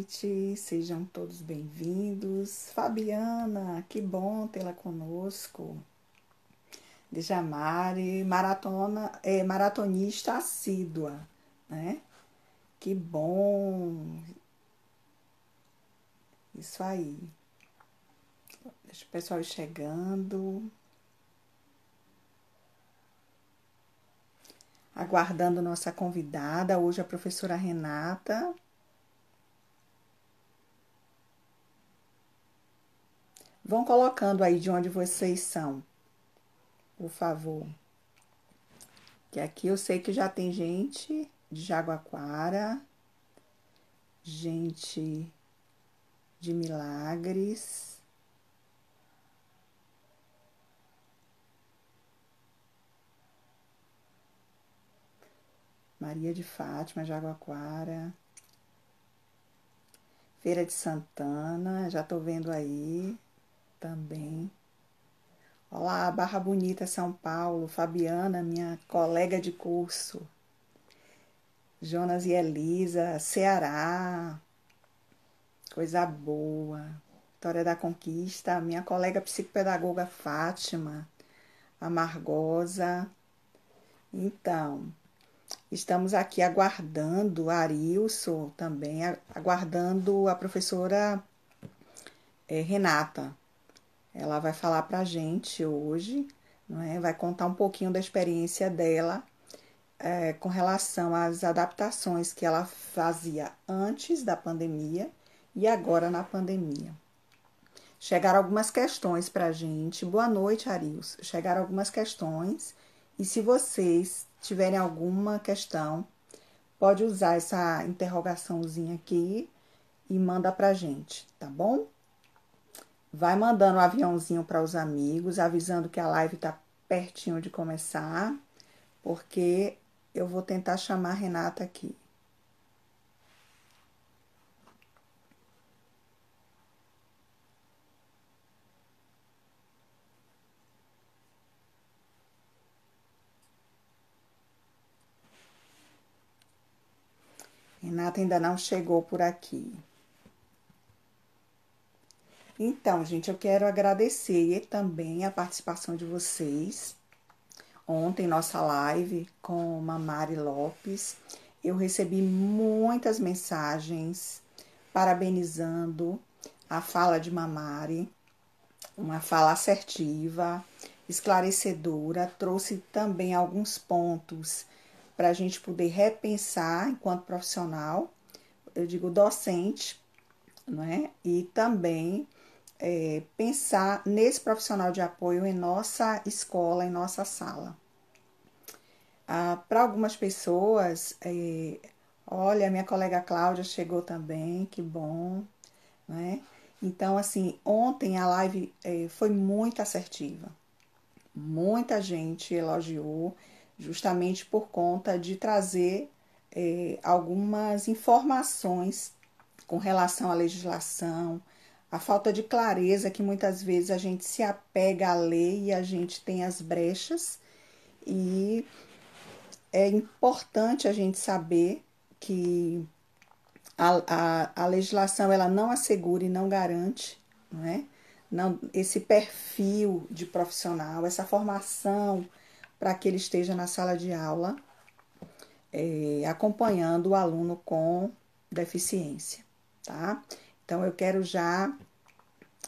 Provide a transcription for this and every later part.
Noite, sejam todos bem-vindos. Fabiana, que bom tê-la conosco. Dejamare, maratona, é, maratonista assídua, né? Que bom. Isso aí. Deixa o pessoal chegando. Aguardando nossa convidada, hoje a professora Renata. Vão colocando aí de onde vocês são, por favor. Que aqui eu sei que já tem gente de Jaguaquara, gente de Milagres. Maria de Fátima, Jaguaquara. Feira de Santana, já tô vendo aí também. Olá, Barra Bonita, São Paulo. Fabiana, minha colega de curso. Jonas e Elisa, Ceará. Coisa boa. Vitória da Conquista, minha colega psicopedagoga Fátima, Amargosa. Então, estamos aqui aguardando Arilson também, aguardando a professora é, Renata. Ela vai falar para a gente hoje, não é? vai contar um pouquinho da experiência dela é, com relação às adaptações que ela fazia antes da pandemia e agora na pandemia. Chegaram algumas questões para a gente. Boa noite, Arius. Chegaram algumas questões e se vocês tiverem alguma questão, pode usar essa interrogaçãozinha aqui e manda para a gente, tá bom? Vai mandando o um aviãozinho para os amigos, avisando que a live está pertinho de começar, porque eu vou tentar chamar a Renata aqui. Renata ainda não chegou por aqui. Então, gente, eu quero agradecer também a participação de vocês. Ontem, nossa live com Mamari Lopes, eu recebi muitas mensagens parabenizando a fala de Mamari, uma fala assertiva, esclarecedora, trouxe também alguns pontos para a gente poder repensar enquanto profissional, eu digo docente, não é? E também é, pensar nesse profissional de apoio em nossa escola, em nossa sala. Ah, Para algumas pessoas, é, olha, minha colega Cláudia chegou também, que bom, né? Então, assim, ontem a live é, foi muito assertiva. Muita gente elogiou, justamente por conta de trazer é, algumas informações com relação à legislação, a falta de clareza que muitas vezes a gente se apega à lei e a gente tem as brechas e é importante a gente saber que a, a, a legislação ela não assegura e não garante não é? não, esse perfil de profissional, essa formação para que ele esteja na sala de aula é, acompanhando o aluno com deficiência, tá? Então, eu quero já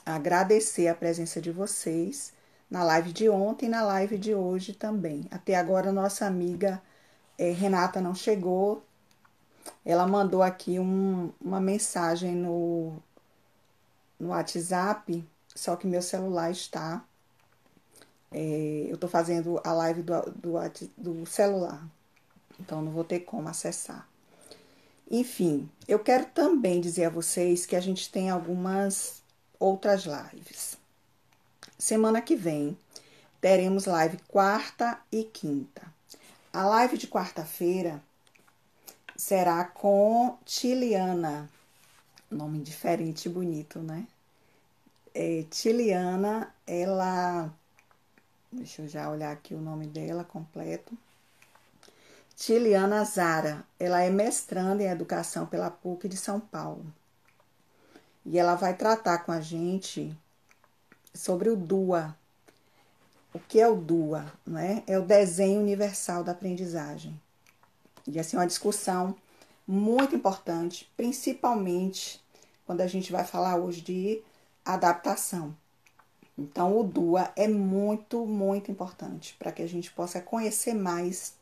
agradecer a presença de vocês na live de ontem e na live de hoje também. Até agora, nossa amiga é, Renata não chegou. Ela mandou aqui um, uma mensagem no, no WhatsApp, só que meu celular está. É, eu estou fazendo a live do, do, do celular, então não vou ter como acessar. Enfim, eu quero também dizer a vocês que a gente tem algumas outras lives. Semana que vem teremos live quarta e quinta. A live de quarta-feira será com Tiliana, nome diferente e bonito, né? É, Tiliana, ela. Deixa eu já olhar aqui o nome dela completo. Tiliana Zara. Ela é mestranda em educação pela PUC de São Paulo. E ela vai tratar com a gente sobre o DUA. O que é o DUA? Né? É o desenho universal da aprendizagem. E assim, uma discussão muito importante, principalmente quando a gente vai falar hoje de adaptação. Então, o DUA é muito, muito importante para que a gente possa conhecer mais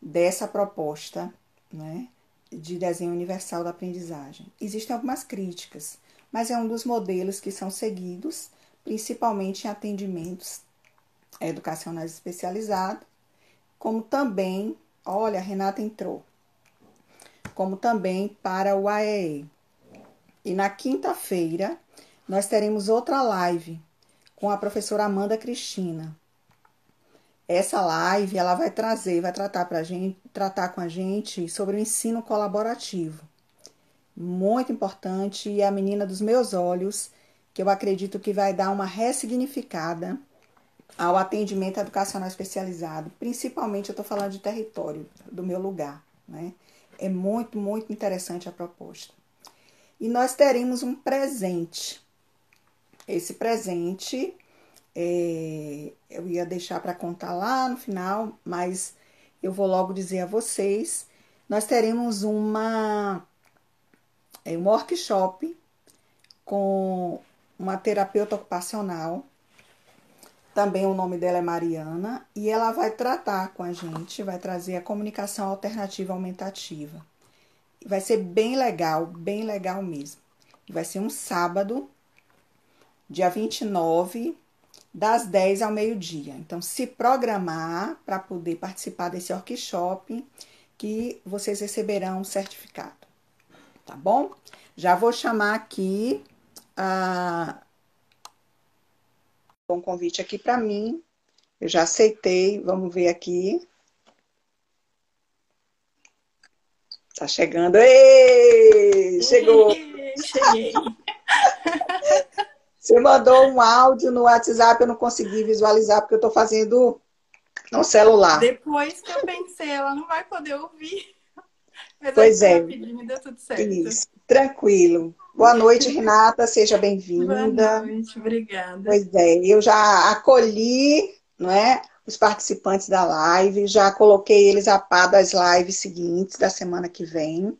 dessa proposta né, de desenho universal da aprendizagem. Existem algumas críticas, mas é um dos modelos que são seguidos, principalmente em atendimentos educacionais especializados, como também, olha, a Renata entrou, como também para o AEE. E na quinta-feira nós teremos outra live com a professora Amanda Cristina. Essa live ela vai trazer, vai tratar para gente, tratar com a gente sobre o ensino colaborativo. Muito importante e a menina dos meus olhos, que eu acredito que vai dar uma ressignificada ao atendimento educacional especializado, principalmente eu estou falando de território, do meu lugar, né? É muito, muito interessante a proposta. E nós teremos um presente esse presente é, eu ia deixar para contar lá no final, mas eu vou logo dizer a vocês. Nós teremos uma é, um workshop com uma terapeuta ocupacional. Também o nome dela é Mariana e ela vai tratar com a gente, vai trazer a comunicação alternativa aumentativa. Vai ser bem legal, bem legal mesmo. Vai ser um sábado dia 29, das 10 ao meio-dia. Então, se programar para poder participar desse workshop, que vocês receberão um certificado. Tá bom? Já vou chamar aqui a um convite aqui para mim. Eu já aceitei. Vamos ver aqui. Tá chegando. Ei! Chegou! Cheguei! Você mandou um áudio no WhatsApp, eu não consegui visualizar porque eu estou fazendo no celular. Depois que eu pensei, ela não vai poder ouvir. Mas pois é. Rapidinho, deu tudo certo. Isso, tranquilo. Boa noite, Renata, seja bem-vinda. Boa noite, obrigada. Pois é, eu já acolhi, não é? Os participantes da live, já coloquei eles a par das lives seguintes da semana que vem.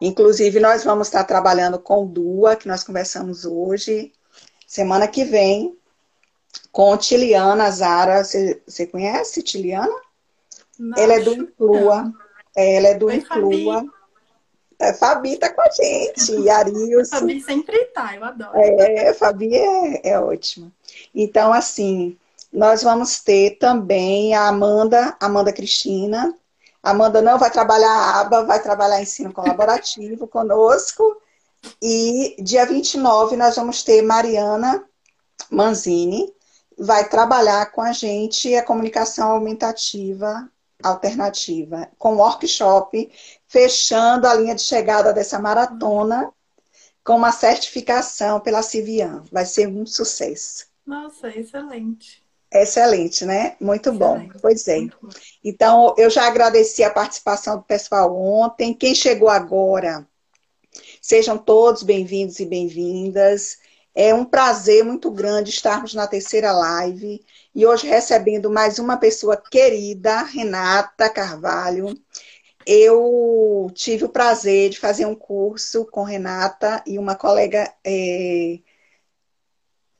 Inclusive, nós vamos estar trabalhando com Dua, que nós conversamos hoje. Semana que vem, com Tiliana Zara. Você, você conhece Tiliana? Não, ela é do Inclua. É, ela é do Oi, Inclua. Fabi. É, Fabi tá com a gente, e Arius. Fabi sempre tá, eu adoro. É, Fabi é, é ótima. Então, assim, nós vamos ter também a Amanda, Amanda Cristina, Amanda não vai trabalhar a aba, vai trabalhar ensino colaborativo conosco. E dia 29 nós vamos ter Mariana Manzini, vai trabalhar com a gente a comunicação aumentativa alternativa, com workshop, fechando a linha de chegada dessa maratona com uma certificação pela Civian. Vai ser um sucesso. Nossa, excelente. Excelente, né? Muito Excelente. bom. Pois é. Então, eu já agradeci a participação do pessoal ontem. Quem chegou agora, sejam todos bem-vindos e bem-vindas. É um prazer muito grande estarmos na terceira live e hoje recebendo mais uma pessoa querida, Renata Carvalho. Eu tive o prazer de fazer um curso com Renata e uma colega. É...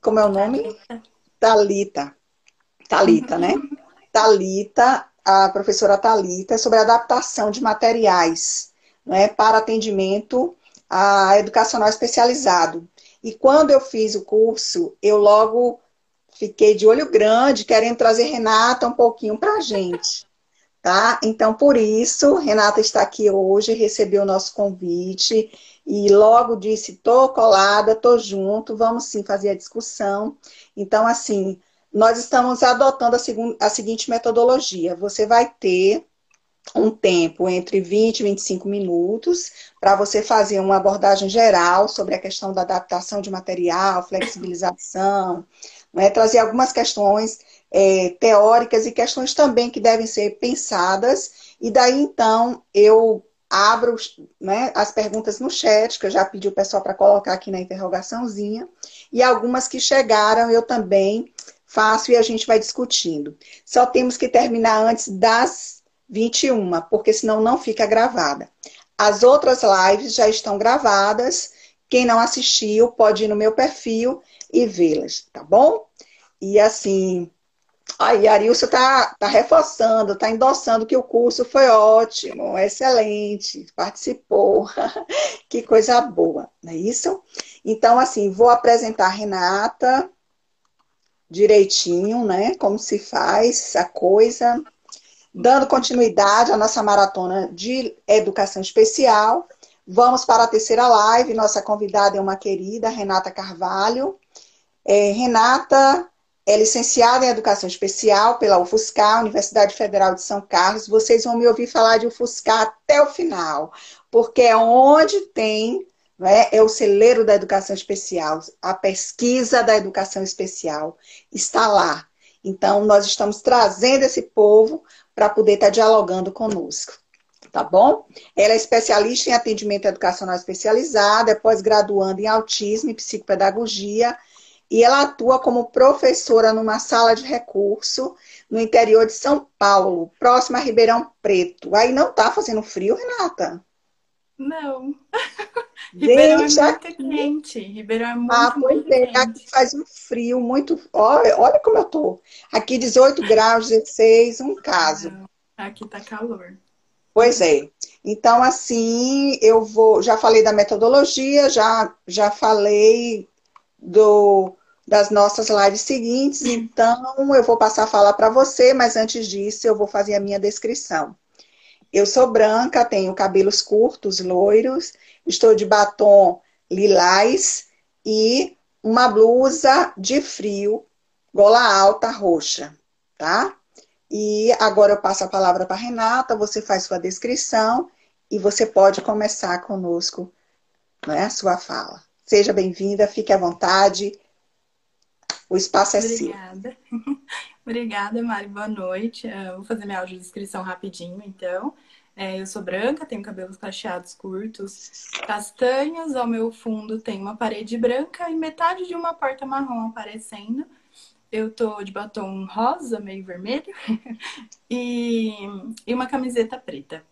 Como é o nome? Talita. Talita, né? Talita, a professora Talita, sobre adaptação de materiais né, para atendimento a educacional especializado. E quando eu fiz o curso, eu logo fiquei de olho grande, querendo trazer Renata um pouquinho para a gente. Tá? Então, por isso, Renata está aqui hoje, recebeu o nosso convite e logo disse: tô colada, tô junto, vamos sim fazer a discussão. Então, assim, nós estamos adotando a, a seguinte metodologia: você vai ter um tempo entre 20 e 25 minutos para você fazer uma abordagem geral sobre a questão da adaptação de material, flexibilização, né? trazer algumas questões é, teóricas e questões também que devem ser pensadas. E daí então eu abro né, as perguntas no chat, que eu já pedi o pessoal para colocar aqui na interrogaçãozinha, e algumas que chegaram eu também faço e a gente vai discutindo. Só temos que terminar antes das 21, porque senão não fica gravada. As outras lives já estão gravadas. Quem não assistiu pode ir no meu perfil e vê-las, tá bom? E assim, Aí Arilson está tá reforçando, está endossando que o curso foi ótimo, excelente, participou, que coisa boa, não é isso? Então, assim, vou apresentar a Renata direitinho, né? Como se faz a coisa, dando continuidade à nossa maratona de educação especial. Vamos para a terceira live. Nossa convidada é uma querida, Renata Carvalho. É, Renata é licenciada em Educação Especial pela UFSCar, Universidade Federal de São Carlos. Vocês vão me ouvir falar de UFSCar até o final, porque é onde tem, né, é o celeiro da educação especial, a pesquisa da educação especial está lá. Então, nós estamos trazendo esse povo para poder estar dialogando conosco. Tá bom? Ela é especialista em atendimento educacional especializado, é pós-graduanda em autismo e psicopedagogia e ela atua como professora numa sala de recurso no interior de São Paulo, próximo a Ribeirão Preto. Aí não tá fazendo frio, Renata? Não. Ribeirão é muito quente. Ribeirão é muito, ah, pois muito é, quente. Aqui faz um frio muito. Olha, olha como eu tô. Aqui 18 graus, 16, um caso. Aqui tá calor. Pois é. Então, assim, eu vou. Já falei da metodologia, já, já falei do das nossas lives seguintes. Então, eu vou passar a falar para você, mas antes disso, eu vou fazer a minha descrição. Eu sou branca, tenho cabelos curtos, loiros, estou de batom lilás e uma blusa de frio, gola alta, roxa, tá? E agora eu passo a palavra para Renata, você faz sua descrição e você pode começar conosco, né, a sua fala. Seja bem-vinda, fique à vontade. O espaço é Obrigada. seu. Obrigada, Mari. Boa noite. Eu vou fazer minha audiodescrição rapidinho, então. É, eu sou branca, tenho cabelos cacheados curtos, castanhos. Ao meu fundo tem uma parede branca e metade de uma porta marrom aparecendo. Eu tô de batom rosa, meio vermelho, e, e uma camiseta preta.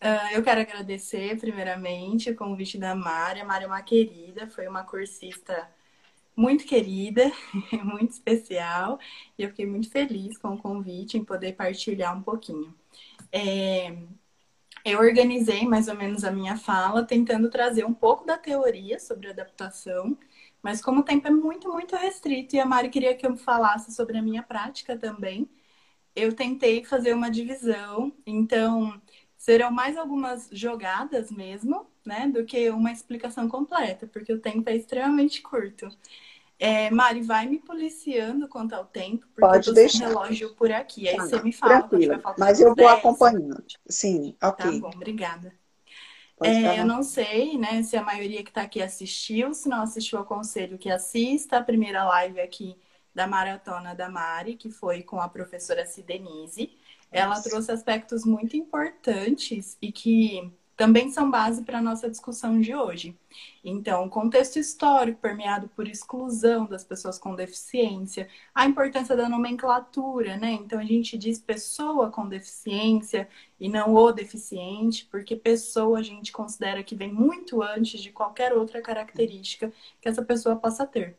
Uh, eu quero agradecer, primeiramente, o convite da Mari. A Mari é uma querida, foi uma cursista muito querida, muito especial, e eu fiquei muito feliz com o convite em poder partilhar um pouquinho. É, eu organizei mais ou menos a minha fala, tentando trazer um pouco da teoria sobre adaptação, mas como o tempo é muito, muito restrito e a Mari queria que eu falasse sobre a minha prática também, eu tentei fazer uma divisão. Então, serão mais algumas jogadas mesmo, né, do que uma explicação completa, porque o tempo é extremamente curto. É, Mari, vai me policiando quanto ao tempo, porque Pode eu tô deixar. relógio por aqui. Aí tá, você me fala tranquilo, Mas eu vou 10. acompanhando. Sim, ok. Tá bom, obrigada. É, eu não sei, né, se a maioria que está aqui assistiu. Se não assistiu, aconselho que assista a primeira live aqui da Maratona da Mari, que foi com a professora Cidenise. Ela trouxe aspectos muito importantes e que também são base para a nossa discussão de hoje. Então, o contexto histórico permeado por exclusão das pessoas com deficiência, a importância da nomenclatura, né? Então, a gente diz pessoa com deficiência e não o deficiente, porque pessoa a gente considera que vem muito antes de qualquer outra característica que essa pessoa possa ter.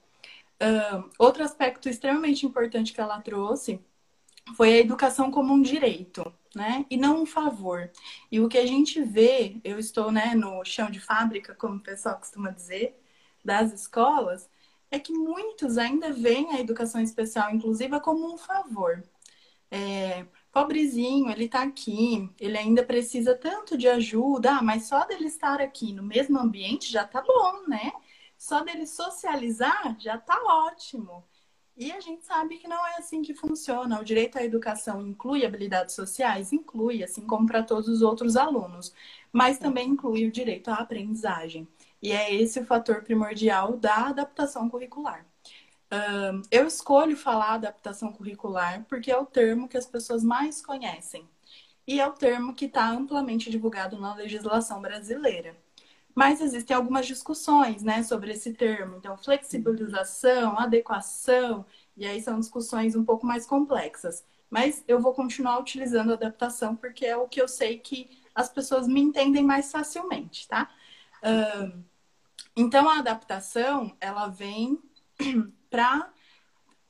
Uh, outro aspecto extremamente importante que ela trouxe foi a educação como um direito, né? E não um favor. E o que a gente vê, eu estou né, no chão de fábrica, como o pessoal costuma dizer, das escolas, é que muitos ainda veem a educação especial inclusiva como um favor. É, pobrezinho, ele está aqui, ele ainda precisa tanto de ajuda, ah, mas só dele estar aqui no mesmo ambiente já tá bom, né? Só dele socializar já tá ótimo. E a gente sabe que não é assim que funciona. O direito à educação inclui habilidades sociais? Inclui, assim como para todos os outros alunos. Mas também inclui o direito à aprendizagem. E é esse o fator primordial da adaptação curricular. Eu escolho falar adaptação curricular porque é o termo que as pessoas mais conhecem e é o termo que está amplamente divulgado na legislação brasileira. Mas existem algumas discussões né, sobre esse termo. Então, flexibilização, adequação, e aí são discussões um pouco mais complexas. Mas eu vou continuar utilizando adaptação porque é o que eu sei que as pessoas me entendem mais facilmente, tá? Uh, então, a adaptação, ela vem para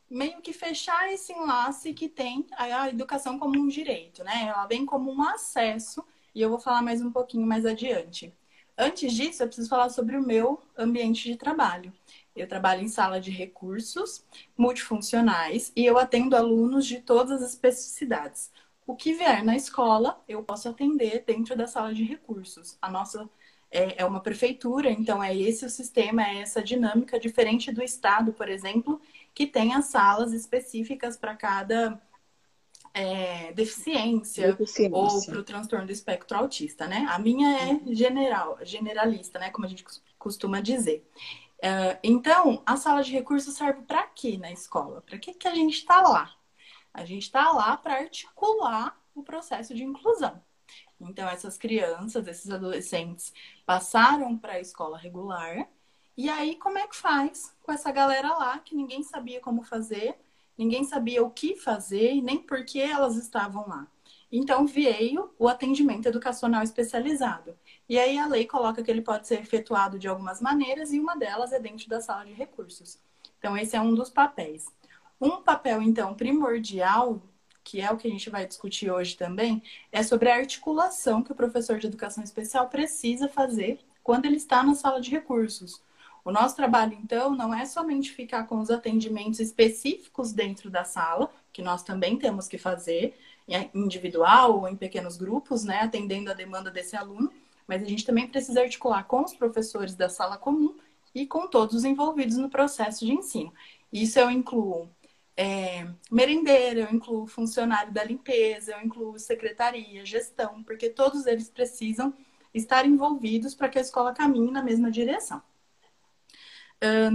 meio que fechar esse enlace que tem a educação como um direito, né? Ela vem como um acesso, e eu vou falar mais um pouquinho mais adiante. Antes disso, eu preciso falar sobre o meu ambiente de trabalho. Eu trabalho em sala de recursos multifuncionais e eu atendo alunos de todas as especificidades. O que vier na escola, eu posso atender dentro da sala de recursos. A nossa é, é uma prefeitura, então é esse o sistema, é essa dinâmica, diferente do Estado, por exemplo, que tem as salas específicas para cada é, deficiência, deficiência, ou para o transtorno do espectro autista, né? A minha é uhum. general, generalista, né? Como a gente costuma dizer. Uh, então, a sala de recursos serve para quê na escola? Para que, que a gente está lá? A gente está lá para articular o processo de inclusão. Então, essas crianças, esses adolescentes passaram para a escola regular. E aí, como é que faz com essa galera lá que ninguém sabia como fazer, ninguém sabia o que fazer e nem por que elas estavam lá? Então, veio o atendimento educacional especializado. E aí, a lei coloca que ele pode ser efetuado de algumas maneiras e uma delas é dentro da sala de recursos. Então, esse é um dos papéis. Um papel, então, primordial que é o que a gente vai discutir hoje também, é sobre a articulação que o professor de educação especial precisa fazer quando ele está na sala de recursos. O nosso trabalho, então, não é somente ficar com os atendimentos específicos dentro da sala, que nós também temos que fazer, individual ou em pequenos grupos, né, atendendo a demanda desse aluno, mas a gente também precisa articular com os professores da sala comum e com todos os envolvidos no processo de ensino. Isso eu incluo é, merendeira, eu incluo funcionário da limpeza, eu incluo secretaria, gestão, porque todos eles precisam estar envolvidos para que a escola caminhe na mesma direção.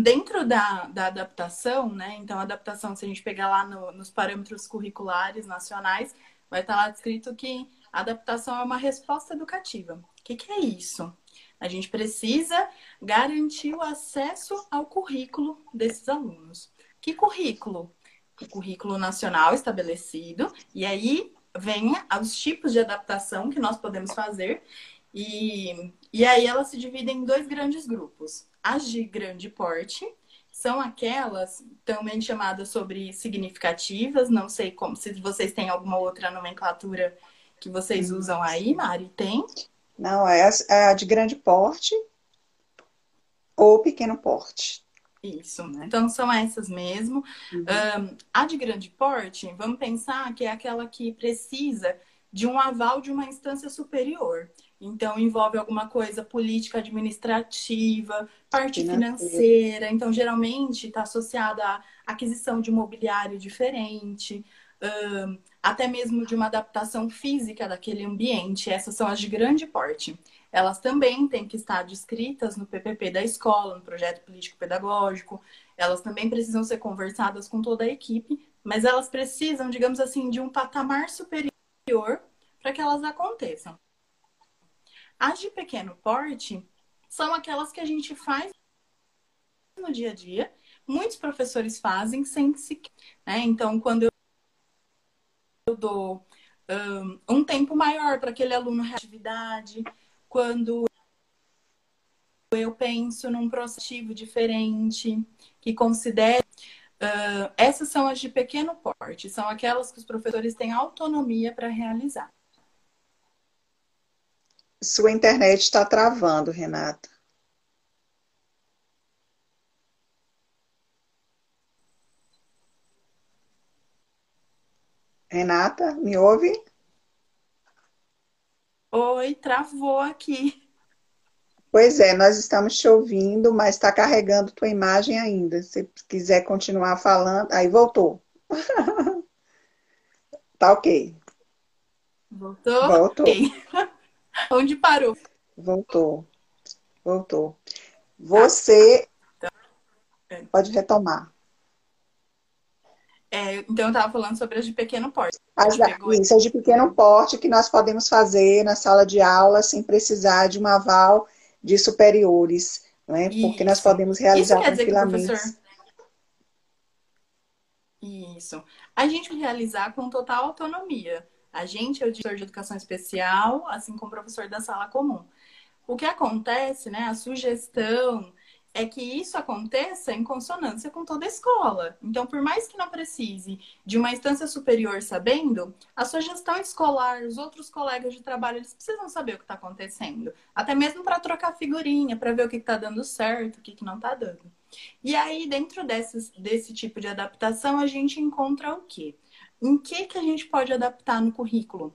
Dentro da, da adaptação, né? Então, a adaptação, se a gente pegar lá no, nos parâmetros curriculares nacionais, vai estar lá descrito que a adaptação é uma resposta educativa. O que, que é isso? A gente precisa garantir o acesso ao currículo desses alunos. Que currículo? o currículo nacional estabelecido, e aí vem os tipos de adaptação que nós podemos fazer, e, e aí elas se dividem em dois grandes grupos. As de grande porte são aquelas também chamadas sobre significativas, não sei como, se vocês têm alguma outra nomenclatura que vocês usam aí, Mari, tem? Não, é a, é a de grande porte ou pequeno porte. Isso, né? Então são essas mesmo. Uhum. Um, a de grande porte, vamos pensar que é aquela que precisa de um aval de uma instância superior. Então, envolve alguma coisa política, administrativa, parte financeira. financeira. Então, geralmente está associada à aquisição de imobiliário diferente, até mesmo de uma adaptação física daquele ambiente. Essas são as de grande porte elas também têm que estar descritas no PPP da escola, no projeto político-pedagógico. Elas também precisam ser conversadas com toda a equipe, mas elas precisam, digamos assim, de um patamar superior para que elas aconteçam. As de pequeno porte são aquelas que a gente faz no dia a dia. Muitos professores fazem sem se. Né? Então, quando eu dou um, um tempo maior para aquele aluno atividade, quando eu penso num processo diferente, que considere. Uh, essas são as de pequeno porte, são aquelas que os professores têm autonomia para realizar. Sua internet está travando, Renata. Renata, me ouve? Oi, travou aqui. Pois é, nós estamos te ouvindo, mas está carregando tua imagem ainda. Se quiser continuar falando, aí voltou. tá ok. Voltou? Voltou. Okay. Onde parou? Voltou. Voltou. Você tá. pode retomar. É, então, eu estava falando sobre as de pequeno porte. As, isso, as de pequeno porte que nós podemos fazer na sala de aula sem precisar de um aval de superiores, né? porque nós podemos realizar tranquilamente. Professor... Isso. A gente realizar com total autonomia. A gente é o diretor de educação especial, assim como o professor da sala comum. O que acontece, né? A sugestão é que isso aconteça em consonância com toda a escola. Então, por mais que não precise de uma instância superior sabendo, a sua gestão escolar, os outros colegas de trabalho, eles precisam saber o que está acontecendo. Até mesmo para trocar figurinha, para ver o que está dando certo, o que, que não está dando. E aí, dentro desses, desse tipo de adaptação, a gente encontra o quê? Em que, que a gente pode adaptar no currículo?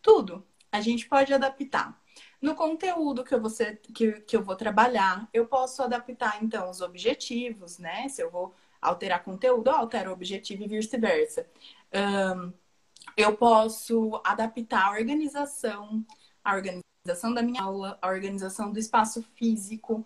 Tudo. A gente pode adaptar no conteúdo que eu, vou ser, que, que eu vou trabalhar, eu posso adaptar, então, os objetivos, né? Se eu vou alterar conteúdo, eu altero o objetivo e vice-versa. Um, eu posso adaptar a organização, a organização da minha aula, a organização do espaço físico,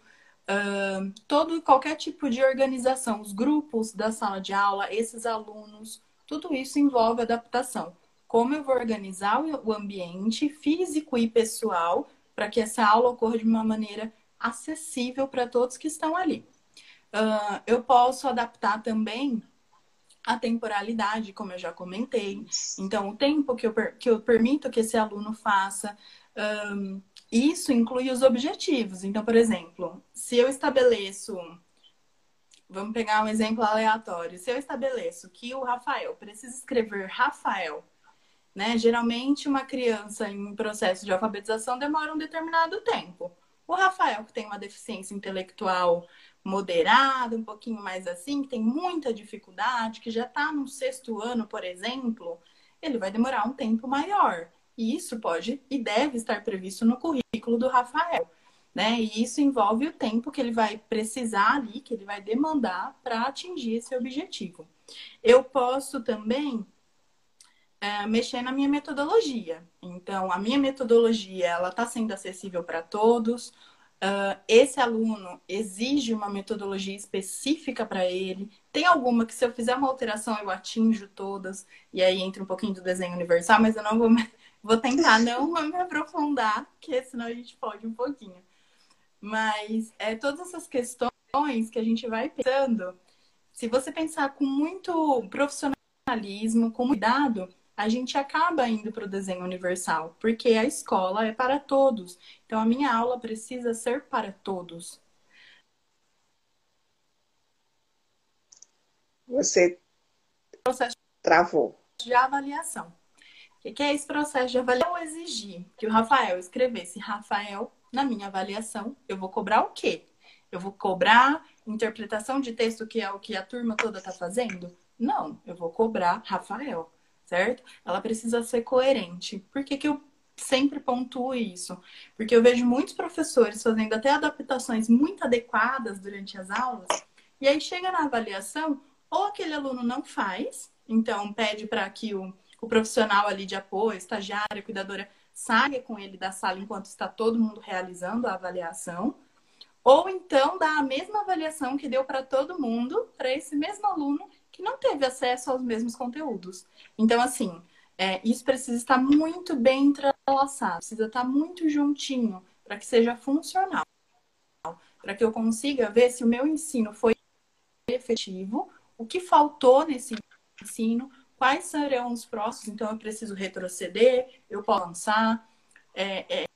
um, todo qualquer tipo de organização, os grupos da sala de aula, esses alunos, tudo isso envolve adaptação. Como eu vou organizar o ambiente físico e pessoal para que essa aula ocorra de uma maneira acessível para todos que estão ali. Uh, eu posso adaptar também a temporalidade, como eu já comentei. Então, o tempo que eu, que eu permito que esse aluno faça. Um, isso inclui os objetivos. Então, por exemplo, se eu estabeleço. Vamos pegar um exemplo aleatório. Se eu estabeleço que o Rafael precisa escrever Rafael né? Geralmente, uma criança em processo de alfabetização demora um determinado tempo. O Rafael, que tem uma deficiência intelectual moderada, um pouquinho mais assim, que tem muita dificuldade, que já está no sexto ano, por exemplo, ele vai demorar um tempo maior. E isso pode e deve estar previsto no currículo do Rafael. Né? E isso envolve o tempo que ele vai precisar ali, que ele vai demandar para atingir esse objetivo. Eu posso também é, mexer na minha metodologia. Então, a minha metodologia ela está sendo acessível para todos. Uh, esse aluno exige uma metodologia específica para ele. Tem alguma que, se eu fizer uma alteração, eu atinjo todas, e aí entra um pouquinho do desenho universal, mas eu não vou, vou tentar não me aprofundar, porque senão a gente pode um pouquinho. Mas é, todas essas questões que a gente vai pensando, se você pensar com muito profissionalismo, com cuidado, a gente acaba indo para o desenho universal, porque a escola é para todos. Então, a minha aula precisa ser para todos. Você processo travou. De avaliação. O que é esse processo de avaliação? Eu exigir que o Rafael escrevesse Rafael na minha avaliação. Eu vou cobrar o quê? Eu vou cobrar interpretação de texto, que é o que a turma toda está fazendo? Não, eu vou cobrar Rafael certo? Ela precisa ser coerente. Por que, que eu sempre pontuo isso? Porque eu vejo muitos professores fazendo até adaptações muito adequadas durante as aulas, e aí chega na avaliação, ou aquele aluno não faz, então pede para que o, o profissional ali de apoio, estagiária, cuidadora, saia com ele da sala enquanto está todo mundo realizando a avaliação, ou então dá a mesma avaliação que deu para todo mundo, para esse mesmo aluno, que não teve acesso aos mesmos conteúdos. Então, assim, é, isso precisa estar muito bem entrelaçado, precisa estar muito juntinho para que seja funcional, para que eu consiga ver se o meu ensino foi efetivo, o que faltou nesse ensino, quais serão os próximos, então eu preciso retroceder, eu posso avançar. É, é,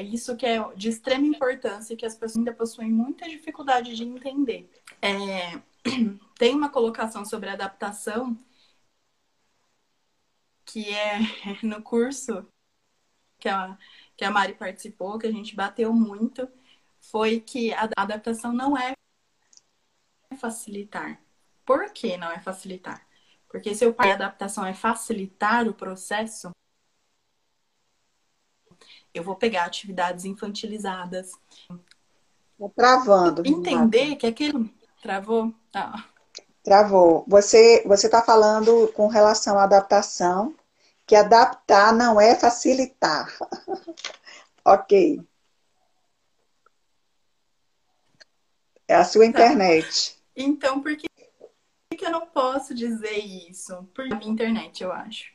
isso que é de extrema importância que as pessoas ainda possuem muita dificuldade de entender. É, tem uma colocação sobre adaptação que é no curso que a, que a Mari participou, que a gente bateu muito, foi que a adaptação não é facilitar. Por que não é facilitar? Porque se o pai adaptação é facilitar o processo, eu vou pegar atividades infantilizadas. Tá travando. Entender que aquele. Travou? Tá. Travou. Você você está falando com relação à adaptação, que adaptar não é facilitar. ok. É a sua tá. internet. Então, por que que eu não posso dizer isso? Por minha internet, eu acho.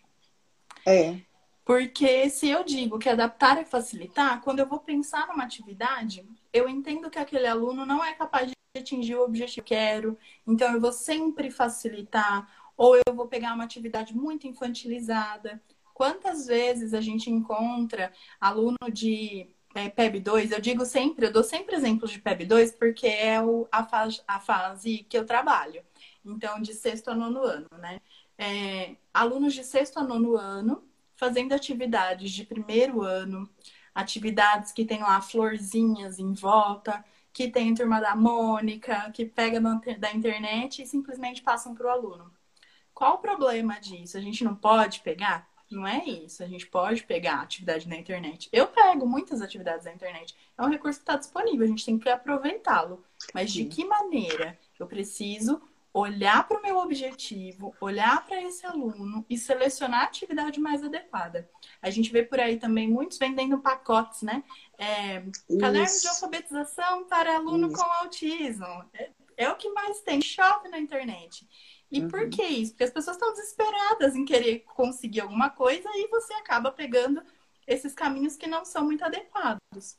É. Porque se eu digo que adaptar é facilitar, quando eu vou pensar numa atividade, eu entendo que aquele aluno não é capaz de atingir o objetivo que eu quero, então eu vou sempre facilitar, ou eu vou pegar uma atividade muito infantilizada. Quantas vezes a gente encontra aluno de é, PEB 2? Eu digo sempre, eu dou sempre exemplos de PEB 2 porque é o, a, fase, a fase que eu trabalho. Então, de sexto a nono ano, né? É, alunos de sexto a nono ano fazendo atividades de primeiro ano, atividades que tem lá florzinhas em volta, que tem a turma da Mônica, que pega da internet e simplesmente passam para o aluno. Qual o problema disso? A gente não pode pegar? Não é isso. A gente pode pegar atividade na internet. Eu pego muitas atividades na internet. É um recurso que está disponível, a gente tem que aproveitá-lo. Mas de que maneira? Eu preciso olhar para o meu objetivo, olhar para esse aluno e selecionar a atividade mais adequada. A gente vê por aí também muitos vendendo pacotes, né? É, caderno de alfabetização para aluno Isso. com autismo. É, é, o que mais tem, chove na internet. E uhum. por que isso? Porque as pessoas estão desesperadas em querer conseguir alguma coisa e você acaba pegando esses caminhos que não são muito adequados.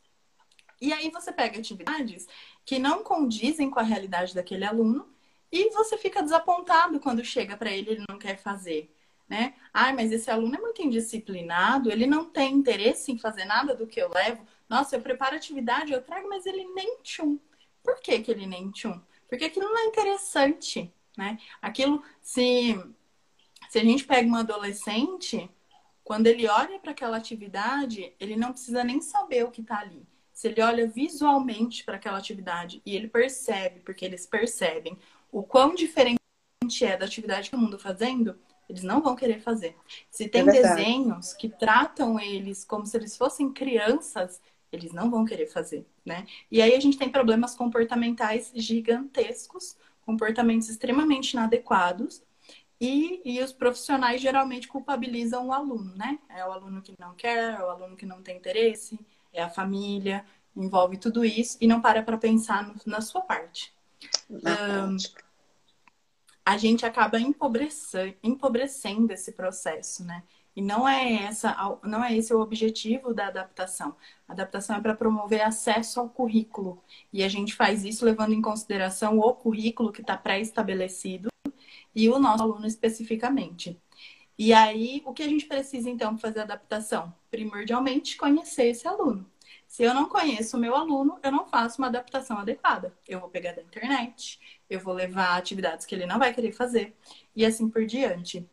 E aí você pega atividades que não condizem com a realidade daquele aluno e você fica desapontado quando chega para ele ele não quer fazer. Né? Ai, mas esse aluno é muito indisciplinado, ele não tem interesse em fazer nada do que eu levo. Nossa, eu preparo atividade, eu trago, mas ele nem tchum. Por que, que ele nem tchum? Porque aquilo não é interessante, né? Aquilo, se, se a gente pega um adolescente, quando ele olha para aquela atividade, ele não precisa nem saber o que está ali. Se ele olha visualmente para aquela atividade e ele percebe, porque eles percebem o quão diferente é da atividade que o mundo fazendo, eles não vão querer fazer. Se tem é desenhos que tratam eles como se eles fossem crianças, eles não vão querer fazer, né? E aí a gente tem problemas comportamentais gigantescos, comportamentos extremamente inadequados, e, e os profissionais geralmente culpabilizam o aluno, né? É o aluno que não quer, é o aluno que não tem interesse, é a família, envolve tudo isso e não para para pensar no, na sua parte um, a gente acaba empobrecendo, empobrecendo esse processo, né? E não é, essa, não é esse o objetivo da adaptação. A adaptação é para promover acesso ao currículo. E a gente faz isso levando em consideração o currículo que está pré-estabelecido e o nosso aluno especificamente. E aí, o que a gente precisa então para fazer a adaptação? Primordialmente, conhecer esse aluno. Se eu não conheço o meu aluno, eu não faço uma adaptação adequada. Eu vou pegar da internet, eu vou levar atividades que ele não vai querer fazer e assim por diante.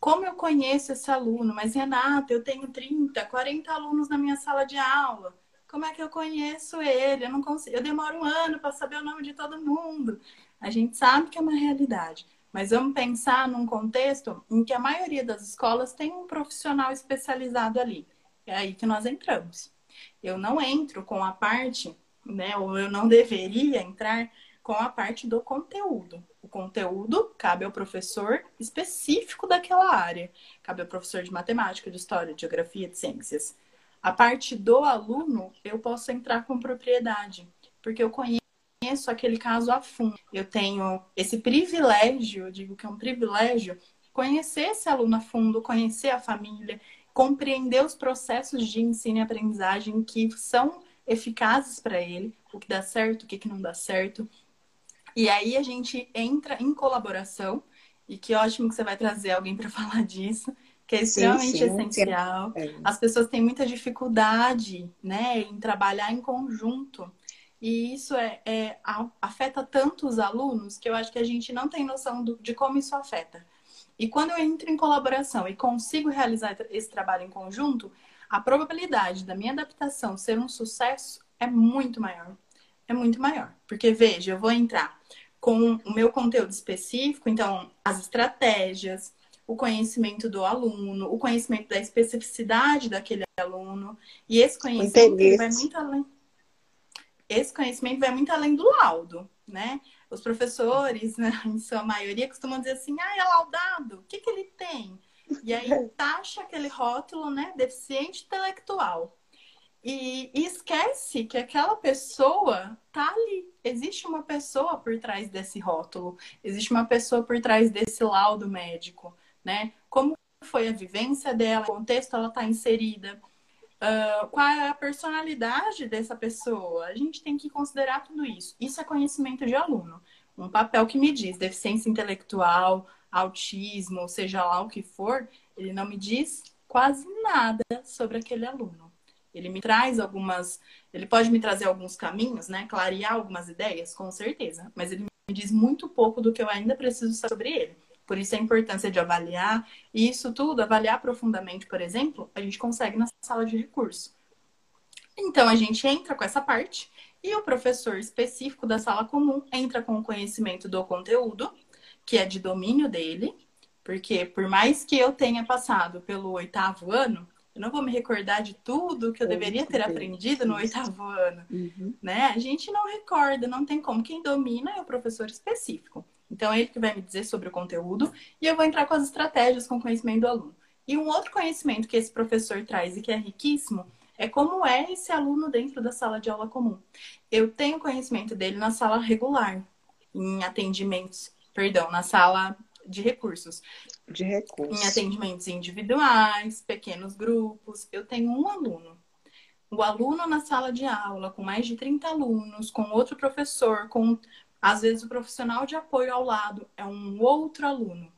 Como eu conheço esse aluno? Mas, Renata, eu tenho 30, 40 alunos na minha sala de aula. Como é que eu conheço ele? Eu não consigo, eu demoro um ano para saber o nome de todo mundo. A gente sabe que é uma realidade. Mas vamos pensar num contexto em que a maioria das escolas tem um profissional especializado ali. É aí que nós entramos eu não entro com a parte, né, ou eu não deveria entrar com a parte do conteúdo. O conteúdo cabe ao professor específico daquela área. Cabe ao professor de matemática, de história, de geografia, de ciências. A parte do aluno, eu posso entrar com propriedade, porque eu conheço aquele caso a fundo. Eu tenho esse privilégio, eu digo que é um privilégio, conhecer esse aluno a fundo, conhecer a família, compreender os processos de ensino e aprendizagem que são eficazes para ele, o que dá certo, o que não dá certo. E aí a gente entra em colaboração, e que ótimo que você vai trazer alguém para falar disso, que é extremamente sim, sim, essencial. É. As pessoas têm muita dificuldade né, em trabalhar em conjunto. E isso é, é, afeta tanto os alunos que eu acho que a gente não tem noção do, de como isso afeta. E quando eu entro em colaboração e consigo realizar esse trabalho em conjunto, a probabilidade da minha adaptação ser um sucesso é muito maior. É muito maior. Porque, veja, eu vou entrar com o meu conteúdo específico, então, as estratégias, o conhecimento do aluno, o conhecimento da especificidade daquele aluno. E esse conhecimento vai muito além. Esse conhecimento vai muito além do laudo, né? Os professores, né, em sua maioria, costumam dizer assim: ah, é laudado, o que, que ele tem? E aí taxa aquele rótulo, né, deficiente intelectual. E, e esquece que aquela pessoa tá ali, existe uma pessoa por trás desse rótulo, existe uma pessoa por trás desse laudo médico, né? Como foi a vivência dela, o contexto ela está inserida, uh, qual é a personalidade dessa pessoa. A gente tem que considerar tudo isso. Isso é conhecimento de aluno. Um papel que me diz deficiência intelectual, autismo, seja lá o que for, ele não me diz quase nada sobre aquele aluno. Ele me traz algumas, ele pode me trazer alguns caminhos, né? Clarear algumas ideias, com certeza, mas ele me diz muito pouco do que eu ainda preciso saber sobre ele. Por isso a importância de avaliar. E isso tudo, avaliar profundamente, por exemplo, a gente consegue na sala de recurso. Então a gente entra com essa parte e o professor específico da sala comum entra com o conhecimento do conteúdo, que é de domínio dele, porque por mais que eu tenha passado pelo oitavo ano, eu não vou me recordar de tudo que eu deveria ter aprendido no oitavo ano, uhum. né? A gente não recorda, não tem como. Quem domina é o professor específico. Então, é ele que vai me dizer sobre o conteúdo e eu vou entrar com as estratégias, com o conhecimento do aluno. E um outro conhecimento que esse professor traz e que é riquíssimo é como é esse aluno dentro da sala de aula comum. Eu tenho conhecimento dele na sala regular, em atendimentos, perdão, na sala de recursos. De recursos. Em atendimentos individuais, pequenos grupos. Eu tenho um aluno. O aluno na sala de aula, com mais de 30 alunos, com outro professor, com às vezes o profissional de apoio ao lado é um outro aluno.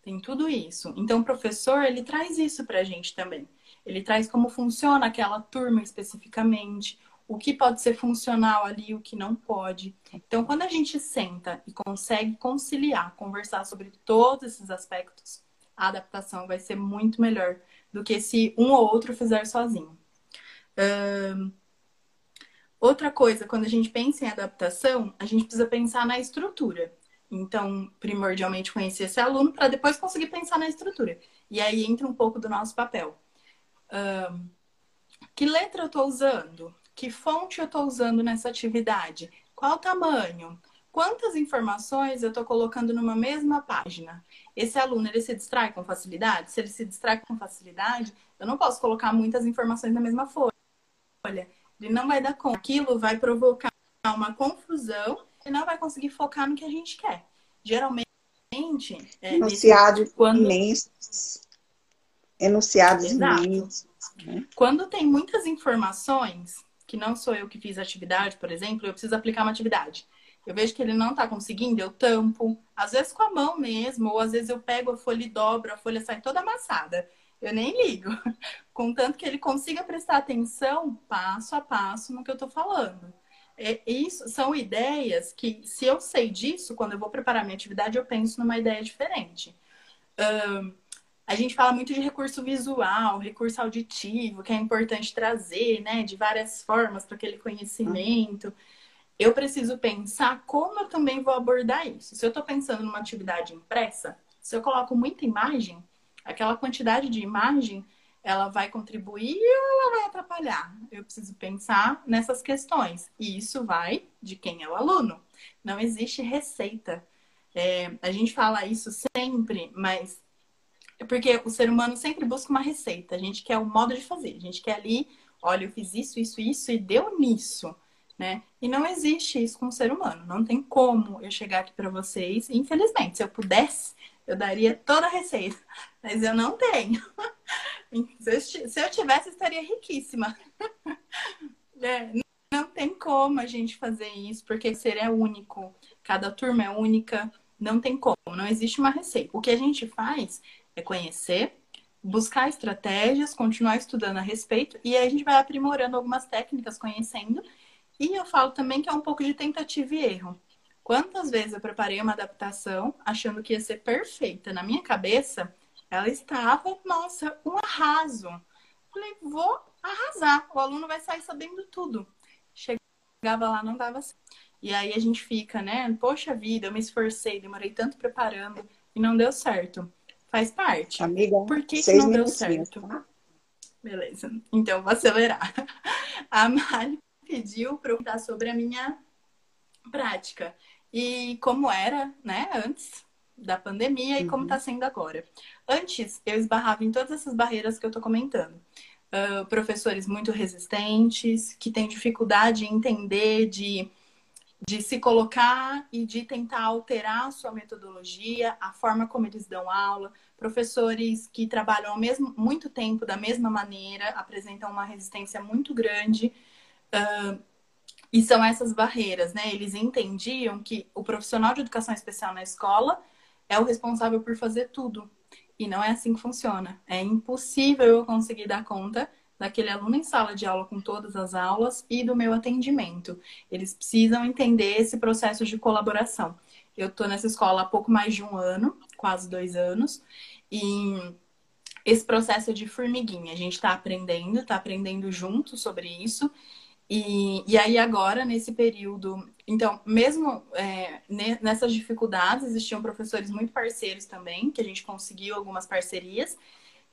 Tem tudo isso. Então o professor, ele traz isso para a gente também. Ele traz como funciona aquela turma especificamente, o que pode ser funcional ali, o que não pode. Então, quando a gente senta e consegue conciliar, conversar sobre todos esses aspectos, a adaptação vai ser muito melhor do que se um ou outro fizer sozinho. Um, Outra coisa, quando a gente pensa em adaptação, a gente precisa pensar na estrutura. Então, primordialmente conhecer esse aluno para depois conseguir pensar na estrutura. E aí entra um pouco do nosso papel. Um, que letra eu estou usando? Que fonte eu estou usando nessa atividade? Qual o tamanho? Quantas informações eu estou colocando numa mesma página? Esse aluno ele se distrai com facilidade? Se ele se distrai com facilidade, eu não posso colocar muitas informações na mesma folha. Ele não vai dar conta. Aquilo vai provocar uma confusão e não vai conseguir focar no que a gente quer. Geralmente, é, enunciados quando... imensos. Enunciados Exato. imensos. Né? Quando tem muitas informações, que não sou eu que fiz a atividade, por exemplo, eu preciso aplicar uma atividade. Eu vejo que ele não está conseguindo, eu tampo, às vezes com a mão mesmo, ou às vezes eu pego a folha e dobro, a folha sai toda amassada. Eu nem ligo. Contanto que ele consiga prestar atenção passo a passo no que eu estou falando. É, isso são ideias que, se eu sei disso, quando eu vou preparar minha atividade, eu penso numa ideia diferente. Um, a gente fala muito de recurso visual, recurso auditivo, que é importante trazer, né, de várias formas para aquele conhecimento. Eu preciso pensar como eu também vou abordar isso. Se eu estou pensando numa atividade impressa, se eu coloco muita imagem, aquela quantidade de imagem, ela vai contribuir ou ela vai atrapalhar? Eu preciso pensar nessas questões. E isso vai de quem é o aluno. Não existe receita. É, a gente fala isso sempre, mas é porque o ser humano sempre busca uma receita. A gente quer o modo de fazer. A gente quer ali, olha, eu fiz isso, isso, isso e deu nisso. Né? E não existe isso com o ser humano. Não tem como eu chegar aqui para vocês. Infelizmente, se eu pudesse, eu daria toda a receita, mas eu não tenho. Se eu tivesse, eu estaria riquíssima. É, não tem como a gente fazer isso, porque ser é único, cada turma é única, não tem como, não existe uma receita. O que a gente faz é conhecer, buscar estratégias, continuar estudando a respeito, e aí a gente vai aprimorando algumas técnicas, conhecendo. E eu falo também que é um pouco de tentativa e erro. Quantas vezes eu preparei uma adaptação achando que ia ser perfeita? Na minha cabeça, ela estava, nossa, um arraso. Falei, vou arrasar. O aluno vai sair sabendo tudo. Chegava lá, não dava certo. E aí a gente fica, né? Poxa vida, eu me esforcei, demorei tanto preparando e não deu certo. Faz parte. Amiga, por que, que não deu certo? Tá? Beleza. Então, vou acelerar. A Mari pediu para eu contar sobre a minha prática e como era, né, antes da pandemia e como está sendo agora. Antes, eu esbarrava em todas essas barreiras que eu estou comentando. Uh, professores muito resistentes, que têm dificuldade em entender de de se colocar e de tentar alterar a sua metodologia, a forma como eles dão aula. Professores que trabalham ao mesmo, muito tempo da mesma maneira apresentam uma resistência muito grande. Uh, e são essas barreiras, né? Eles entendiam que o profissional de educação especial na escola é o responsável por fazer tudo. E não é assim que funciona. É impossível eu conseguir dar conta daquele aluno em sala de aula com todas as aulas e do meu atendimento. Eles precisam entender esse processo de colaboração. Eu estou nessa escola há pouco mais de um ano, quase dois anos, e esse processo é de formiguinha. A gente está aprendendo, está aprendendo junto sobre isso. E, e aí agora, nesse período, então, mesmo é, nessas dificuldades, existiam professores muito parceiros também, que a gente conseguiu algumas parcerias.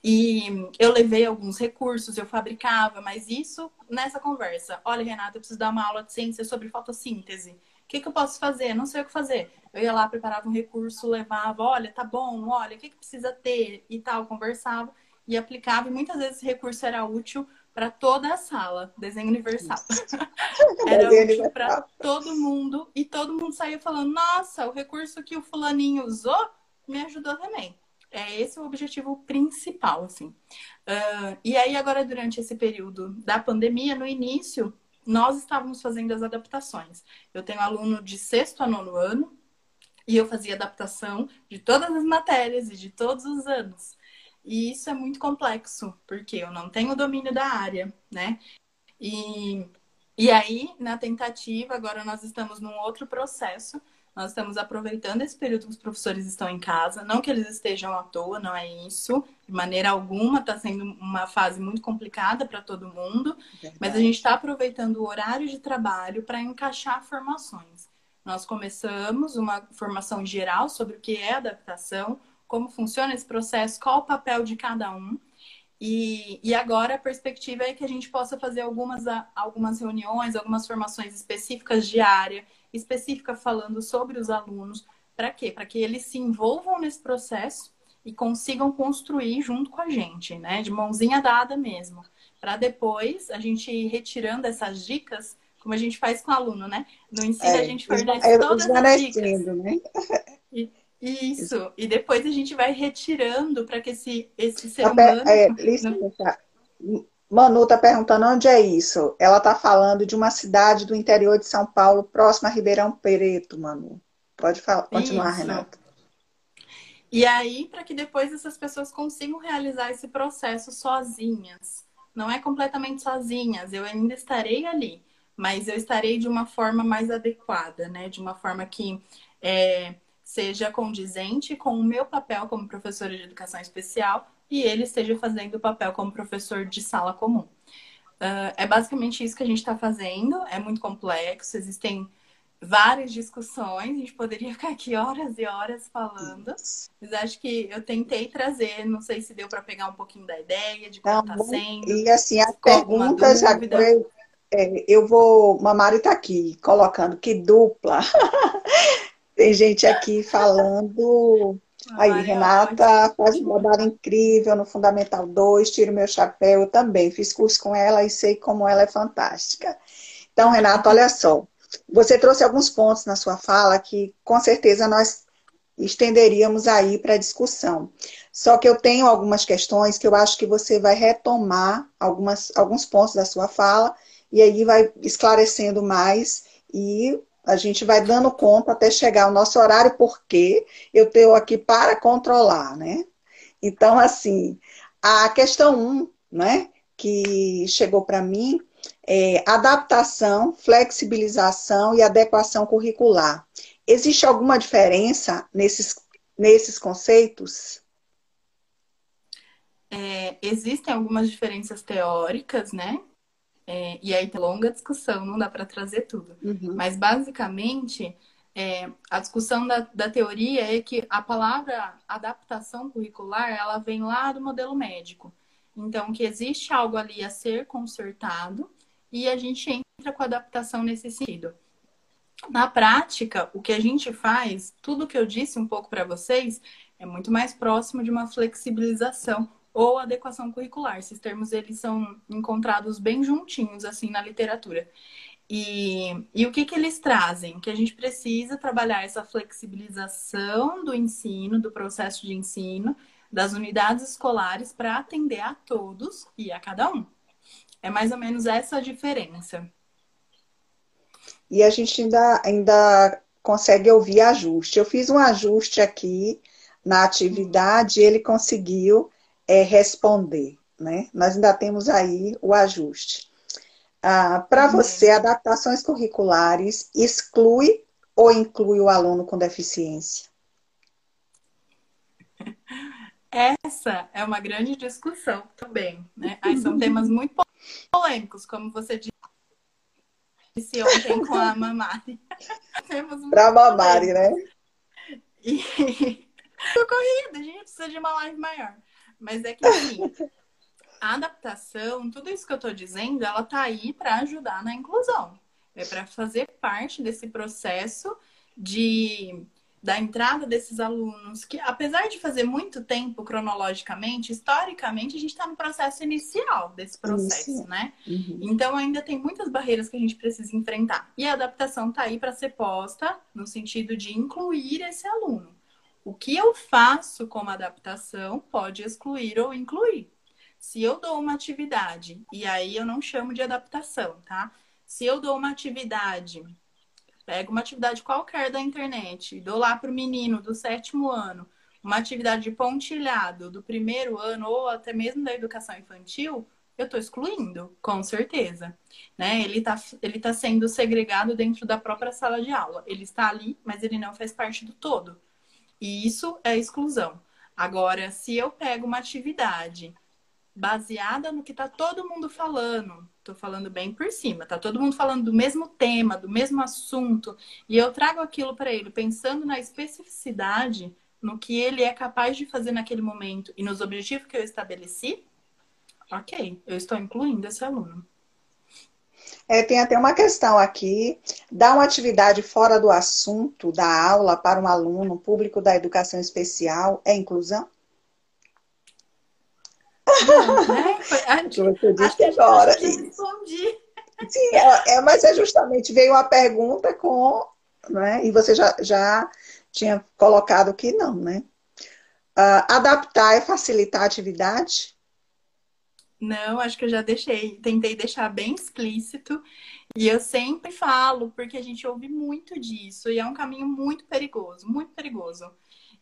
E eu levei alguns recursos, eu fabricava, mas isso nessa conversa. Olha, Renata, eu preciso dar uma aula de ciência sobre fotossíntese. O que, que eu posso fazer? Não sei o que fazer. Eu ia lá, preparava um recurso, levava, olha, tá bom, olha, o que, que precisa ter e tal, conversava e aplicava. E muitas vezes esse recurso era útil para toda a sala, desenho universal. era útil para todo mundo e todo mundo saía falando: nossa, o recurso que o fulaninho usou me ajudou também. É esse o objetivo principal, assim. Uh, e aí, agora, durante esse período da pandemia, no início, nós estávamos fazendo as adaptações. Eu tenho aluno de sexto a nono ano e eu fazia adaptação de todas as matérias e de todos os anos. E isso é muito complexo, porque eu não tenho domínio da área, né? E, e aí, na tentativa, agora nós estamos num outro processo nós estamos aproveitando esse período que os professores estão em casa. Não que eles estejam à toa, não é isso. De maneira alguma, está sendo uma fase muito complicada para todo mundo. Verdade. Mas a gente está aproveitando o horário de trabalho para encaixar formações. Nós começamos uma formação geral sobre o que é adaptação, como funciona esse processo, qual o papel de cada um. E, e agora a perspectiva é que a gente possa fazer algumas, algumas reuniões, algumas formações específicas de área específica falando sobre os alunos. Para quê? Para que eles se envolvam nesse processo e consigam construir junto com a gente, né? De mãozinha dada mesmo. Para depois a gente ir retirando essas dicas, como a gente faz com o aluno, né? No ensino é, a gente fornece é, todas as dicas. Né? Isso. E depois a gente vai retirando para que esse, esse ser humano. É. Manu está perguntando onde é isso. Ela está falando de uma cidade do interior de São Paulo, próxima a Ribeirão Preto, Manu. Pode falar, continuar, isso. Renata. E aí, para que depois essas pessoas consigam realizar esse processo sozinhas. Não é completamente sozinhas, eu ainda estarei ali, mas eu estarei de uma forma mais adequada, né? De uma forma que é, seja condizente com o meu papel como professora de educação especial e ele esteja fazendo o papel como professor de sala comum. Uh, é basicamente isso que a gente está fazendo, é muito complexo, existem várias discussões, a gente poderia ficar aqui horas e horas falando, mas acho que eu tentei trazer, não sei se deu para pegar um pouquinho da ideia de como está sendo. E assim, as perguntas, eu, é, eu vou, Mamari está aqui colocando que dupla. Tem gente aqui falando Aí, Ai, Renata faz um trabalho incrível no Fundamental 2, tiro meu chapéu eu também. Fiz curso com ela e sei como ela é fantástica. Então, Renata, olha só. Você trouxe alguns pontos na sua fala que com certeza nós estenderíamos aí para discussão. Só que eu tenho algumas questões que eu acho que você vai retomar algumas, alguns pontos da sua fala e aí vai esclarecendo mais e a gente vai dando conta até chegar ao nosso horário, porque eu tenho aqui para controlar, né? Então, assim, a questão 1, um, né, que chegou para mim, é adaptação, flexibilização e adequação curricular. Existe alguma diferença nesses, nesses conceitos? É, existem algumas diferenças teóricas, né? É, e aí tem longa discussão, não dá para trazer tudo. Uhum. Mas basicamente, é, a discussão da, da teoria é que a palavra adaptação curricular, ela vem lá do modelo médico. Então, que existe algo ali a ser consertado e a gente entra com adaptação nesse sentido. Na prática, o que a gente faz, tudo que eu disse um pouco para vocês, é muito mais próximo de uma flexibilização ou adequação curricular. Esses termos eles são encontrados bem juntinhos assim na literatura. E, e o que, que eles trazem? Que a gente precisa trabalhar essa flexibilização do ensino, do processo de ensino, das unidades escolares para atender a todos e a cada um. É mais ou menos essa a diferença. E a gente ainda, ainda consegue ouvir ajuste. Eu fiz um ajuste aqui na atividade ele conseguiu é, responder. Né? Nós ainda temos aí o ajuste. Ah, Para uhum. você, adaptações curriculares exclui ou inclui o aluno com deficiência? Essa é uma grande discussão também, né? Aí são temas muito polêmicos, como você disse ontem com a Mamari. Para a Mamari, né? E corrida, a gente precisa de uma live maior. Mas é que assim, a adaptação, tudo isso que eu estou dizendo, ela tá aí para ajudar na inclusão. É para fazer parte desse processo de da entrada desses alunos, que apesar de fazer muito tempo cronologicamente, historicamente, a gente está no processo inicial desse processo, Isso. né? Uhum. Então ainda tem muitas barreiras que a gente precisa enfrentar. E a adaptação está aí para ser posta no sentido de incluir esse aluno. O que eu faço como adaptação pode excluir ou incluir. Se eu dou uma atividade, e aí eu não chamo de adaptação, tá? Se eu dou uma atividade Pego uma atividade qualquer da internet, dou lá para o menino do sétimo ano, uma atividade de pontilhado do primeiro ano ou até mesmo da educação infantil, eu estou excluindo, com certeza. Né? Ele está ele tá sendo segregado dentro da própria sala de aula. Ele está ali, mas ele não faz parte do todo. E isso é exclusão. Agora, se eu pego uma atividade baseada no que está todo mundo falando, Tô falando bem por cima, tá todo mundo falando do mesmo tema, do mesmo assunto, e eu trago aquilo para ele pensando na especificidade, no que ele é capaz de fazer naquele momento e nos objetivos que eu estabeleci. OK, eu estou incluindo esse aluno. É, tem até uma questão aqui. Dar uma atividade fora do assunto da aula para um aluno público da educação especial é inclusão? Não, né? Você disse agora. respondi. Sim, é, é, mas é justamente veio uma pergunta com. Né? E você já, já tinha colocado que não, né? Uh, adaptar é facilitar a atividade? Não, acho que eu já deixei, tentei deixar bem explícito. E eu sempre falo, porque a gente ouve muito disso, e é um caminho muito perigoso, muito perigoso.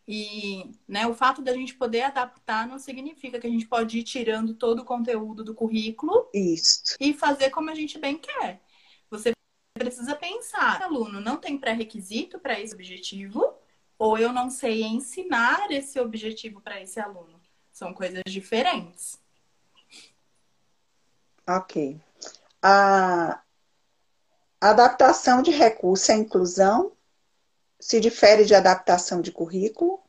E né, o fato da gente poder adaptar não significa que a gente pode ir tirando todo o conteúdo do currículo Isso. e fazer como a gente bem quer. Você precisa pensar, aluno não tem pré-requisito para esse objetivo, ou eu não sei ensinar esse objetivo para esse aluno. São coisas diferentes. Ok. A adaptação de recurso é inclusão? se difere de adaptação de currículo?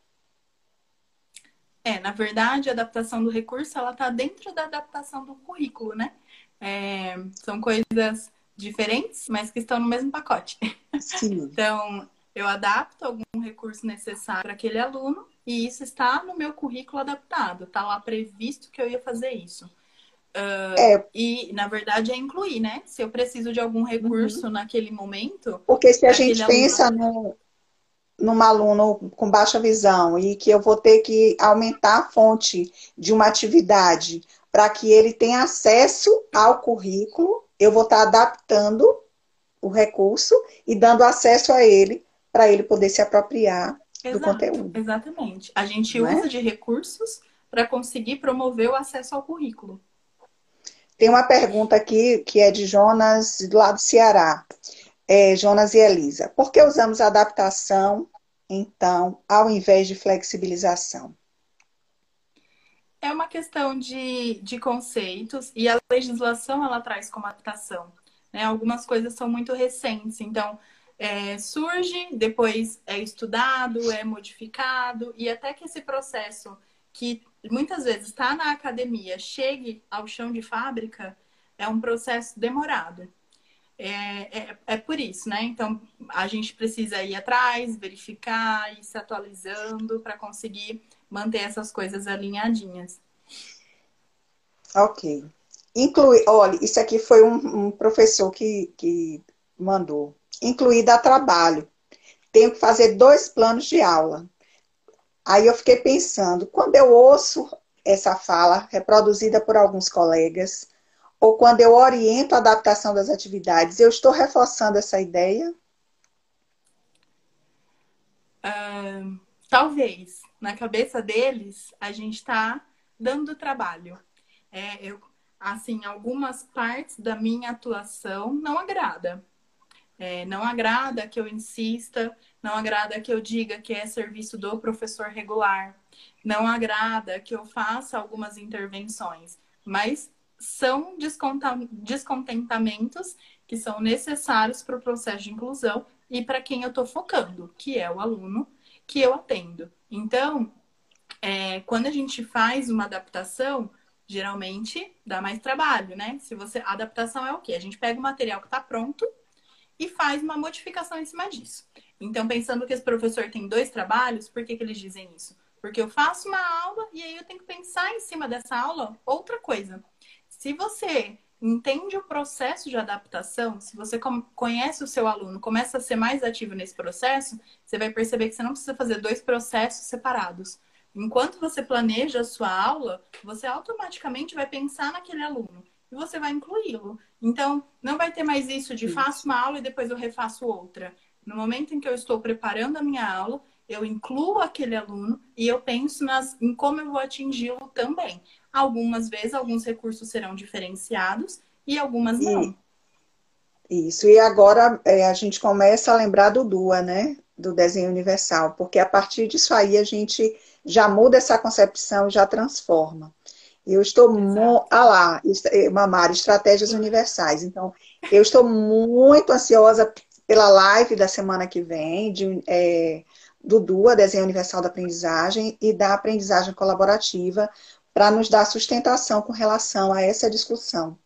É, na verdade, a adaptação do recurso ela está dentro da adaptação do currículo, né? É, são coisas diferentes, mas que estão no mesmo pacote. Sim. então, eu adapto algum recurso necessário para aquele aluno e isso está no meu currículo adaptado, está lá previsto que eu ia fazer isso. Uh, é. E, na verdade, é incluir, né? Se eu preciso de algum recurso uhum. naquele momento. Porque se a gente pensa no, num aluno com baixa visão e que eu vou ter que aumentar a fonte de uma atividade para que ele tenha acesso ao currículo, eu vou estar adaptando o recurso e dando acesso a ele para ele poder se apropriar Exato, do conteúdo. Exatamente. A gente Não é? usa é? de recursos para conseguir promover o acesso ao currículo. Tem uma pergunta aqui que é de Jonas, lá do Ceará é, Jonas e Elisa. Por que usamos adaptação, então, ao invés de flexibilização? É uma questão de, de conceitos e a legislação ela traz como adaptação. Né? Algumas coisas são muito recentes, então é, surge, depois é estudado, é modificado e até que esse processo que muitas vezes está na academia chegue ao chão de fábrica é um processo demorado. É, é, é, por isso, né? Então, a gente precisa ir atrás, verificar, ir se atualizando para conseguir manter essas coisas alinhadinhas. Ok. Incluir, olha, isso aqui foi um, um professor que, que mandou. Incluir da trabalho. Tenho que fazer dois planos de aula. Aí eu fiquei pensando, quando eu ouço essa fala reproduzida por alguns colegas, ou quando eu oriento a adaptação das atividades, eu estou reforçando essa ideia? Uh, talvez. Na cabeça deles, a gente está dando trabalho. É, eu, assim, algumas partes da minha atuação não agrada. É, não agrada que eu insista, não agrada que eu diga que é serviço do professor regular, não agrada que eu faça algumas intervenções, mas são descontentamentos que são necessários para o processo de inclusão e para quem eu estou focando, que é o aluno que eu atendo. Então, é, quando a gente faz uma adaptação, geralmente dá mais trabalho, né? Se você, a adaptação é o quê? A gente pega o material que está pronto e faz uma modificação em cima disso. Então, pensando que esse professor tem dois trabalhos, por que, que eles dizem isso? Porque eu faço uma aula e aí eu tenho que pensar em cima dessa aula outra coisa. Se você entende o processo de adaptação, se você conhece o seu aluno, começa a ser mais ativo nesse processo, você vai perceber que você não precisa fazer dois processos separados. Enquanto você planeja a sua aula, você automaticamente vai pensar naquele aluno e você vai incluí-lo. Então, não vai ter mais isso de faço uma aula e depois eu refaço outra. No momento em que eu estou preparando a minha aula, eu incluo aquele aluno e eu penso nas, em como eu vou atingi-lo também. Algumas vezes, alguns recursos serão diferenciados e algumas não. Isso, e agora é, a gente começa a lembrar do DUA, né? Do desenho universal, porque a partir disso aí a gente já muda essa concepção, já transforma. Eu estou mo... ah lá, eh, Mamara, estratégias universais. Então, eu estou muito ansiosa pela live da semana que vem, de, é, do DUA, Desenho Universal da Aprendizagem, e da aprendizagem colaborativa, para nos dar sustentação com relação a essa discussão.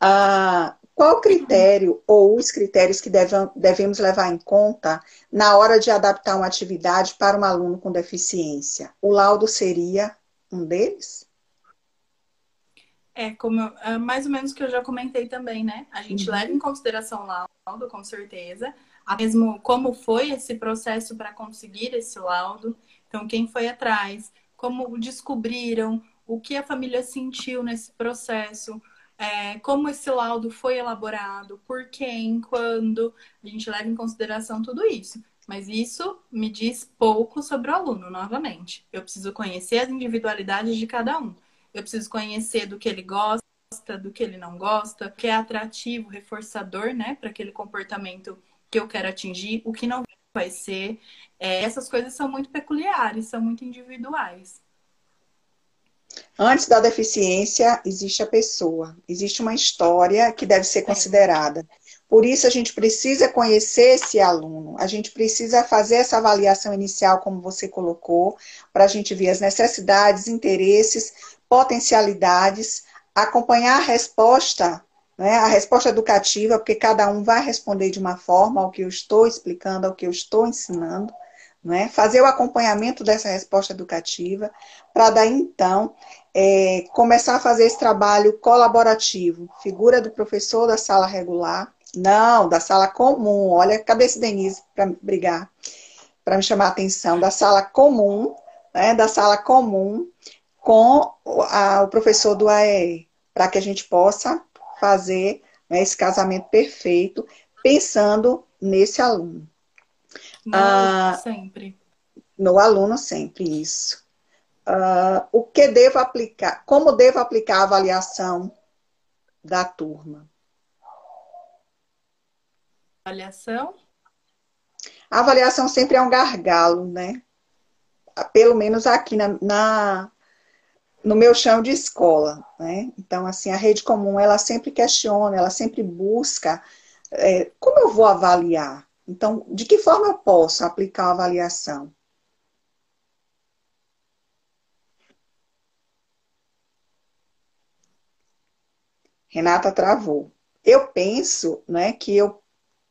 Ah, qual critério ou os critérios que devemos levar em conta na hora de adaptar uma atividade para um aluno com deficiência? O laudo seria um deles? É, como é mais ou menos que eu já comentei também, né? A gente uhum. leva em consideração o laudo, com certeza, mesmo como foi esse processo para conseguir esse laudo. Então, quem foi atrás, como descobriram, o que a família sentiu nesse processo, é, como esse laudo foi elaborado, por quem, quando. A gente leva em consideração tudo isso. Mas isso me diz pouco sobre o aluno, novamente. Eu preciso conhecer as individualidades de cada um. Eu preciso conhecer do que ele gosta, do que ele não gosta, o que é atrativo, reforçador, né, para aquele comportamento que eu quero atingir, o que não vai ser. É, essas coisas são muito peculiares, são muito individuais. Antes da deficiência, existe a pessoa, existe uma história que deve ser considerada. Por isso, a gente precisa conhecer esse aluno, a gente precisa fazer essa avaliação inicial, como você colocou, para a gente ver as necessidades, interesses, potencialidades, acompanhar a resposta, né, a resposta educativa, porque cada um vai responder de uma forma ao que eu estou explicando, ao que eu estou ensinando, né, fazer o acompanhamento dessa resposta educativa, para daí então é, começar a fazer esse trabalho colaborativo, figura do professor da sala regular, não, da sala comum, olha, cadê esse Denise para brigar, para me chamar a atenção, da sala comum, né, da sala comum, com a, o professor do AEE, para que a gente possa fazer né, esse casamento perfeito, pensando nesse aluno. No ah, aluno sempre. No aluno sempre, isso. Ah, o que devo aplicar? Como devo aplicar a avaliação da turma? Avaliação? A avaliação sempre é um gargalo, né? Pelo menos aqui na, na no meu chão de escola, né? Então, assim, a rede comum, ela sempre questiona, ela sempre busca é, como eu vou avaliar? Então, de que forma eu posso aplicar a avaliação? Renata travou. Eu penso né, que eu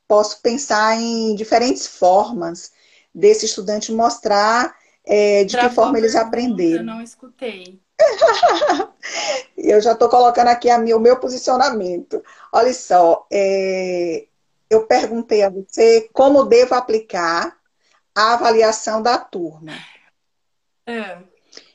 posso pensar em diferentes formas desse estudante mostrar é, de Travou que forma eles aprenderam. Eu não escutei. E eu já estou colocando aqui a minha, o meu posicionamento. Olha só, é, eu perguntei a você como devo aplicar a avaliação da turma. É.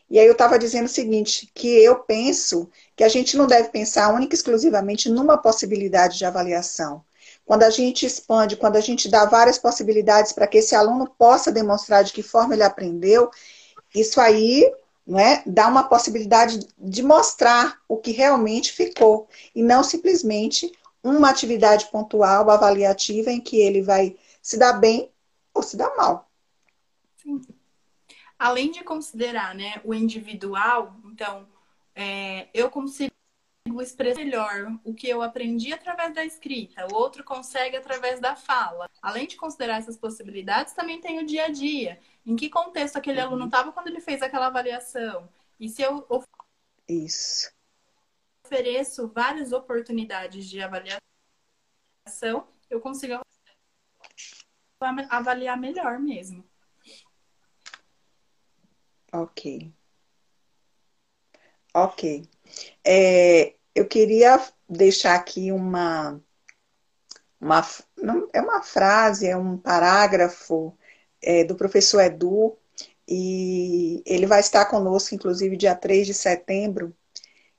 E aí eu estava dizendo o seguinte, que eu penso que a gente não deve pensar única e exclusivamente numa possibilidade de avaliação. Quando a gente expande, quando a gente dá várias possibilidades para que esse aluno possa demonstrar de que forma ele aprendeu, isso aí não é, dá uma possibilidade de mostrar o que realmente ficou, e não simplesmente uma atividade pontual, avaliativa, em que ele vai se dar bem ou se dar mal. Sim. Além de considerar né, o individual, então, é, eu consigo expressar melhor o que eu aprendi através da escrita, o outro consegue através da fala. Além de considerar essas possibilidades, também tem o dia a dia. Em que contexto aquele aluno estava quando ele fez aquela avaliação? E se eu Isso. ofereço várias oportunidades de avaliação, eu consigo avaliar melhor mesmo. Ok. Ok. É, eu queria deixar aqui uma, uma. É uma frase, é um parágrafo é, do professor Edu, e ele vai estar conosco, inclusive, dia 3 de setembro,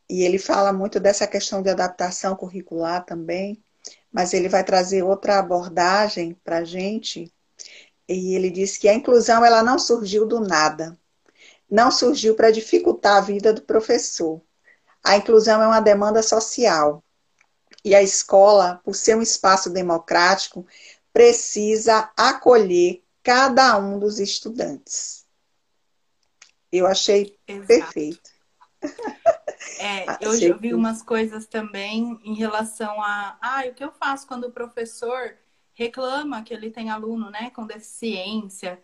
e ele fala muito dessa questão de adaptação curricular também, mas ele vai trazer outra abordagem para a gente, e ele diz que a inclusão ela não surgiu do nada, não surgiu para dificultar a vida do professor. A inclusão é uma demanda social. E a escola, por ser um espaço democrático, precisa acolher cada um dos estudantes. Eu achei Exato. perfeito. É, eu já vi umas coisas também em relação a ah, o que eu faço quando o professor reclama que ele tem aluno né, com deficiência.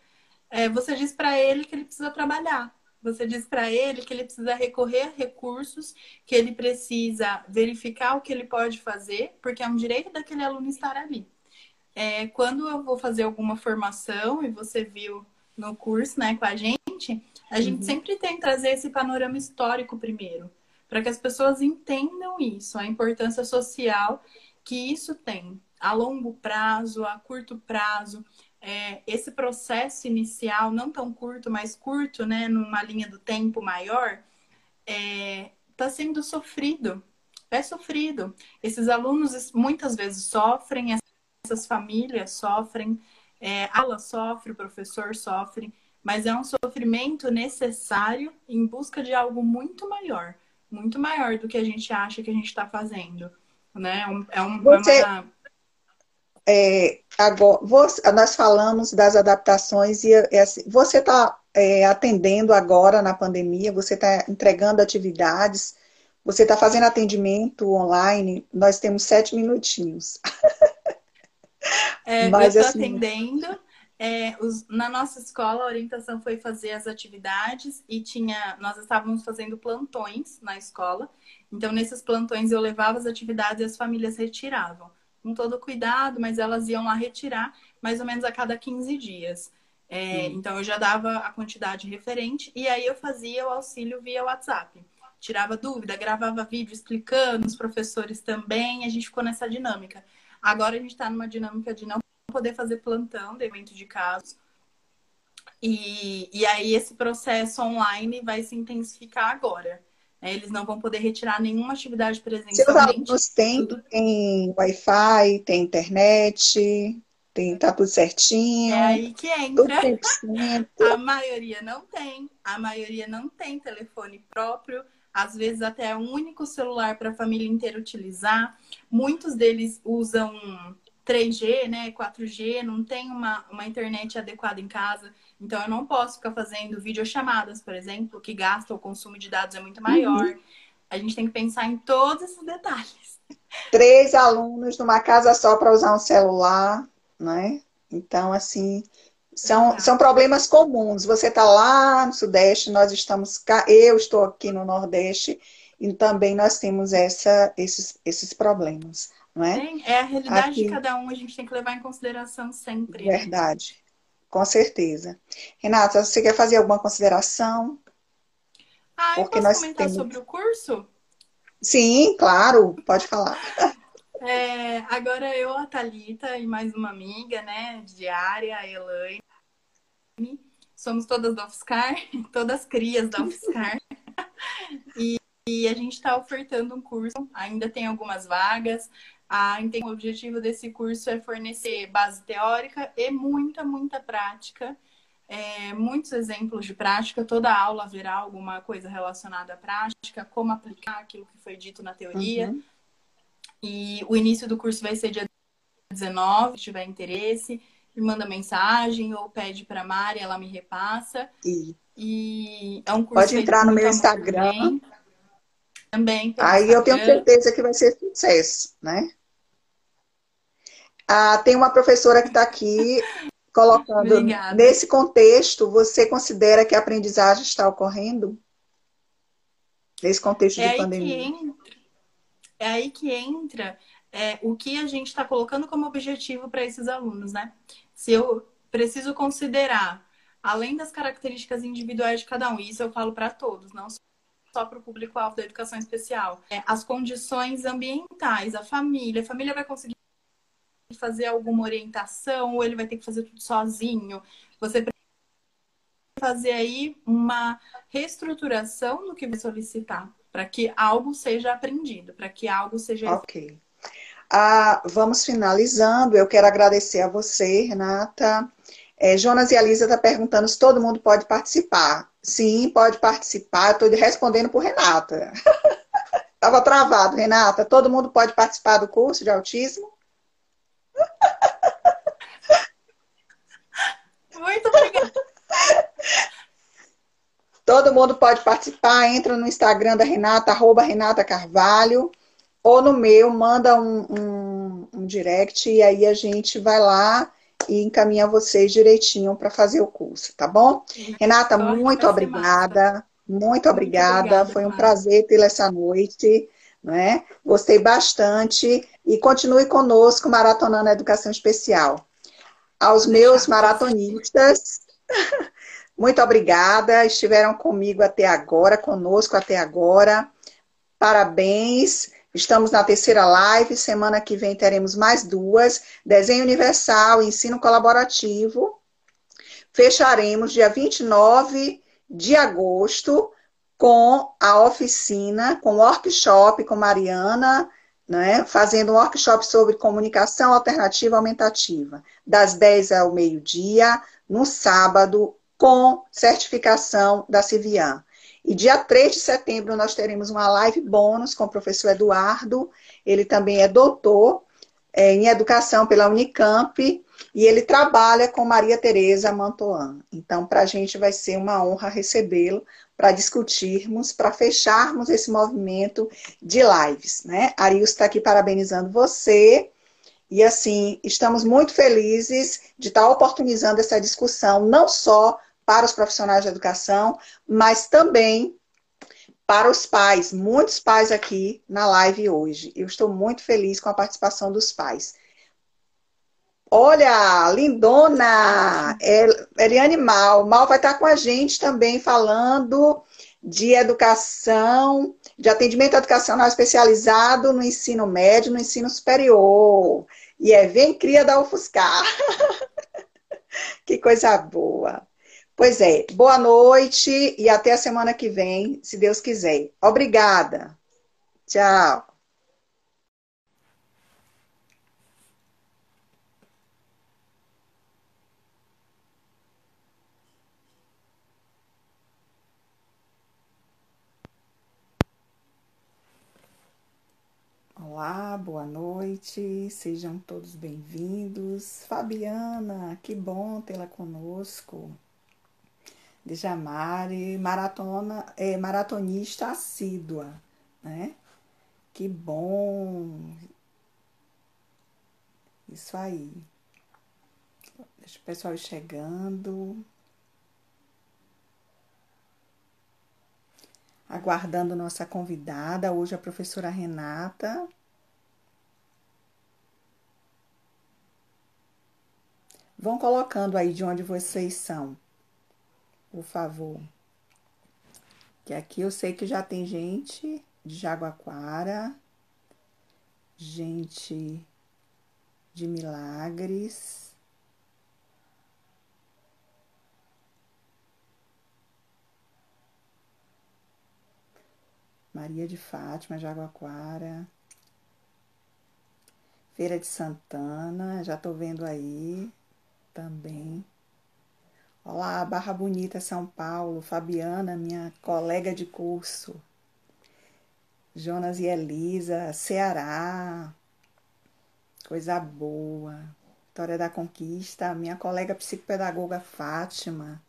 É, você diz para ele que ele precisa trabalhar. Você diz para ele que ele precisa recorrer a recursos, que ele precisa verificar o que ele pode fazer, porque é um direito daquele aluno estar ali é, quando eu vou fazer alguma formação, e você viu no curso né, com a gente, a gente uhum. sempre tem que trazer esse panorama histórico primeiro, para que as pessoas entendam isso, a importância social que isso tem a longo prazo, a curto prazo. É, esse processo inicial, não tão curto, mas curto, né, numa linha do tempo maior, está é, tá sendo sofrido. É sofrido. Esses alunos muitas vezes sofrem, essas famílias sofrem, é, a aula sofre, o professor sofre, mas é um sofrimento necessário em busca de algo muito maior, muito maior do que a gente acha que a gente está fazendo. Né? É, um, é Você... É, agora, você, nós falamos das adaptações e é assim, você está é, atendendo agora na pandemia, você está entregando atividades, você está fazendo atendimento online, nós temos sete minutinhos. É, Mas, eu estou assim... atendendo. É, os, na nossa escola, a orientação foi fazer as atividades e tinha, nós estávamos fazendo plantões na escola. Então, nesses plantões, eu levava as atividades e as famílias retiravam. Com todo cuidado, mas elas iam lá retirar mais ou menos a cada 15 dias. É, então, eu já dava a quantidade referente e aí eu fazia o auxílio via WhatsApp. Tirava dúvida, gravava vídeo explicando, os professores também, a gente ficou nessa dinâmica. Agora a gente está numa dinâmica de não poder fazer plantão de evento de casos. E, e aí esse processo online vai se intensificar agora. Né? Eles não vão poder retirar nenhuma atividade presencialmente. Seus alunos têm, tem Wi-Fi, tem internet, tem, tá tudo certinho. É aí que entra. a maioria não tem. A maioria não tem telefone próprio às vezes até um único celular para a família inteira utilizar. Muitos deles usam 3G, né, 4G, não tem uma, uma internet adequada em casa. Então eu não posso ficar fazendo videochamadas, por exemplo, que gasta o consumo de dados é muito maior. Uhum. A gente tem que pensar em todos esses detalhes. Três alunos numa casa só para usar um celular, né? Então, assim, são, são problemas comuns. Você está lá no Sudeste, nós estamos cá, eu estou aqui no Nordeste, e também nós temos essa, esses, esses problemas. Não é? é a realidade aqui... de cada um, a gente tem que levar em consideração sempre. Verdade, com certeza. Renata, você quer fazer alguma consideração? Ah, Porque eu posso comentar temos... sobre o curso? Sim, claro, pode falar. É, agora eu, a Thalita e mais uma amiga, né, diária, a Elaine. Somos todas da UFSCar, todas crias da UFSCar. e, e a gente está ofertando um curso, ainda tem algumas vagas. A, o objetivo desse curso é fornecer base teórica e muita, muita prática. É, muitos exemplos de prática, toda aula haverá alguma coisa relacionada à prática, como aplicar aquilo que foi dito na teoria. Uhum. E o início do curso vai ser dia 19, se tiver interesse, me manda mensagem ou pede para a Mari, ela me repassa. E, e é um curso Pode entrar no meu Instagram. Também. Aí Instagram. eu tenho certeza que vai ser sucesso, né? Ah, tem uma professora que está aqui colocando. Obrigada. Nesse contexto, você considera que a aprendizagem está ocorrendo? Nesse contexto é de pandemia? Entra, é aí que entra é, o que a gente está colocando como objetivo para esses alunos, né? Se eu preciso considerar, além das características individuais de cada um, isso eu falo para todos, não só para o público-alvo da educação especial, é, as condições ambientais, a família, a família vai conseguir fazer alguma orientação ou ele vai ter que fazer tudo sozinho. Você precisa fazer aí uma reestruturação do que vai solicitar para que algo seja aprendido, para que algo seja. Ok. Ah, vamos finalizando. Eu quero agradecer a você, Renata. É, Jonas e a Lisa estão tá perguntando se todo mundo pode participar. Sim, pode participar. Estou respondendo por Renata. Estava travado, Renata. Todo mundo pode participar do curso de autismo? Muito obrigada. Todo mundo pode participar, entra no Instagram da Renata, arroba Renata Carvalho, ou no meu, manda um, um, um direct e aí a gente vai lá e encaminha vocês direitinho para fazer o curso, tá bom? Renata, muito obrigada. Muito obrigada. Foi um prazer tê-la essa noite. Né? Gostei bastante e continue conosco maratonando a educação especial. Aos meus maratonistas, muito obrigada, estiveram comigo até agora, conosco até agora. Parabéns. Estamos na terceira live, semana que vem teremos mais duas: desenho universal e ensino colaborativo. Fecharemos dia 29 de agosto com a oficina, com o workshop com Mariana, né, fazendo um workshop sobre comunicação alternativa aumentativa, das 10 ao meio-dia, no sábado, com certificação da Civian. E dia 3 de setembro nós teremos uma live bônus com o professor Eduardo, ele também é doutor é, em educação pela Unicamp, e ele trabalha com Maria Tereza Mantoan. Então, para a gente vai ser uma honra recebê-lo para discutirmos, para fecharmos esse movimento de lives, né? Arius está aqui parabenizando você. E assim, estamos muito felizes de estar oportunizando essa discussão, não só para os profissionais de educação, mas também para os pais, muitos pais aqui na live hoje. Eu estou muito feliz com a participação dos pais. Olha, lindona! É, Eliane Mal. Mal vai estar com a gente também falando de educação, de atendimento educacional especializado no ensino médio, no ensino superior. E é Vem Cria da UFSCar. que coisa boa. Pois é, boa noite e até a semana que vem, se Deus quiser. Obrigada. Tchau. Olá, boa noite, sejam todos bem-vindos. Fabiana, que bom tê-la conosco. Djamari, maratona, é, maratonista assídua, né? Que bom. Isso aí. Deixa o pessoal chegando. Aguardando nossa convidada, hoje a professora Renata. Vão colocando aí de onde vocês são, por favor. Que aqui eu sei que já tem gente de Jaguaquara, gente de Milagres. Maria de Fátima, Jaguaquara. Feira de Santana, já tô vendo aí também. Olá, Barra Bonita, São Paulo. Fabiana, minha colega de curso. Jonas e Elisa, Ceará. Coisa boa. Vitória da Conquista, minha colega psicopedagoga Fátima,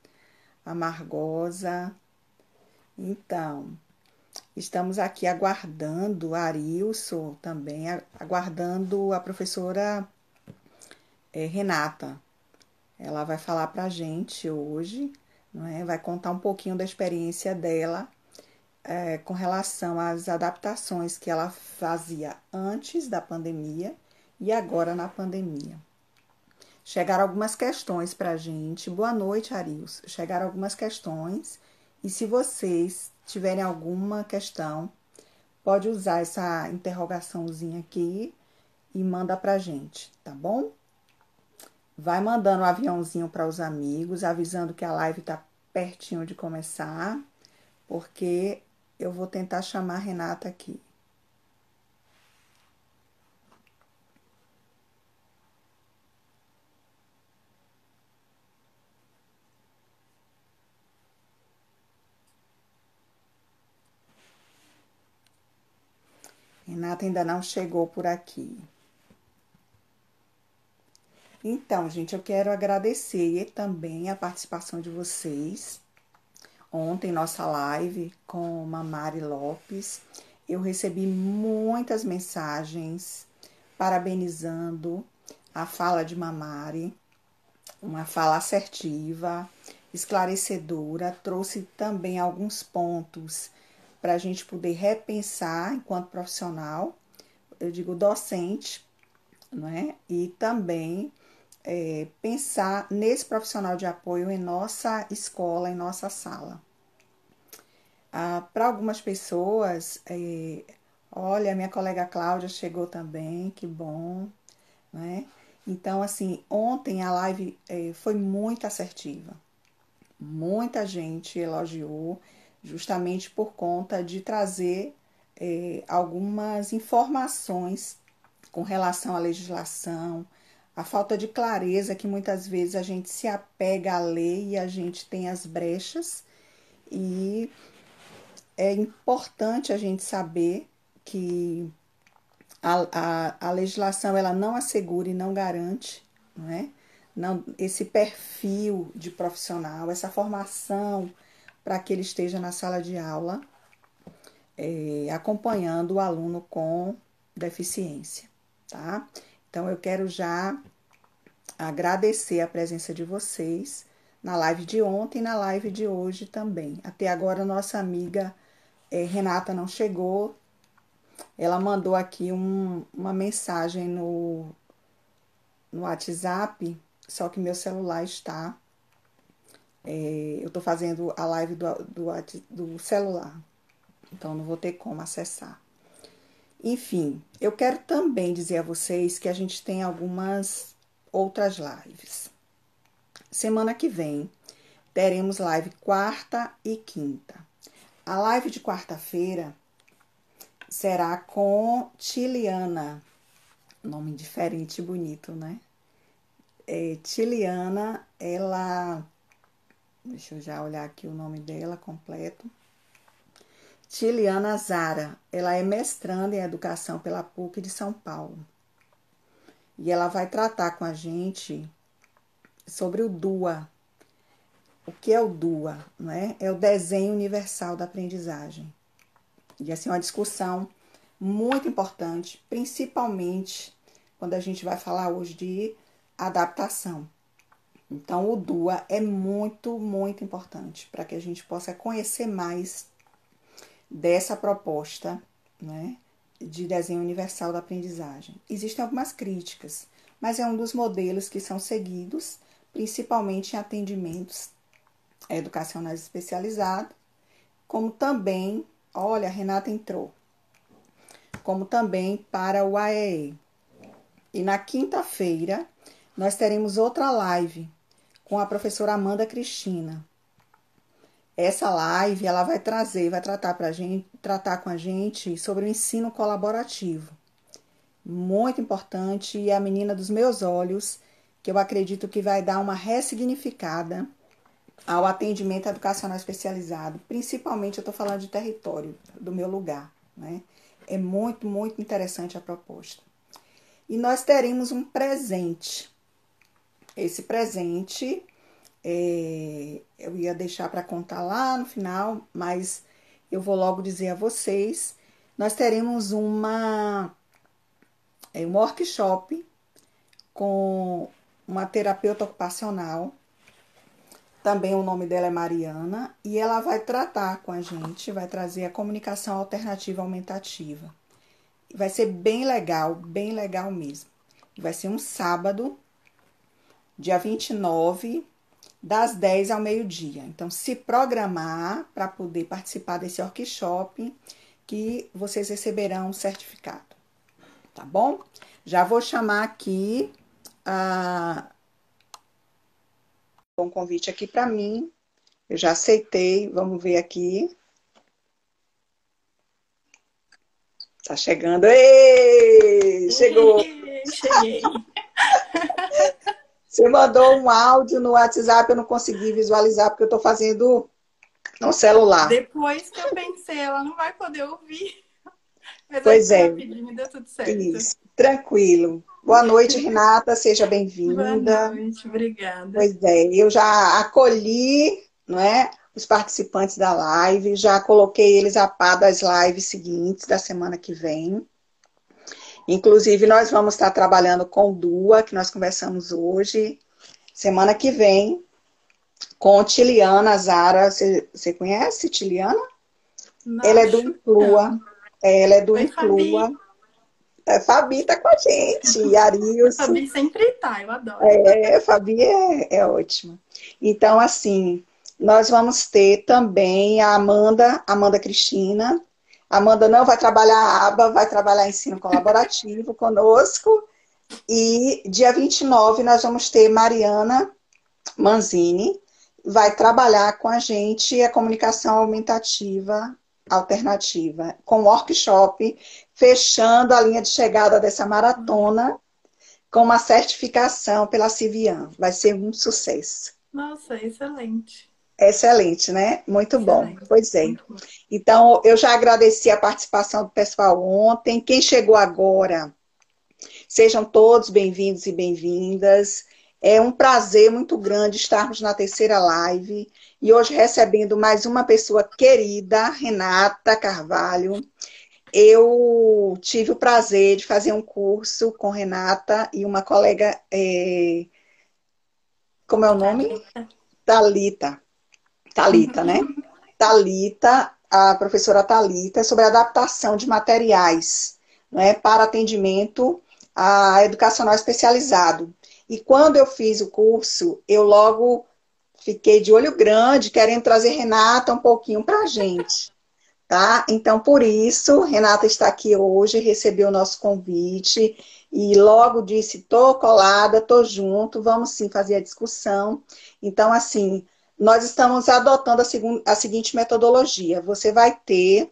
Amargosa. Então, estamos aqui aguardando Arilson também, aguardando a professora é, Renata. Ela vai falar para a gente hoje, não é? vai contar um pouquinho da experiência dela é, com relação às adaptações que ela fazia antes da pandemia e agora na pandemia. Chegaram algumas questões para a gente. Boa noite, Arius. Chegaram algumas questões e se vocês tiverem alguma questão, pode usar essa interrogaçãozinha aqui e manda para a gente, tá bom? Vai mandando um aviãozinho para os amigos, avisando que a live está pertinho de começar, porque eu vou tentar chamar a Renata aqui. Renata ainda não chegou por aqui. Então, gente, eu quero agradecer também a participação de vocês. Ontem, nossa live com Mamari Lopes, eu recebi muitas mensagens parabenizando a fala de Mamari, uma fala assertiva, esclarecedora, trouxe também alguns pontos para a gente poder repensar enquanto profissional, eu digo docente, não é? E também é, pensar nesse profissional de apoio em nossa escola, em nossa sala. Ah, Para algumas pessoas, é, olha, minha colega Cláudia chegou também, que bom, né? Então, assim, ontem a live é, foi muito assertiva. Muita gente elogiou, justamente por conta de trazer é, algumas informações com relação à legislação, a falta de clareza que muitas vezes a gente se apega à lei e a gente tem as brechas e é importante a gente saber que a, a, a legislação ela não assegura e não garante não é? não, esse perfil de profissional, essa formação para que ele esteja na sala de aula é, acompanhando o aluno com deficiência, tá? Então, eu quero já agradecer a presença de vocês na live de ontem e na live de hoje também. Até agora, nossa amiga é, Renata não chegou. Ela mandou aqui um, uma mensagem no, no WhatsApp, só que meu celular está. É, eu estou fazendo a live do, do, do celular, então não vou ter como acessar. Enfim, eu quero também dizer a vocês que a gente tem algumas outras lives. Semana que vem teremos live quarta e quinta. A live de quarta-feira será com Tiliana, nome diferente e bonito, né? É, Tiliana, ela. Deixa eu já olhar aqui o nome dela completo. Tiliana Zara. Ela é mestranda em educação pela PUC de São Paulo. E ela vai tratar com a gente sobre o DUA. O que é o DUA? Né? É o desenho universal da aprendizagem. E assim, uma discussão muito importante, principalmente quando a gente vai falar hoje de adaptação. Então, o DUA é muito, muito importante para que a gente possa conhecer mais dessa proposta né, de desenho universal da aprendizagem. Existem algumas críticas, mas é um dos modelos que são seguidos, principalmente em atendimentos educacionais especializados como também, olha, a Renata entrou, como também para o AEE. E na quinta-feira nós teremos outra live com a professora Amanda Cristina. Essa live ela vai trazer, vai tratar para gente, tratar com a gente sobre o ensino colaborativo. Muito importante e a menina dos meus olhos, que eu acredito que vai dar uma ressignificada ao atendimento educacional especializado. Principalmente eu estou falando de território, do meu lugar. Né? É muito, muito interessante a proposta. E nós teremos um presente. Esse presente é, eu ia deixar para contar lá no final, mas eu vou logo dizer a vocês. Nós teremos uma é, um workshop com uma terapeuta ocupacional também o nome dela é Mariana e ela vai tratar com a gente, vai trazer a comunicação alternativa aumentativa. Vai ser bem legal, bem legal mesmo. Vai ser um sábado, dia 29, das 10 ao meio-dia. Então, se programar para poder participar desse workshop, que vocês receberão um certificado. Tá bom? Já vou chamar aqui a um convite aqui para mim. Eu já aceitei. Vamos ver aqui. Tá chegando. Ei! Chegou! Cheguei! Você mandou um áudio no WhatsApp, eu não consegui visualizar, porque eu estou fazendo no celular. Depois que eu pensei, ela não vai poder ouvir. Mas pois é. deu tudo certo. Isso, tranquilo. Boa noite, Renata, seja bem-vinda. Boa noite, obrigada. Pois é, eu já acolhi, não é, os participantes da live, já coloquei eles a par das lives seguintes da semana que vem. Inclusive, nós vamos estar trabalhando com Dua, que nós conversamos hoje, semana que vem, com Tiliana Zara. Você, você conhece Tiliana? Não, ela é do Inclua. Ela é do Oi, Inclua. Fabi. É, Fabi tá com a gente, e Arilson. Fabi sempre tá, eu adoro. É, Fabi é, é ótima. Então, assim, nós vamos ter também a Amanda, Amanda Cristina. Amanda não vai trabalhar a aba, vai trabalhar ensino colaborativo conosco. E dia 29 nós vamos ter Mariana Manzini, vai trabalhar com a gente a comunicação aumentativa alternativa, com workshop fechando a linha de chegada dessa maratona com uma certificação pela Civian. Vai ser um sucesso. Nossa, excelente. Excelente, né? Muito bom. Pois é. Então, eu já agradeci a participação do pessoal ontem. Quem chegou agora, sejam todos bem-vindos e bem-vindas. É um prazer muito grande estarmos na terceira live e hoje recebendo mais uma pessoa querida, Renata Carvalho eu tive o prazer de fazer um curso com Renata e uma colega, é... como é o nome? Talita. Talita, né? Talita, a professora Talita, sobre adaptação de materiais né, para atendimento a educacional especializado. E quando eu fiz o curso, eu logo fiquei de olho grande, querendo trazer Renata um pouquinho para a gente tá? Então, por isso, Renata está aqui hoje, recebeu o nosso convite e logo disse: tô colada, tô junto, vamos sim fazer a discussão. Então, assim, nós estamos adotando a, a seguinte metodologia: você vai ter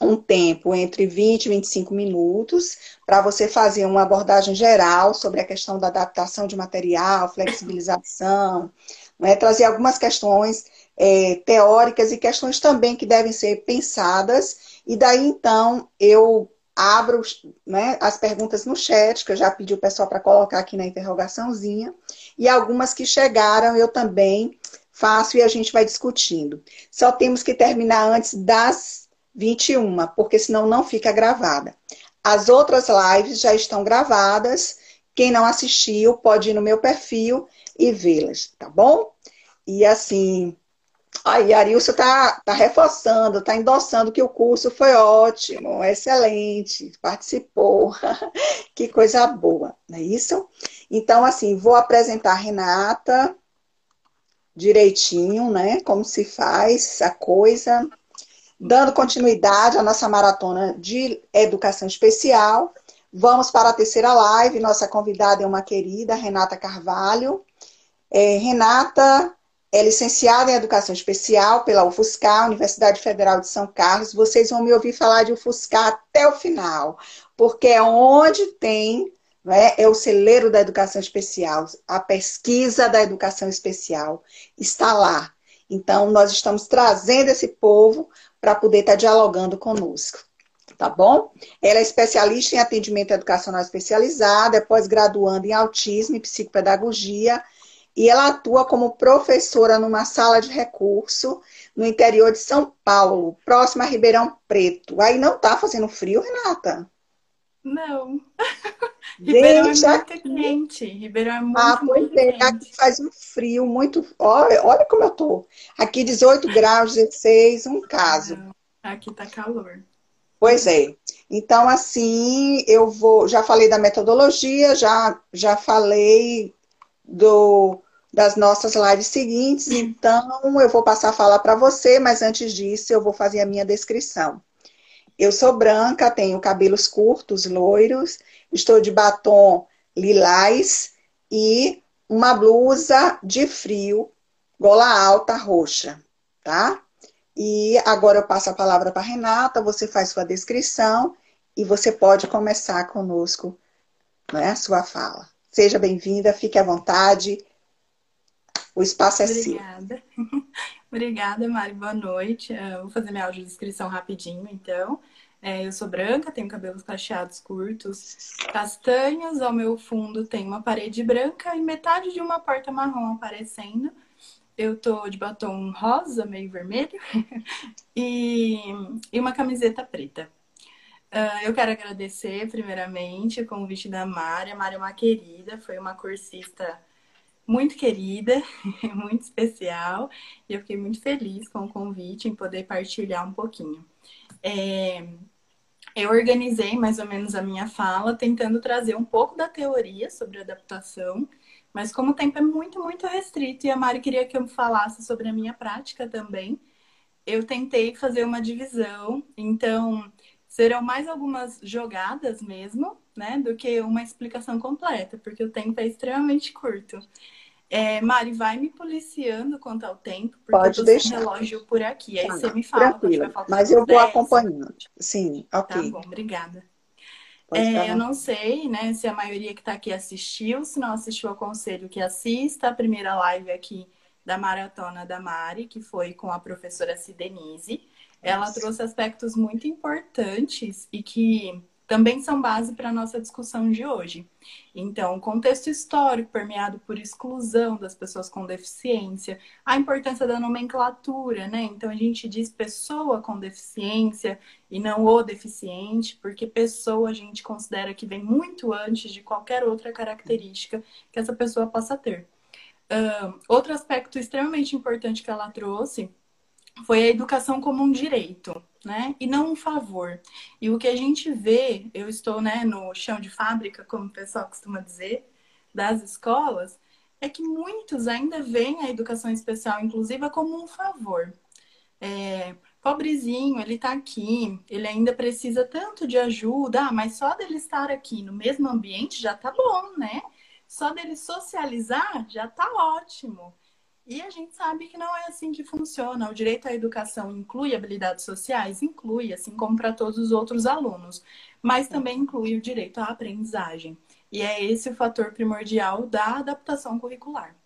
um tempo entre 20 e 25 minutos para você fazer uma abordagem geral sobre a questão da adaptação de material, flexibilização, né? trazer algumas questões é, teóricas e questões também que devem ser pensadas. E daí então eu abro né, as perguntas no chat, que eu já pedi o pessoal para colocar aqui na interrogaçãozinha, e algumas que chegaram eu também faço e a gente vai discutindo. Só temos que terminar antes das 21, porque senão não fica gravada. As outras lives já estão gravadas. Quem não assistiu pode ir no meu perfil e vê-las, tá bom? E assim, Aí, Arilson está tá reforçando, está endossando que o curso foi ótimo, excelente, participou. que coisa boa, não é isso? Então, assim, vou apresentar a Renata direitinho, né? Como se faz a coisa. Dando continuidade à nossa maratona de educação especial, vamos para a terceira live. Nossa convidada é uma querida, Renata Carvalho. É, Renata é licenciada em Educação Especial pela UFSCar, Universidade Federal de São Carlos. Vocês vão me ouvir falar de UFSCar até o final, porque é onde tem, né, é o celeiro da educação especial, a pesquisa da educação especial está lá. Então, nós estamos trazendo esse povo para poder estar tá dialogando conosco. Tá bom? Ela é especialista em atendimento educacional especializado, é pós-graduanda em autismo e psicopedagogia, e ela atua como professora numa sala de recurso no interior de São Paulo, próximo a Ribeirão Preto. Aí não tá fazendo frio, Renata? Não. Ribeirão é muito quente. Ribeirão é muito, ah, pois muito é. Quente. Aqui faz um frio muito. Olha, olha como eu tô. Aqui 18 graus, 16, um caso. Não, aqui tá calor. Pois é. Então, assim, eu vou. Já falei da metodologia, já, já falei do, das nossas lives seguintes, então eu vou passar a falar para você, mas antes disso eu vou fazer a minha descrição. Eu sou branca, tenho cabelos curtos, loiros, estou de batom lilás e uma blusa de frio, gola alta, roxa, tá? E agora eu passo a palavra para Renata, você faz sua descrição e você pode começar conosco né, a sua fala. Seja bem-vinda, fique à vontade. O espaço é Obrigada. seu. Obrigada, Mari. Boa noite. Eu vou fazer minha audiodescrição rapidinho, então. É, eu sou branca, tenho cabelos cacheados curtos, castanhos. Ao meu fundo tem uma parede branca e metade de uma porta marrom aparecendo. Eu tô de batom rosa, meio vermelho, e, e uma camiseta preta. Uh, eu quero agradecer, primeiramente, o convite da Mari. A Mari é uma querida, foi uma cursista muito querida, muito especial, e eu fiquei muito feliz com o convite em poder partilhar um pouquinho. É, eu organizei mais ou menos a minha fala, tentando trazer um pouco da teoria sobre adaptação, mas como o tempo é muito, muito restrito e a Mari queria que eu falasse sobre a minha prática também, eu tentei fazer uma divisão. Então, serão mais algumas jogadas mesmo, né, do que uma explicação completa, porque o tempo é extremamente curto. É, Mari, vai me policiando quanto ao tempo, porque pode eu tô deixar. relógio por aqui. Aí tá, você me fala. Tranquila, mas eu vou 10. acompanhando. Sim, ok. Tá bom, obrigada. É, eu não sei, né, se a maioria que está aqui assistiu, se não assistiu, aconselho que assista a primeira live aqui da Maratona da Mari, que foi com a professora Cidenise. Ela trouxe aspectos muito importantes e que também são base para a nossa discussão de hoje. Então, o contexto histórico permeado por exclusão das pessoas com deficiência, a importância da nomenclatura, né? Então, a gente diz pessoa com deficiência e não o deficiente, porque pessoa a gente considera que vem muito antes de qualquer outra característica que essa pessoa possa ter. Uh, outro aspecto extremamente importante que ela trouxe foi a educação como um direito né? E não um favor. E o que a gente vê, eu estou né, no chão de fábrica, como o pessoal costuma dizer, das escolas, é que muitos ainda veem a educação especial inclusiva como um favor. É, pobrezinho, ele está aqui, ele ainda precisa tanto de ajuda, ah, mas só dele estar aqui no mesmo ambiente já tá bom, né? Só dele socializar já tá ótimo. E a gente sabe que não é assim que funciona. O direito à educação inclui habilidades sociais? Inclui, assim como para todos os outros alunos. Mas também inclui o direito à aprendizagem. E é esse o fator primordial da adaptação curricular.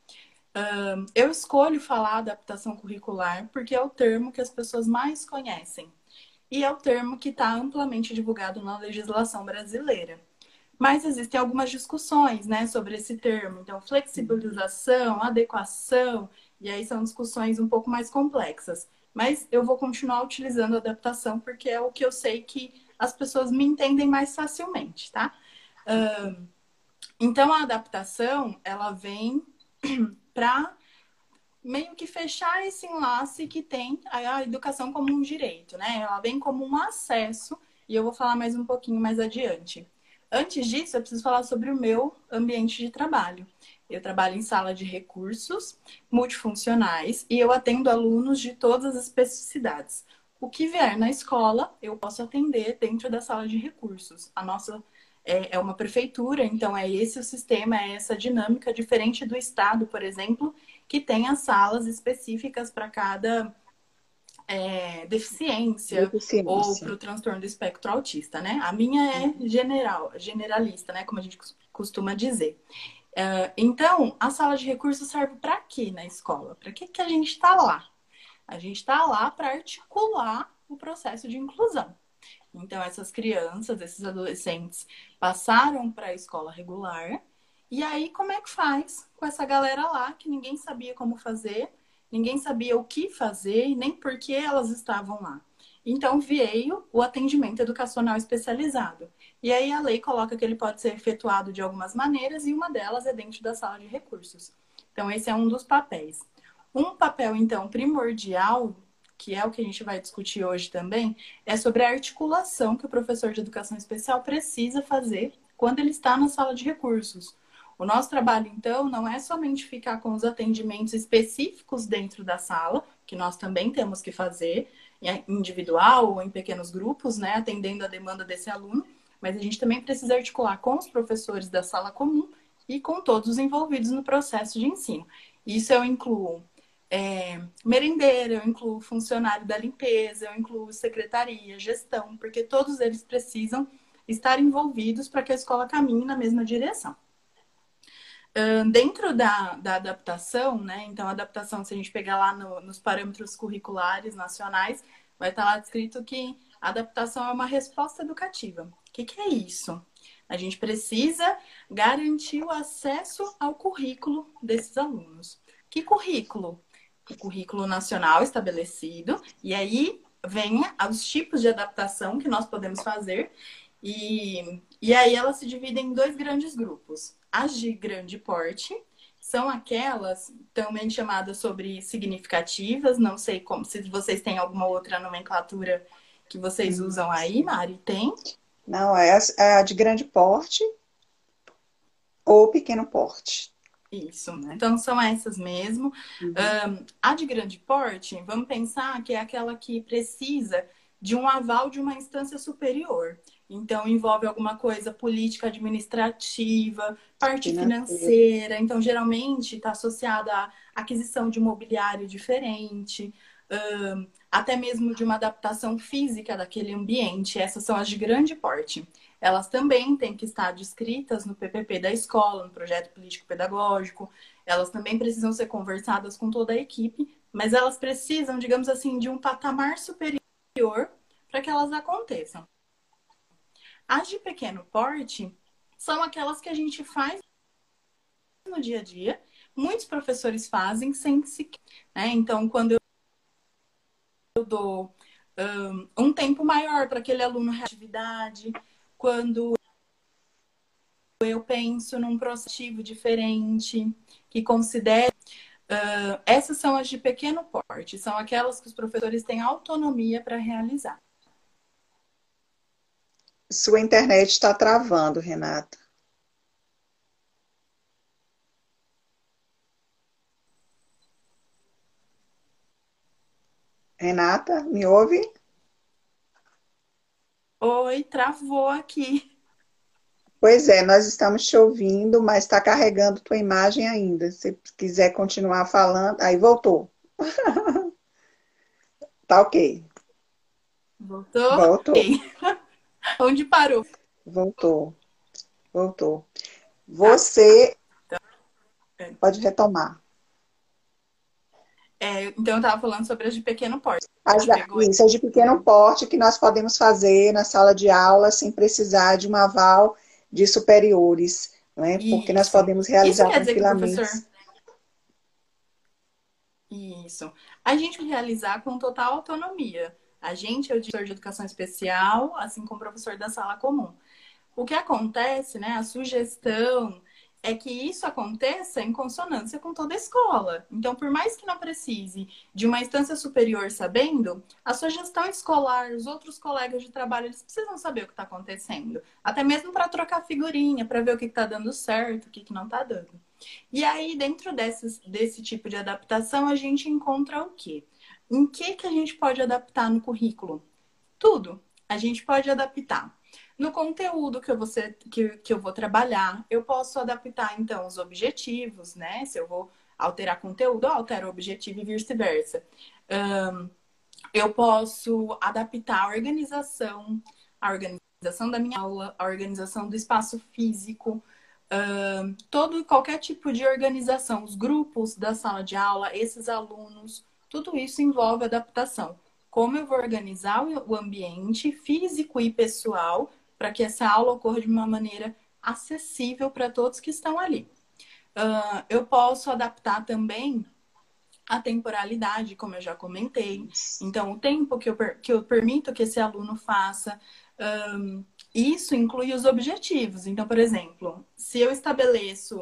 eu escolho falar adaptação curricular porque é o termo que as pessoas mais conhecem. E é o termo que está amplamente divulgado na legislação brasileira. Mas existem algumas discussões né, sobre esse termo. Então, flexibilização, adequação, e aí são discussões um pouco mais complexas. Mas eu vou continuar utilizando adaptação porque é o que eu sei que as pessoas me entendem mais facilmente, tá? então, a adaptação, ela vem para meio que fechar esse enlace que tem a educação como um direito, né? Ela vem como um acesso, e eu vou falar mais um pouquinho mais adiante. Antes disso, eu preciso falar sobre o meu ambiente de trabalho. Eu trabalho em sala de recursos multifuncionais e eu atendo alunos de todas as especificidades. o que vier na escola, eu posso atender dentro da sala de recursos. A nossa é, é uma prefeitura, então é esse o sistema, é essa dinâmica, diferente do Estado, por exemplo, que tem as salas específicas para cada é, deficiência, deficiência, ou para o transtorno do espectro autista, né? A minha é uhum. general, generalista, né? Como a gente costuma dizer. Uh, então, a sala de recursos serve para quê na escola? Para que, que a gente está lá? A gente está lá para articular o processo de inclusão. Então, essas crianças, esses adolescentes passaram para a escola regular. E aí, como é que faz com essa galera lá que ninguém sabia como fazer, ninguém sabia o que fazer nem por que elas estavam lá? Então, veio o atendimento educacional especializado. E aí, a lei coloca que ele pode ser efetuado de algumas maneiras e uma delas é dentro da sala de recursos. Então, esse é um dos papéis. Um papel, então, primordial que é o que a gente vai discutir hoje também, é sobre a articulação que o professor de educação especial precisa fazer quando ele está na sala de recursos. O nosso trabalho, então, não é somente ficar com os atendimentos específicos dentro da sala, que nós também temos que fazer, individual ou em pequenos grupos, né, atendendo a demanda desse aluno, mas a gente também precisa articular com os professores da sala comum e com todos os envolvidos no processo de ensino. Isso eu incluo é, merendeira, eu incluo funcionário da limpeza, eu incluo secretaria, gestão, porque todos eles precisam estar envolvidos para que a escola caminhe na mesma direção. Dentro da, da adaptação, né? Então, adaptação, se a gente pegar lá no, nos parâmetros curriculares nacionais, vai estar lá descrito que a adaptação é uma resposta educativa. O que, que é isso? A gente precisa garantir o acesso ao currículo desses alunos. Que currículo? o currículo nacional estabelecido, e aí vem os tipos de adaptação que nós podemos fazer. E, e aí elas se dividem em dois grandes grupos. As de grande porte são aquelas também chamadas sobre significativas, não sei como, se vocês têm alguma outra nomenclatura que vocês usam aí, Mari, tem? Não, é a, é a de grande porte ou pequeno porte. Isso, né? Então são essas mesmo. Uhum. Um, a de grande porte, vamos pensar que é aquela que precisa de um aval de uma instância superior. Então, envolve alguma coisa política, administrativa, parte financeira. Então, geralmente está associada à aquisição de mobiliário diferente, até mesmo de uma adaptação física daquele ambiente. Essas são as de grande porte elas também têm que estar descritas no PPP da escola, no projeto político-pedagógico. Elas também precisam ser conversadas com toda a equipe, mas elas precisam, digamos assim, de um patamar superior para que elas aconteçam. As de pequeno porte são aquelas que a gente faz no dia a dia. Muitos professores fazem sem se. Né? Então, quando eu dou um, um tempo maior para aquele aluno atividade, quando eu penso num processo diferente, que considere. Uh, essas são as de pequeno porte, são aquelas que os professores têm autonomia para realizar. Sua internet está travando, Renata. Renata, me ouve? Oi, travou aqui. Pois é, nós estamos te ouvindo, mas está carregando tua imagem ainda. Se quiser continuar falando, aí voltou. tá ok. Voltou? Voltou. Okay. Onde parou? Voltou. Voltou. Você tá. pode retomar. É, então, eu estava falando sobre as de pequeno porte. As da, isso, as de pequeno porte que nós podemos fazer na sala de aula sem precisar de um aval de superiores, né? porque nós podemos realizar tranquilamente. Dizer, isso. A gente realizar com total autonomia. A gente é o diretor de educação especial, assim como o professor da sala comum. O que acontece, né? A sugestão é que isso aconteça em consonância com toda a escola. Então, por mais que não precise de uma instância superior sabendo, a sua gestão escolar, os outros colegas de trabalho, eles precisam saber o que está acontecendo. Até mesmo para trocar figurinha, para ver o que está dando certo, o que, que não está dando. E aí, dentro desses, desse tipo de adaptação, a gente encontra o quê? Em que, que a gente pode adaptar no currículo? Tudo. A gente pode adaptar. No conteúdo que eu vou, ser, que, que eu vou trabalhar, eu posso adaptar, então, os objetivos, né? Se eu vou alterar conteúdo, eu altero o objetivo e vice-versa. Um, eu posso adaptar a organização, a organização da minha aula, a organização do espaço físico, uh, todo qualquer tipo de organização, os grupos da sala de aula, esses alunos, tudo isso envolve adaptação. Como eu vou organizar o ambiente físico e pessoal para que essa aula ocorra de uma maneira acessível para todos que estão ali. Uh, eu posso adaptar também a temporalidade, como eu já comentei. Então, o tempo que eu, que eu permito que esse aluno faça. Um, isso inclui os objetivos. Então, por exemplo, se eu estabeleço.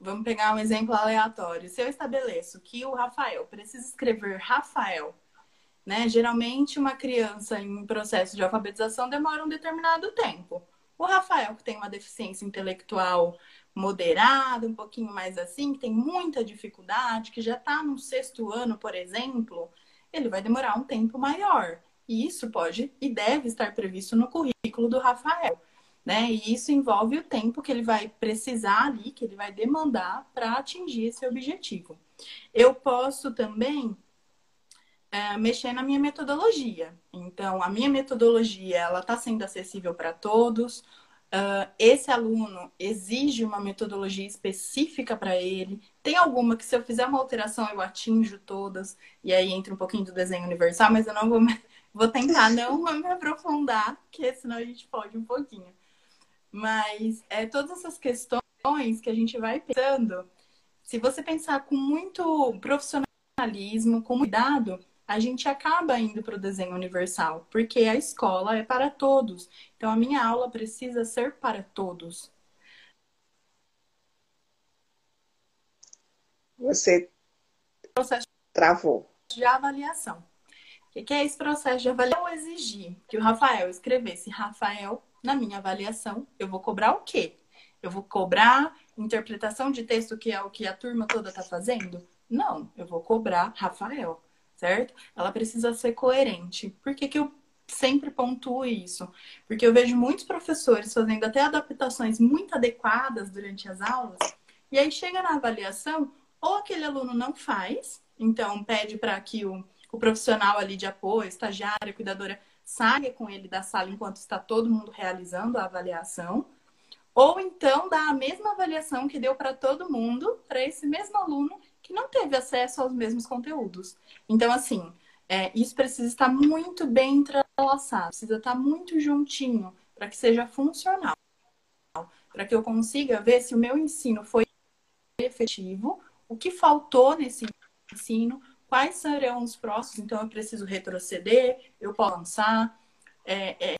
Vamos pegar um exemplo aleatório. Se eu estabeleço que o Rafael precisa escrever Rafael, né? Geralmente, uma criança em processo de alfabetização demora um determinado tempo. O Rafael, que tem uma deficiência intelectual moderada, um pouquinho mais assim, que tem muita dificuldade, que já está no sexto ano, por exemplo, ele vai demorar um tempo maior. E isso pode e deve estar previsto no currículo do Rafael. Né? E isso envolve o tempo que ele vai precisar ali, que ele vai demandar para atingir esse objetivo. Eu posso também é, mexer na minha metodologia. Então, a minha metodologia ela está sendo acessível para todos. Uh, esse aluno exige uma metodologia específica para ele. Tem alguma que, se eu fizer uma alteração, eu atinjo todas, e aí entra um pouquinho do desenho universal, mas eu não vou, vou tentar não me aprofundar, porque senão a gente pode um pouquinho. Mas é, todas essas questões que a gente vai pensando, se você pensar com muito profissionalismo, com cuidado, a gente acaba indo para o desenho universal, porque a escola é para todos. Então, a minha aula precisa ser para todos. Você processo travou. De avaliação. O que é esse processo de avaliação? Eu exigir que o Rafael escrevesse Rafael na minha avaliação. Eu vou cobrar o quê? Eu vou cobrar interpretação de texto, que é o que a turma toda está fazendo? Não, eu vou cobrar Rafael certo? Ela precisa ser coerente. Por que, que eu sempre pontuo isso? Porque eu vejo muitos professores fazendo até adaptações muito adequadas durante as aulas, e aí chega na avaliação, ou aquele aluno não faz, então pede para que o, o profissional ali de apoio, estagiária, cuidadora, saia com ele da sala enquanto está todo mundo realizando a avaliação, ou então dá a mesma avaliação que deu para todo mundo, para esse mesmo aluno que não teve acesso aos mesmos conteúdos. Então, assim, é, isso precisa estar muito bem entrelaçado, precisa estar muito juntinho para que seja funcional. Para que eu consiga ver se o meu ensino foi efetivo, o que faltou nesse ensino, quais serão os próximos, então eu preciso retroceder, eu posso avançar. É, é,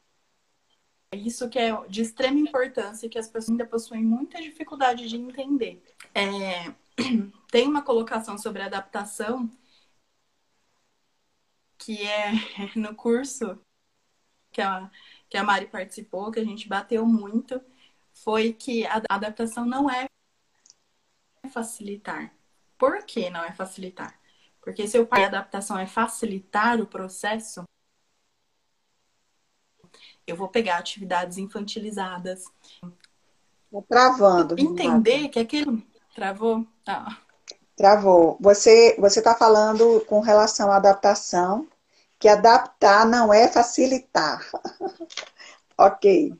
é isso que é de extrema importância que as pessoas ainda possuem muita dificuldade de entender. É, tem uma colocação sobre adaptação que é no curso que a, que a Mari participou, que a gente bateu muito, foi que a adaptação não é facilitar. Por que não é facilitar? Porque se o pai adaptação é facilitar o processo, eu vou pegar atividades infantilizadas. Tá travando. Entender que aquele. Travou? Ah. Travou. Você você está falando com relação à adaptação, que adaptar não é facilitar. ok.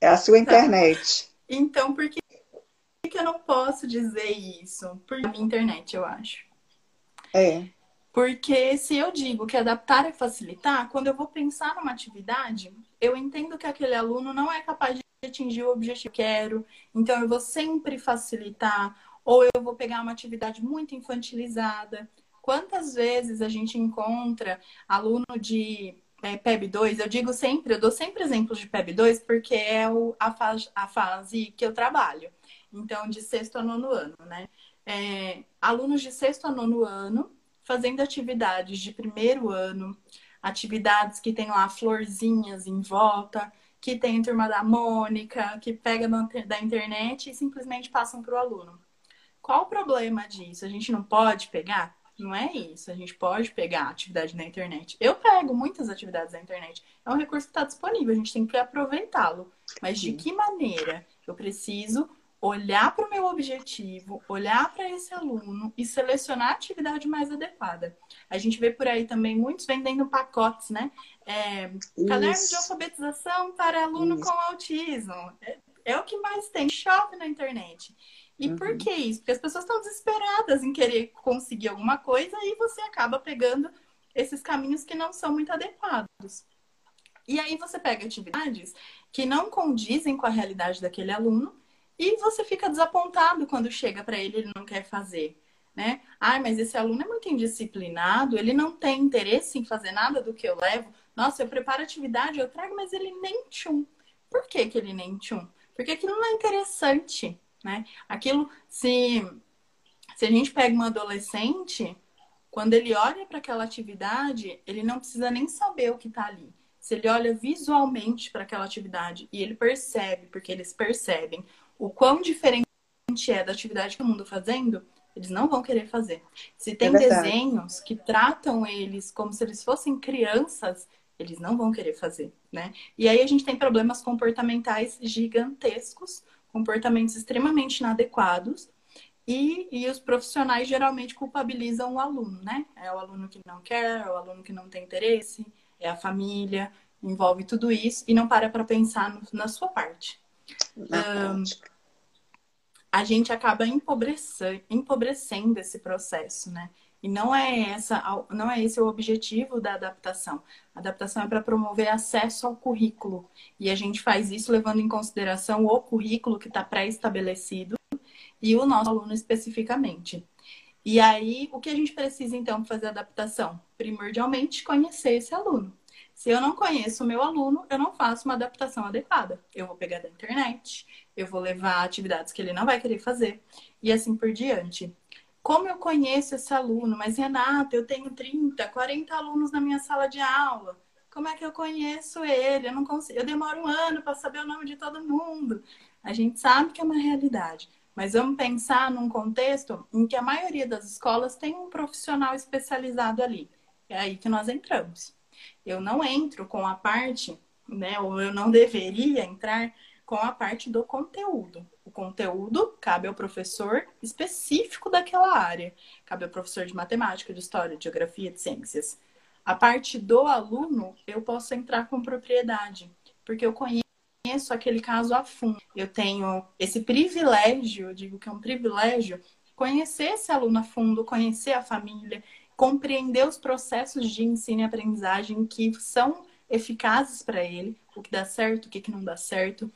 É a sua tá. internet. Então, por que, eu não posso dizer isso? Por minha internet, eu acho. É. Porque se eu digo que adaptar é facilitar, quando eu vou pensar numa atividade, eu entendo que aquele aluno não é capaz de atingir o objetivo que eu quero, então eu vou sempre facilitar, ou eu vou pegar uma atividade muito infantilizada. Quantas vezes a gente encontra aluno de é, PEB 2? Eu digo sempre, eu dou sempre exemplos de PEB 2 porque é o, a, fase, a fase que eu trabalho. Então, de sexto a nono ano, né? É, alunos de sexto a nono ano fazendo atividades de primeiro ano, atividades que tem lá florzinhas em volta, que tem turma da Mônica, que pega da internet e simplesmente passam para o aluno. Qual o problema disso? A gente não pode pegar? Não é isso. A gente pode pegar atividade na internet. Eu pego muitas atividades na internet. É um recurso que está disponível, a gente tem que aproveitá-lo. Mas de que maneira? Eu preciso olhar para o meu objetivo, olhar para esse aluno e selecionar a atividade mais adequada. A gente vê por aí também muitos vendendo pacotes, né? É, caderno de alfabetização para aluno Isso. com autismo. É, é, o que mais tem, shopping na internet. E uhum. por que isso? Porque as pessoas estão desesperadas em querer conseguir alguma coisa e você acaba pegando esses caminhos que não são muito adequados. E aí você pega atividades que não condizem com a realidade daquele aluno e você fica desapontado quando chega para ele ele não quer fazer. Né? Ai, mas esse aluno é muito indisciplinado, ele não tem interesse em fazer nada do que eu levo. Nossa, eu preparo atividade, eu trago, mas ele nem tchum. Por que, que ele nem tchum? Porque aquilo não é interessante, né? Aquilo, se, se a gente pega um adolescente, quando ele olha para aquela atividade, ele não precisa nem saber o que está ali. Se ele olha visualmente para aquela atividade e ele percebe, porque eles percebem o quão diferente é da atividade que o mundo fazendo, eles não vão querer fazer. Se tem é desenhos que tratam eles como se eles fossem crianças, eles não vão querer fazer, né? E aí a gente tem problemas comportamentais gigantescos, comportamentos extremamente inadequados, e, e os profissionais geralmente culpabilizam o aluno, né? É o aluno que não quer, é o aluno que não tem interesse, é a família, envolve tudo isso e não para para pensar no, na sua parte um, a gente acaba empobrecendo, empobrecendo esse processo, né? E não é essa, não é esse o objetivo da adaptação. A adaptação é para promover acesso ao currículo. E a gente faz isso levando em consideração o currículo que está pré-estabelecido e o nosso aluno especificamente. E aí, o que a gente precisa então para fazer a adaptação? Primordialmente, conhecer esse aluno. Se eu não conheço o meu aluno, eu não faço uma adaptação adequada. Eu vou pegar da internet, eu vou levar atividades que ele não vai querer fazer e assim por diante. Como eu conheço esse aluno? Mas, Renata, eu tenho 30, 40 alunos na minha sala de aula. Como é que eu conheço ele? Eu não consigo, eu demoro um ano para saber o nome de todo mundo. A gente sabe que é uma realidade, mas vamos pensar num contexto em que a maioria das escolas tem um profissional especializado ali. É aí que nós entramos. Eu não entro com a parte, né, ou eu não deveria entrar com a parte do conteúdo. O conteúdo cabe ao professor específico daquela área. Cabe ao professor de matemática, de história, de geografia, de ciências. A parte do aluno, eu posso entrar com propriedade, porque eu conheço aquele caso a fundo. Eu tenho esse privilégio, eu digo que é um privilégio, conhecer esse aluno a fundo, conhecer a família, compreender os processos de ensino e aprendizagem que são eficazes para ele, o que dá certo, o que, não dá certo.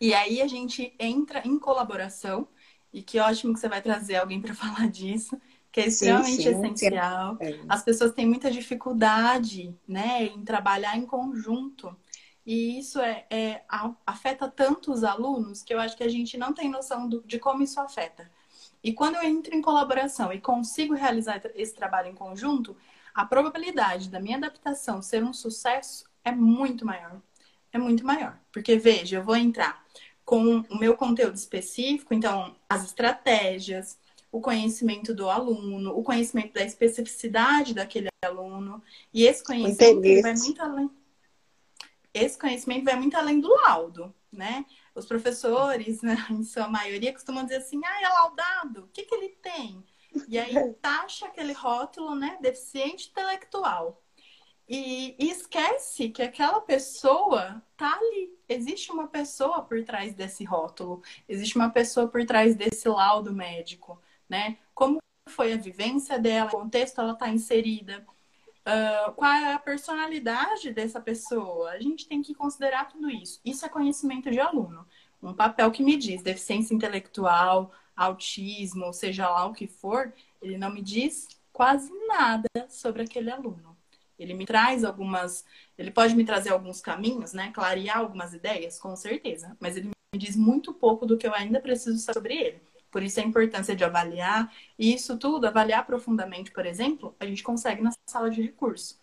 E aí a gente entra em colaboração, e que ótimo que você vai trazer alguém para falar disso, que é extremamente sim, sim, essencial. Sim. As pessoas têm muita dificuldade né, em trabalhar em conjunto. E isso é, é, afeta tanto os alunos que eu acho que a gente não tem noção do, de como isso afeta. E quando eu entro em colaboração e consigo realizar esse trabalho em conjunto, a probabilidade da minha adaptação ser um sucesso é muito maior. É muito maior. Porque, veja, eu vou entrar com o meu conteúdo específico, então, as estratégias, o conhecimento do aluno, o conhecimento da especificidade daquele aluno. E esse conhecimento vai muito além. Esse conhecimento vai muito além do laudo, né? Os professores, né, em sua maioria, costumam dizer assim: ah, é laudado, o que, que ele tem? E aí taxa aquele rótulo, né, deficiente intelectual. E, e, esquece que aquela pessoa tá ali. Existe uma pessoa por trás desse rótulo, existe uma pessoa por trás desse laudo médico, né? Como foi a vivência dela, o contexto ela está inserida, uh, qual é a personalidade dessa pessoa. A gente tem que considerar tudo isso. Isso é conhecimento de aluno. Um papel que me diz deficiência intelectual, autismo, seja lá o que for, ele não me diz quase nada sobre aquele aluno. Ele me traz algumas, ele pode me trazer alguns caminhos, né? Clarear algumas ideias, com certeza, mas ele me diz muito pouco do que eu ainda preciso saber sobre ele. Por isso a importância de avaliar. E isso tudo, avaliar profundamente, por exemplo, a gente consegue na sala de recurso.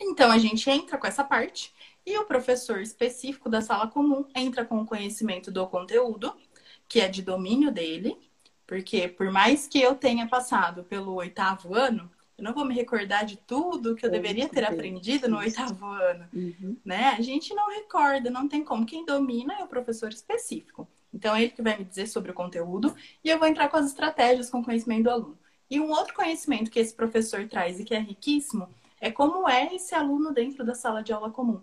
Então a gente entra com essa parte e o professor específico da sala comum entra com o conhecimento do conteúdo, que é de domínio dele, Porque por mais que eu tenha passado pelo oitavo ano, eu não vou me recordar de tudo que eu deveria ter aprendido no oitavo ano, uhum. né? A gente não recorda, não tem como. Quem domina é o professor específico. Então, é ele que vai me dizer sobre o conteúdo e eu vou entrar com as estratégias, com o conhecimento do aluno. E um outro conhecimento que esse professor traz e que é riquíssimo é como é esse aluno dentro da sala de aula comum.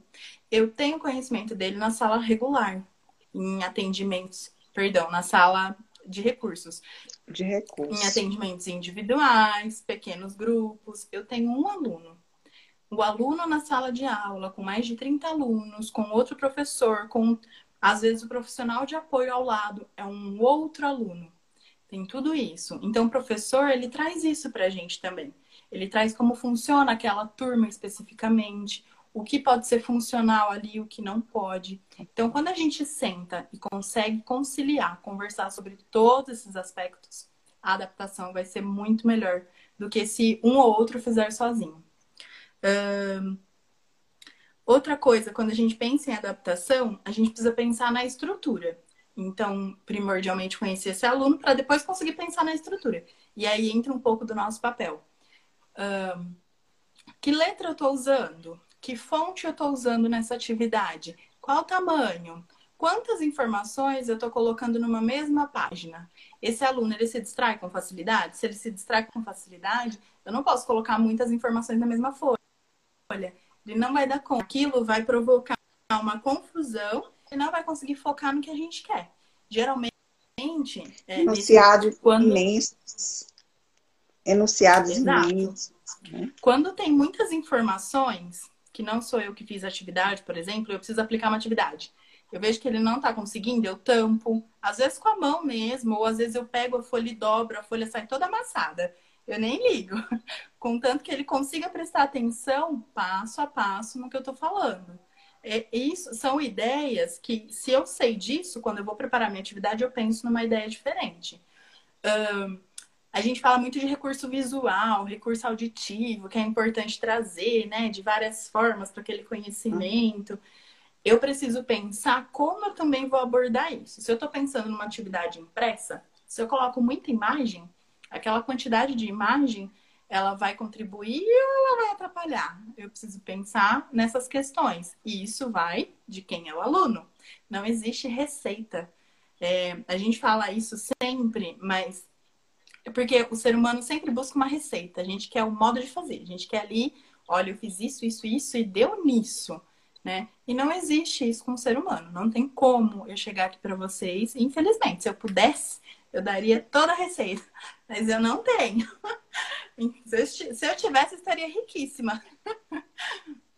Eu tenho conhecimento dele na sala regular, em atendimentos, perdão, na sala de recursos. De recursos. Em atendimentos individuais, pequenos grupos. Eu tenho um aluno. O aluno na sala de aula, com mais de 30 alunos, com outro professor, com às vezes o profissional de apoio ao lado é um outro aluno. Tem tudo isso. Então, o professor, ele traz isso para a gente também. Ele traz como funciona aquela turma especificamente, o que pode ser funcional ali, o que não pode. Então, quando a gente senta e consegue conciliar, conversar sobre todos esses aspectos, a adaptação vai ser muito melhor do que se um ou outro fizer sozinho. Um, outra coisa, quando a gente pensa em adaptação, a gente precisa pensar na estrutura. Então, primordialmente conhecer esse aluno para depois conseguir pensar na estrutura. E aí entra um pouco do nosso papel. Um, que letra eu estou usando? Que fonte eu estou usando nessa atividade? Qual o tamanho? Quantas informações eu estou colocando numa mesma página? Esse aluno, ele se distrai com facilidade? Se ele se distrai com facilidade, eu não posso colocar muitas informações na mesma folha. Ele não vai dar conta. Aquilo vai provocar uma confusão e não vai conseguir focar no que a gente quer. Geralmente, é, enunciados quando... imensos. Enunciados Exato. imensos. Né? Quando tem muitas informações, que não sou eu que fiz a atividade, por exemplo, eu preciso aplicar uma atividade. Eu vejo que ele não está conseguindo, eu tampo, às vezes com a mão mesmo, ou às vezes eu pego a folha e dobro, a folha sai toda amassada. Eu nem ligo. Contanto que ele consiga prestar atenção passo a passo no que eu estou falando. É, isso são ideias que, se eu sei disso, quando eu vou preparar minha atividade, eu penso numa ideia diferente. Um, a gente fala muito de recurso visual, recurso auditivo, que é importante trazer, né, de várias formas para aquele conhecimento. Eu preciso pensar como eu também vou abordar isso. Se eu estou pensando numa atividade impressa, se eu coloco muita imagem, aquela quantidade de imagem, ela vai contribuir ou ela vai atrapalhar? Eu preciso pensar nessas questões. E isso vai de quem é o aluno. Não existe receita. É, a gente fala isso sempre, mas é porque o ser humano sempre busca uma receita. A gente quer o um modo de fazer. A gente quer ali, olha, eu fiz isso, isso, isso e deu nisso, né? E não existe isso com o ser humano. Não tem como eu chegar aqui para vocês. Infelizmente, se eu pudesse, eu daria toda a receita. Mas eu não tenho. Se eu tivesse, estaria riquíssima.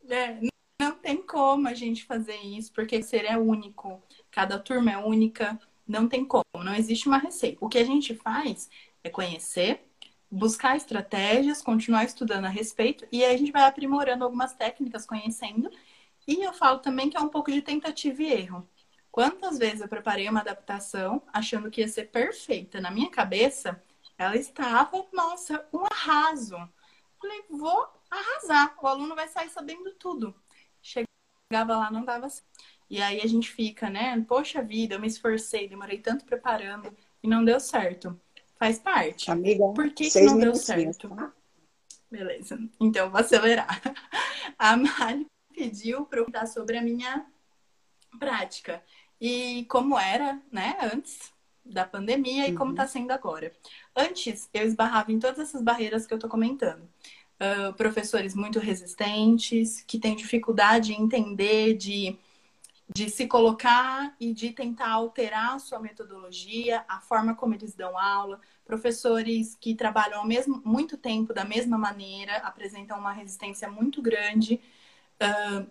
É, não tem como a gente fazer isso, porque ser é único. Cada turma é única. Não tem como. Não existe uma receita. O que a gente faz é conhecer, buscar estratégias, continuar estudando a respeito e aí a gente vai aprimorando algumas técnicas, conhecendo. E eu falo também que é um pouco de tentativa e erro. Quantas vezes eu preparei uma adaptação achando que ia ser perfeita na minha cabeça, ela estava, nossa, um arraso. Falei, vou arrasar, o aluno vai sair sabendo tudo. Chegava lá, não dava certo. E aí a gente fica, né? Poxa vida, eu me esforcei, demorei tanto preparando e não deu certo. Faz parte. Amiga, Por que, que não deu certo? Tá? Beleza. Então, vou acelerar. A Mari pediu para eu contar sobre a minha prática. E como era, né, antes da pandemia e uhum. como está sendo agora. Antes, eu esbarrava em todas essas barreiras que eu estou comentando. Uh, professores muito resistentes, que têm dificuldade em entender, de de se colocar e de tentar alterar a sua metodologia, a forma como eles dão aula. Professores que trabalham ao mesmo, muito tempo da mesma maneira apresentam uma resistência muito grande. Uh,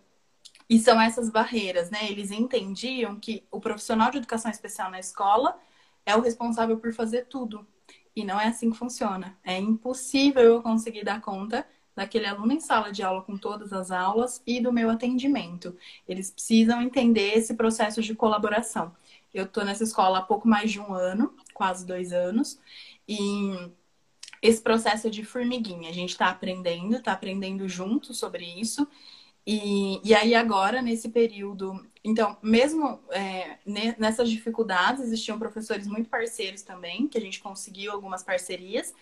e são essas barreiras, né? Eles entendiam que o profissional de educação especial na escola é o responsável por fazer tudo. E não é assim que funciona. É impossível eu conseguir dar conta daquele aluno em sala de aula com todas as aulas e do meu atendimento. Eles precisam entender esse processo de colaboração. Eu estou nessa escola há pouco mais de um ano, quase dois anos, e esse processo é de formiguinha. A gente está aprendendo, está aprendendo junto sobre isso. E, e aí agora, nesse período, então, mesmo é, nessas dificuldades, existiam professores muito parceiros também, que a gente conseguiu algumas parcerias.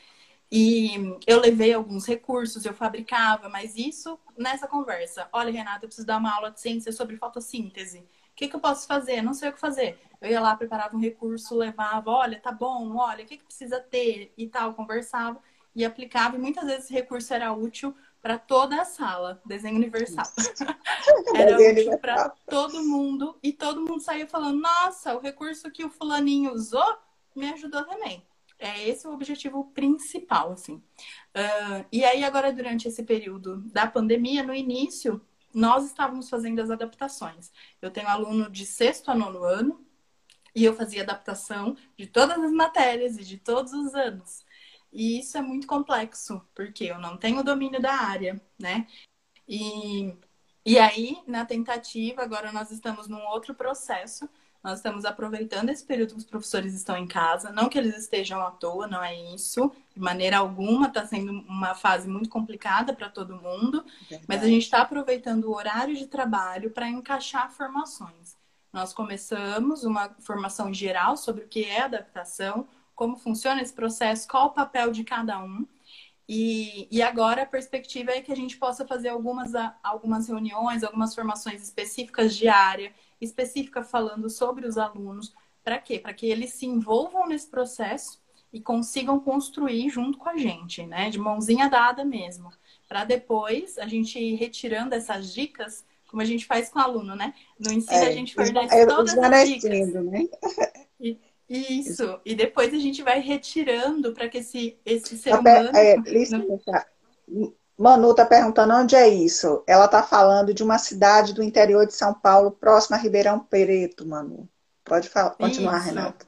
E eu levei alguns recursos, eu fabricava, mas isso nessa conversa. Olha, Renata, eu preciso dar uma aula de ciência sobre fotossíntese. O que, que eu posso fazer? Não sei o que fazer. Eu ia lá, preparava um recurso, levava, olha, tá bom, olha, o que, que precisa ter e tal, conversava e aplicava. E muitas vezes esse recurso era útil para toda a sala, desenho universal. Era útil para todo mundo e todo mundo saía falando: "Nossa, o recurso que o fulaninho usou me ajudou também". É esse o objetivo principal, assim. Uh, e aí agora durante esse período da pandemia, no início, nós estávamos fazendo as adaptações. Eu tenho aluno de sexto a nono ano e eu fazia adaptação de todas as matérias e de todos os anos. E isso é muito complexo, porque eu não tenho domínio da área, né? E, e aí, na tentativa, agora nós estamos num outro processo. Nós estamos aproveitando esse período que os professores estão em casa. Não que eles estejam à toa, não é isso. De maneira alguma, está sendo uma fase muito complicada para todo mundo. Verdade. Mas a gente está aproveitando o horário de trabalho para encaixar formações. Nós começamos uma formação geral sobre o que é adaptação, como funciona esse processo, qual o papel de cada um. E, e agora a perspectiva é que a gente possa fazer algumas, algumas reuniões, algumas formações específicas de área, específica falando sobre os alunos. Para quê? Para que eles se envolvam nesse processo e consigam construir junto com a gente, né? De mãozinha dada mesmo. Para depois a gente ir retirando essas dicas, como a gente faz com o aluno, né? No ensino é, a gente fornece todas as dicas. Né? E, isso. E depois a gente vai retirando para que esse, esse ser humano. É, licença. Manu está perguntando onde é isso. Ela está falando de uma cidade do interior de São Paulo, próxima a Ribeirão Preto, Manu. Pode falar, continuar, isso. Renata.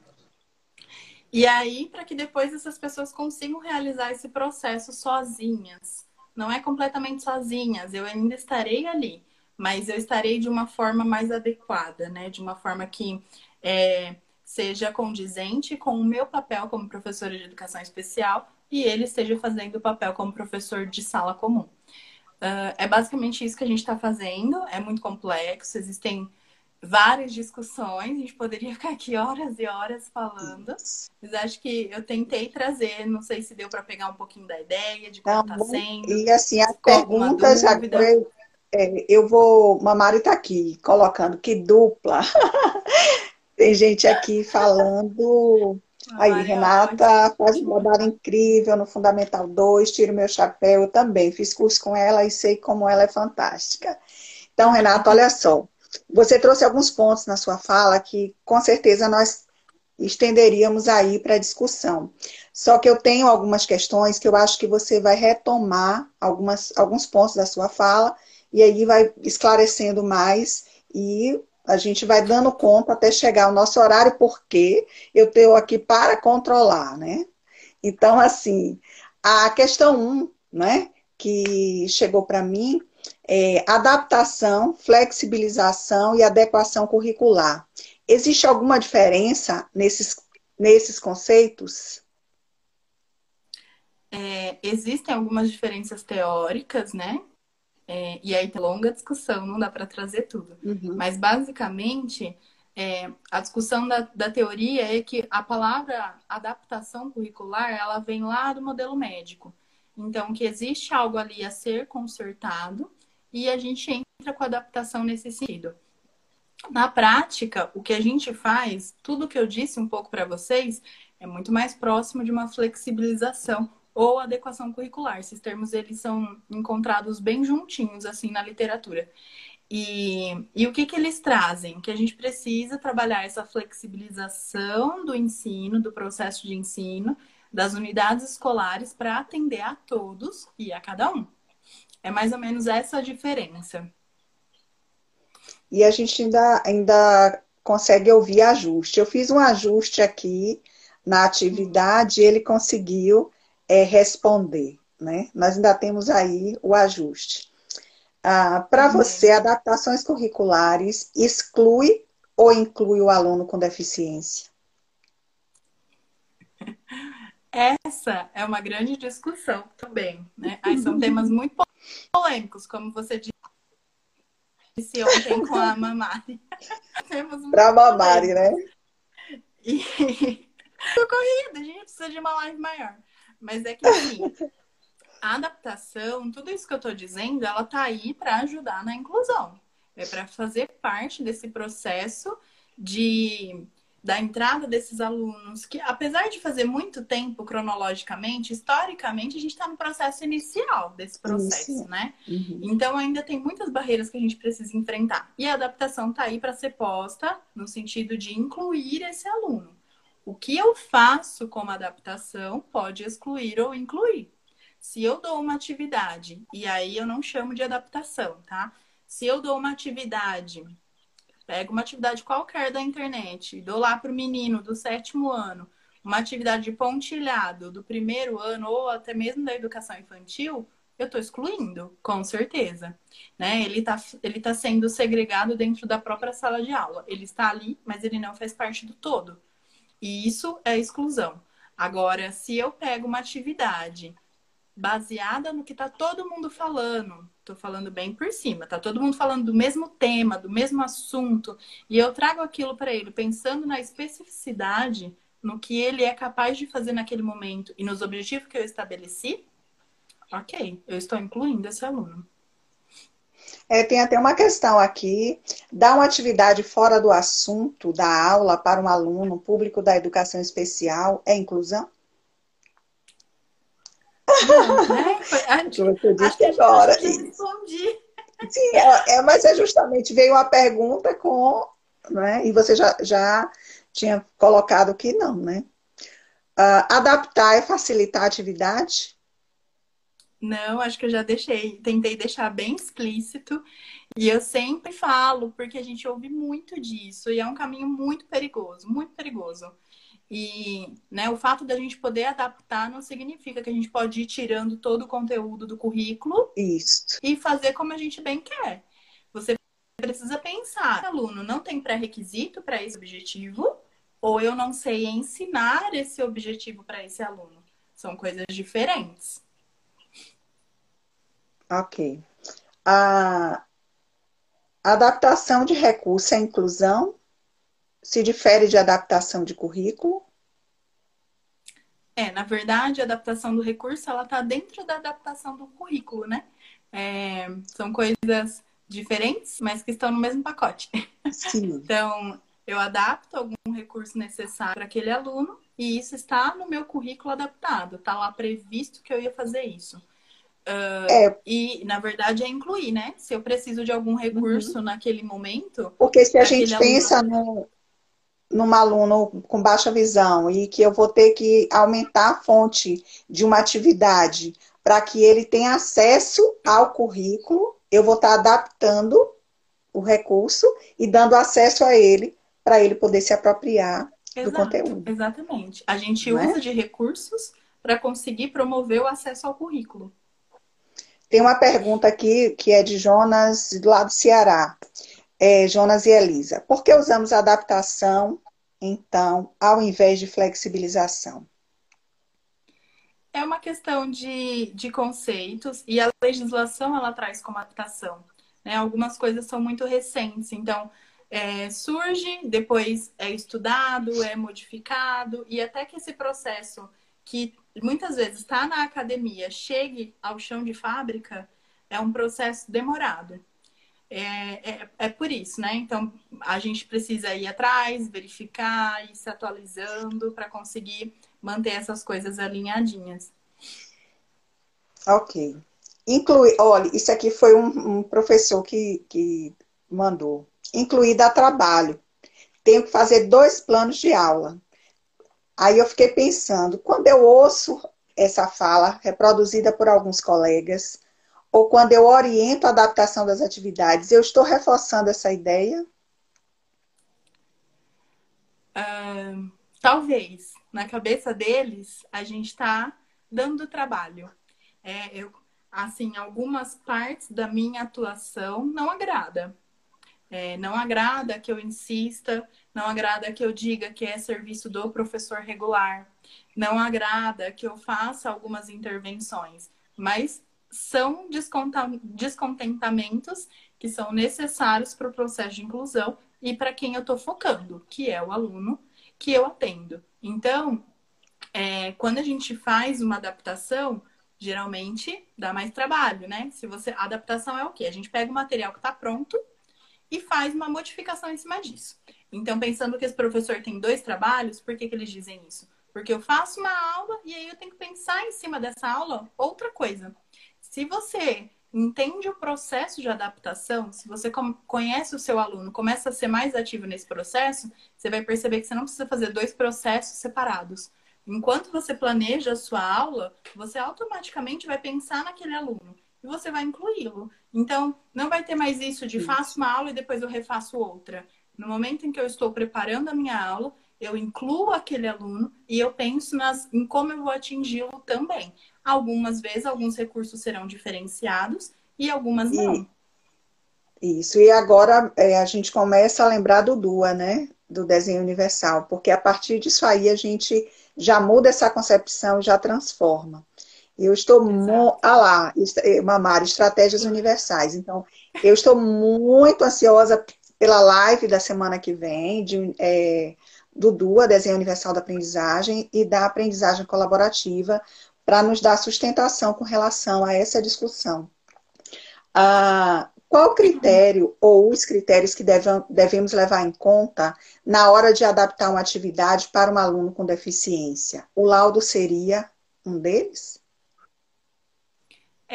E aí, para que depois essas pessoas consigam realizar esse processo sozinhas. Não é completamente sozinhas, eu ainda estarei ali, mas eu estarei de uma forma mais adequada, né? De uma forma que é, seja condizente com o meu papel como professora de educação especial e ele esteja fazendo o papel como professor de sala comum. Uh, é basicamente isso que a gente está fazendo, é muito complexo, existem várias discussões, a gente poderia ficar aqui horas e horas falando, mas acho que eu tentei trazer, não sei se deu para pegar um pouquinho da ideia de como está sendo. E assim, as perguntas, eu, é, eu vou, Mamari está aqui colocando que dupla. Tem gente aqui falando. Aí, Ai, Renata faz um trabalho incrível no Fundamental 2, tiro meu chapéu eu também. Fiz curso com ela e sei como ela é fantástica. Então, Renata, olha só. Você trouxe alguns pontos na sua fala que com certeza nós estenderíamos aí para discussão. Só que eu tenho algumas questões que eu acho que você vai retomar algumas, alguns pontos da sua fala e aí vai esclarecendo mais e a gente vai dando conta até chegar ao nosso horário, porque eu tenho aqui para controlar, né? Então, assim, a questão 1, um, né, que chegou para mim, é adaptação, flexibilização e adequação curricular. Existe alguma diferença nesses, nesses conceitos? É, existem algumas diferenças teóricas, né? É, e aí tem longa discussão, não dá para trazer tudo. Uhum. Mas basicamente, é, a discussão da, da teoria é que a palavra adaptação curricular, ela vem lá do modelo médico. Então, que existe algo ali a ser consertado e a gente entra com adaptação nesse sentido. Na prática, o que a gente faz, tudo que eu disse um pouco para vocês, é muito mais próximo de uma flexibilização ou adequação curricular. Esses termos eles são encontrados bem juntinhos assim na literatura. E, e o que, que eles trazem? Que a gente precisa trabalhar essa flexibilização do ensino, do processo de ensino, das unidades escolares para atender a todos e a cada um. É mais ou menos essa a diferença. E a gente ainda, ainda consegue ouvir ajuste. Eu fiz um ajuste aqui na atividade, ele conseguiu é responder, né? Nós ainda temos aí o ajuste. Ah, Para uhum. você, adaptações curriculares exclui ou inclui o aluno com deficiência? Essa é uma grande discussão também, né? Aí são temas muito polêmicos, como você disse ontem com a Mamari. Para a Mamari, né? E tô corrida, a gente precisa de uma live maior. Mas é que assim, a adaptação, tudo isso que eu tô dizendo, ela tá aí para ajudar na inclusão. É para fazer parte desse processo de da entrada desses alunos, que apesar de fazer muito tempo cronologicamente, historicamente, a gente está no processo inicial desse processo, Isso. né? Uhum. Então ainda tem muitas barreiras que a gente precisa enfrentar. E a adaptação está aí para ser posta no sentido de incluir esse aluno. O que eu faço como adaptação pode excluir ou incluir. Se eu dou uma atividade, e aí eu não chamo de adaptação, tá? Se eu dou uma atividade Pego uma atividade qualquer da internet, dou lá para o menino do sétimo ano, uma atividade de pontilhado do primeiro ano ou até mesmo da educação infantil, eu estou excluindo, com certeza. Né? Ele está ele tá sendo segregado dentro da própria sala de aula. Ele está ali, mas ele não faz parte do todo. E isso é exclusão. Agora, se eu pego uma atividade baseada no que está todo mundo falando, Tô falando bem por cima, tá todo mundo falando do mesmo tema, do mesmo assunto, e eu trago aquilo para ele pensando na especificidade, no que ele é capaz de fazer naquele momento e nos objetivos que eu estabeleci. OK, eu estou incluindo esse aluno. É, tem até uma questão aqui. Dar uma atividade fora do assunto da aula para um aluno público da educação especial é inclusão? Não, né? Você disse agora. Que respondi. Sim, é, é, mas é justamente veio a pergunta com, né? E você já, já tinha colocado que não, né? Uh, adaptar é facilitar a atividade? Não, acho que eu já deixei, tentei deixar bem explícito. E eu sempre falo, porque a gente ouve muito disso, e é um caminho muito perigoso, muito perigoso. E né, o fato da gente poder adaptar não significa que a gente pode ir tirando todo o conteúdo do currículo Isso. e fazer como a gente bem quer. Você precisa pensar, aluno não tem pré-requisito para esse objetivo, ou eu não sei ensinar esse objetivo para esse aluno. São coisas diferentes. Ok. A adaptação de recurso é inclusão? se difere de adaptação de currículo? É, na verdade, a adaptação do recurso ela está dentro da adaptação do currículo, né? É, são coisas diferentes, mas que estão no mesmo pacote. Sim. então, eu adapto algum recurso necessário para aquele aluno e isso está no meu currículo adaptado. Está lá previsto que eu ia fazer isso. Uh, é. E, na verdade, é incluir, né? Se eu preciso de algum recurso uhum. naquele momento. Porque se a gente pensa no, num aluno com baixa visão e que eu vou ter que aumentar a fonte de uma atividade para que ele tenha acesso ao currículo, eu vou estar adaptando o recurso e dando acesso a ele para ele poder se apropriar Exato, do conteúdo. Exatamente. A gente Não é? usa é? de recursos para conseguir promover o acesso ao currículo. Tem uma pergunta aqui que é de Jonas, lá do Ceará é, Jonas e Elisa. Por que usamos adaptação, então, ao invés de flexibilização? É uma questão de, de conceitos e a legislação ela traz como adaptação. Né? Algumas coisas são muito recentes, então é, surge, depois é estudado, é modificado e até que esse processo que muitas vezes está na academia chegue ao chão de fábrica é um processo demorado. É, é, é, por isso, né? Então a gente precisa ir atrás, verificar, ir se atualizando para conseguir manter essas coisas alinhadinhas. Ok. Inclui, olha, isso aqui foi um, um professor que, que mandou. Incluir a trabalho. Tenho que fazer dois planos de aula. Aí eu fiquei pensando, quando eu ouço essa fala reproduzida por alguns colegas, ou quando eu oriento a adaptação das atividades, eu estou reforçando essa ideia? Uh, talvez. Na cabeça deles, a gente está dando trabalho. É, eu, assim, algumas partes da minha atuação não agrada. É, não agrada que eu insista, não agrada que eu diga que é serviço do professor regular, não agrada que eu faça algumas intervenções, mas são descontentamentos que são necessários para o processo de inclusão e para quem eu estou focando, que é o aluno que eu atendo. Então, é, quando a gente faz uma adaptação, geralmente dá mais trabalho, né? Se você a adaptação é o quê? A gente pega o material que está pronto e faz uma modificação em cima disso. Então, pensando que esse professor tem dois trabalhos, por que, que eles dizem isso? Porque eu faço uma aula e aí eu tenho que pensar em cima dessa aula outra coisa. Se você entende o processo de adaptação, se você conhece o seu aluno, começa a ser mais ativo nesse processo, você vai perceber que você não precisa fazer dois processos separados. Enquanto você planeja a sua aula, você automaticamente vai pensar naquele aluno e você vai incluí-lo. Então, não vai ter mais isso de faço uma aula e depois eu refaço outra. No momento em que eu estou preparando a minha aula, eu incluo aquele aluno e eu penso nas, em como eu vou atingi-lo também. Algumas vezes, alguns recursos serão diferenciados e algumas não. Isso, e agora é, a gente começa a lembrar do DUA, né? Do desenho universal, porque a partir disso aí a gente já muda essa concepção, já transforma. Eu estou muito. Ah lá, eh, Mamara, estratégias universais. Então, eu estou muito ansiosa pela live da semana que vem, de, é, do DUA, Desenho Universal da Aprendizagem, e da aprendizagem colaborativa, para nos dar sustentação com relação a essa discussão. Ah, qual critério ou os critérios que devemos levar em conta na hora de adaptar uma atividade para um aluno com deficiência? O laudo seria um deles?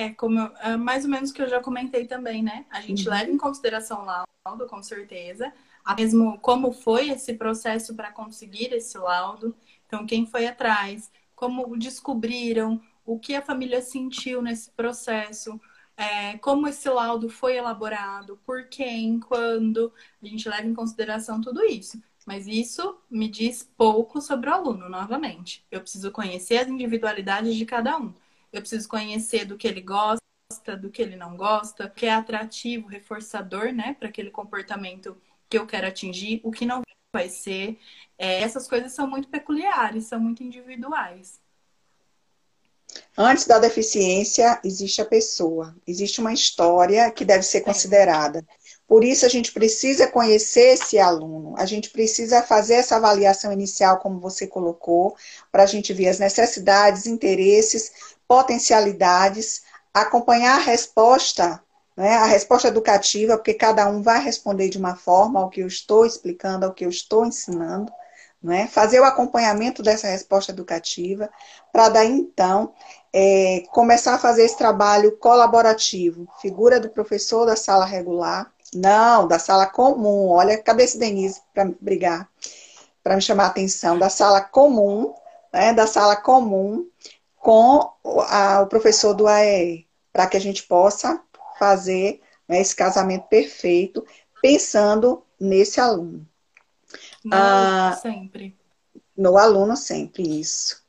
É, como eu, é mais ou menos que eu já comentei também, né? A gente uhum. leva em consideração o laudo, com certeza, mesmo como foi esse processo para conseguir esse laudo. Então, quem foi atrás, como descobriram, o que a família sentiu nesse processo, é, como esse laudo foi elaborado, por quem, quando. A gente leva em consideração tudo isso. Mas isso me diz pouco sobre o aluno, novamente. Eu preciso conhecer as individualidades de cada um. Eu preciso conhecer do que ele gosta, do que ele não gosta, o que é atrativo, reforçador, né, para aquele comportamento que eu quero atingir, o que não vai ser. É, essas coisas são muito peculiares, são muito individuais. Antes da deficiência, existe a pessoa, existe uma história que deve ser considerada. Por isso, a gente precisa conhecer esse aluno, a gente precisa fazer essa avaliação inicial, como você colocou, para a gente ver as necessidades, interesses, potencialidades, acompanhar a resposta né? A resposta educativa, porque cada um vai responder de uma forma ao que eu estou explicando, ao que eu estou ensinando. Né? Fazer o acompanhamento dessa resposta educativa, para daí então é, começar a fazer esse trabalho colaborativo. Figura do professor da sala regular, não, da sala comum. Olha, cadê esse Denise para brigar, para me chamar a atenção? Da sala comum, né? da sala comum com a, o professor do AE, para que a gente possa fazer né, esse casamento perfeito, pensando nesse aluno. No ah, aluno sempre. No aluno sempre, isso.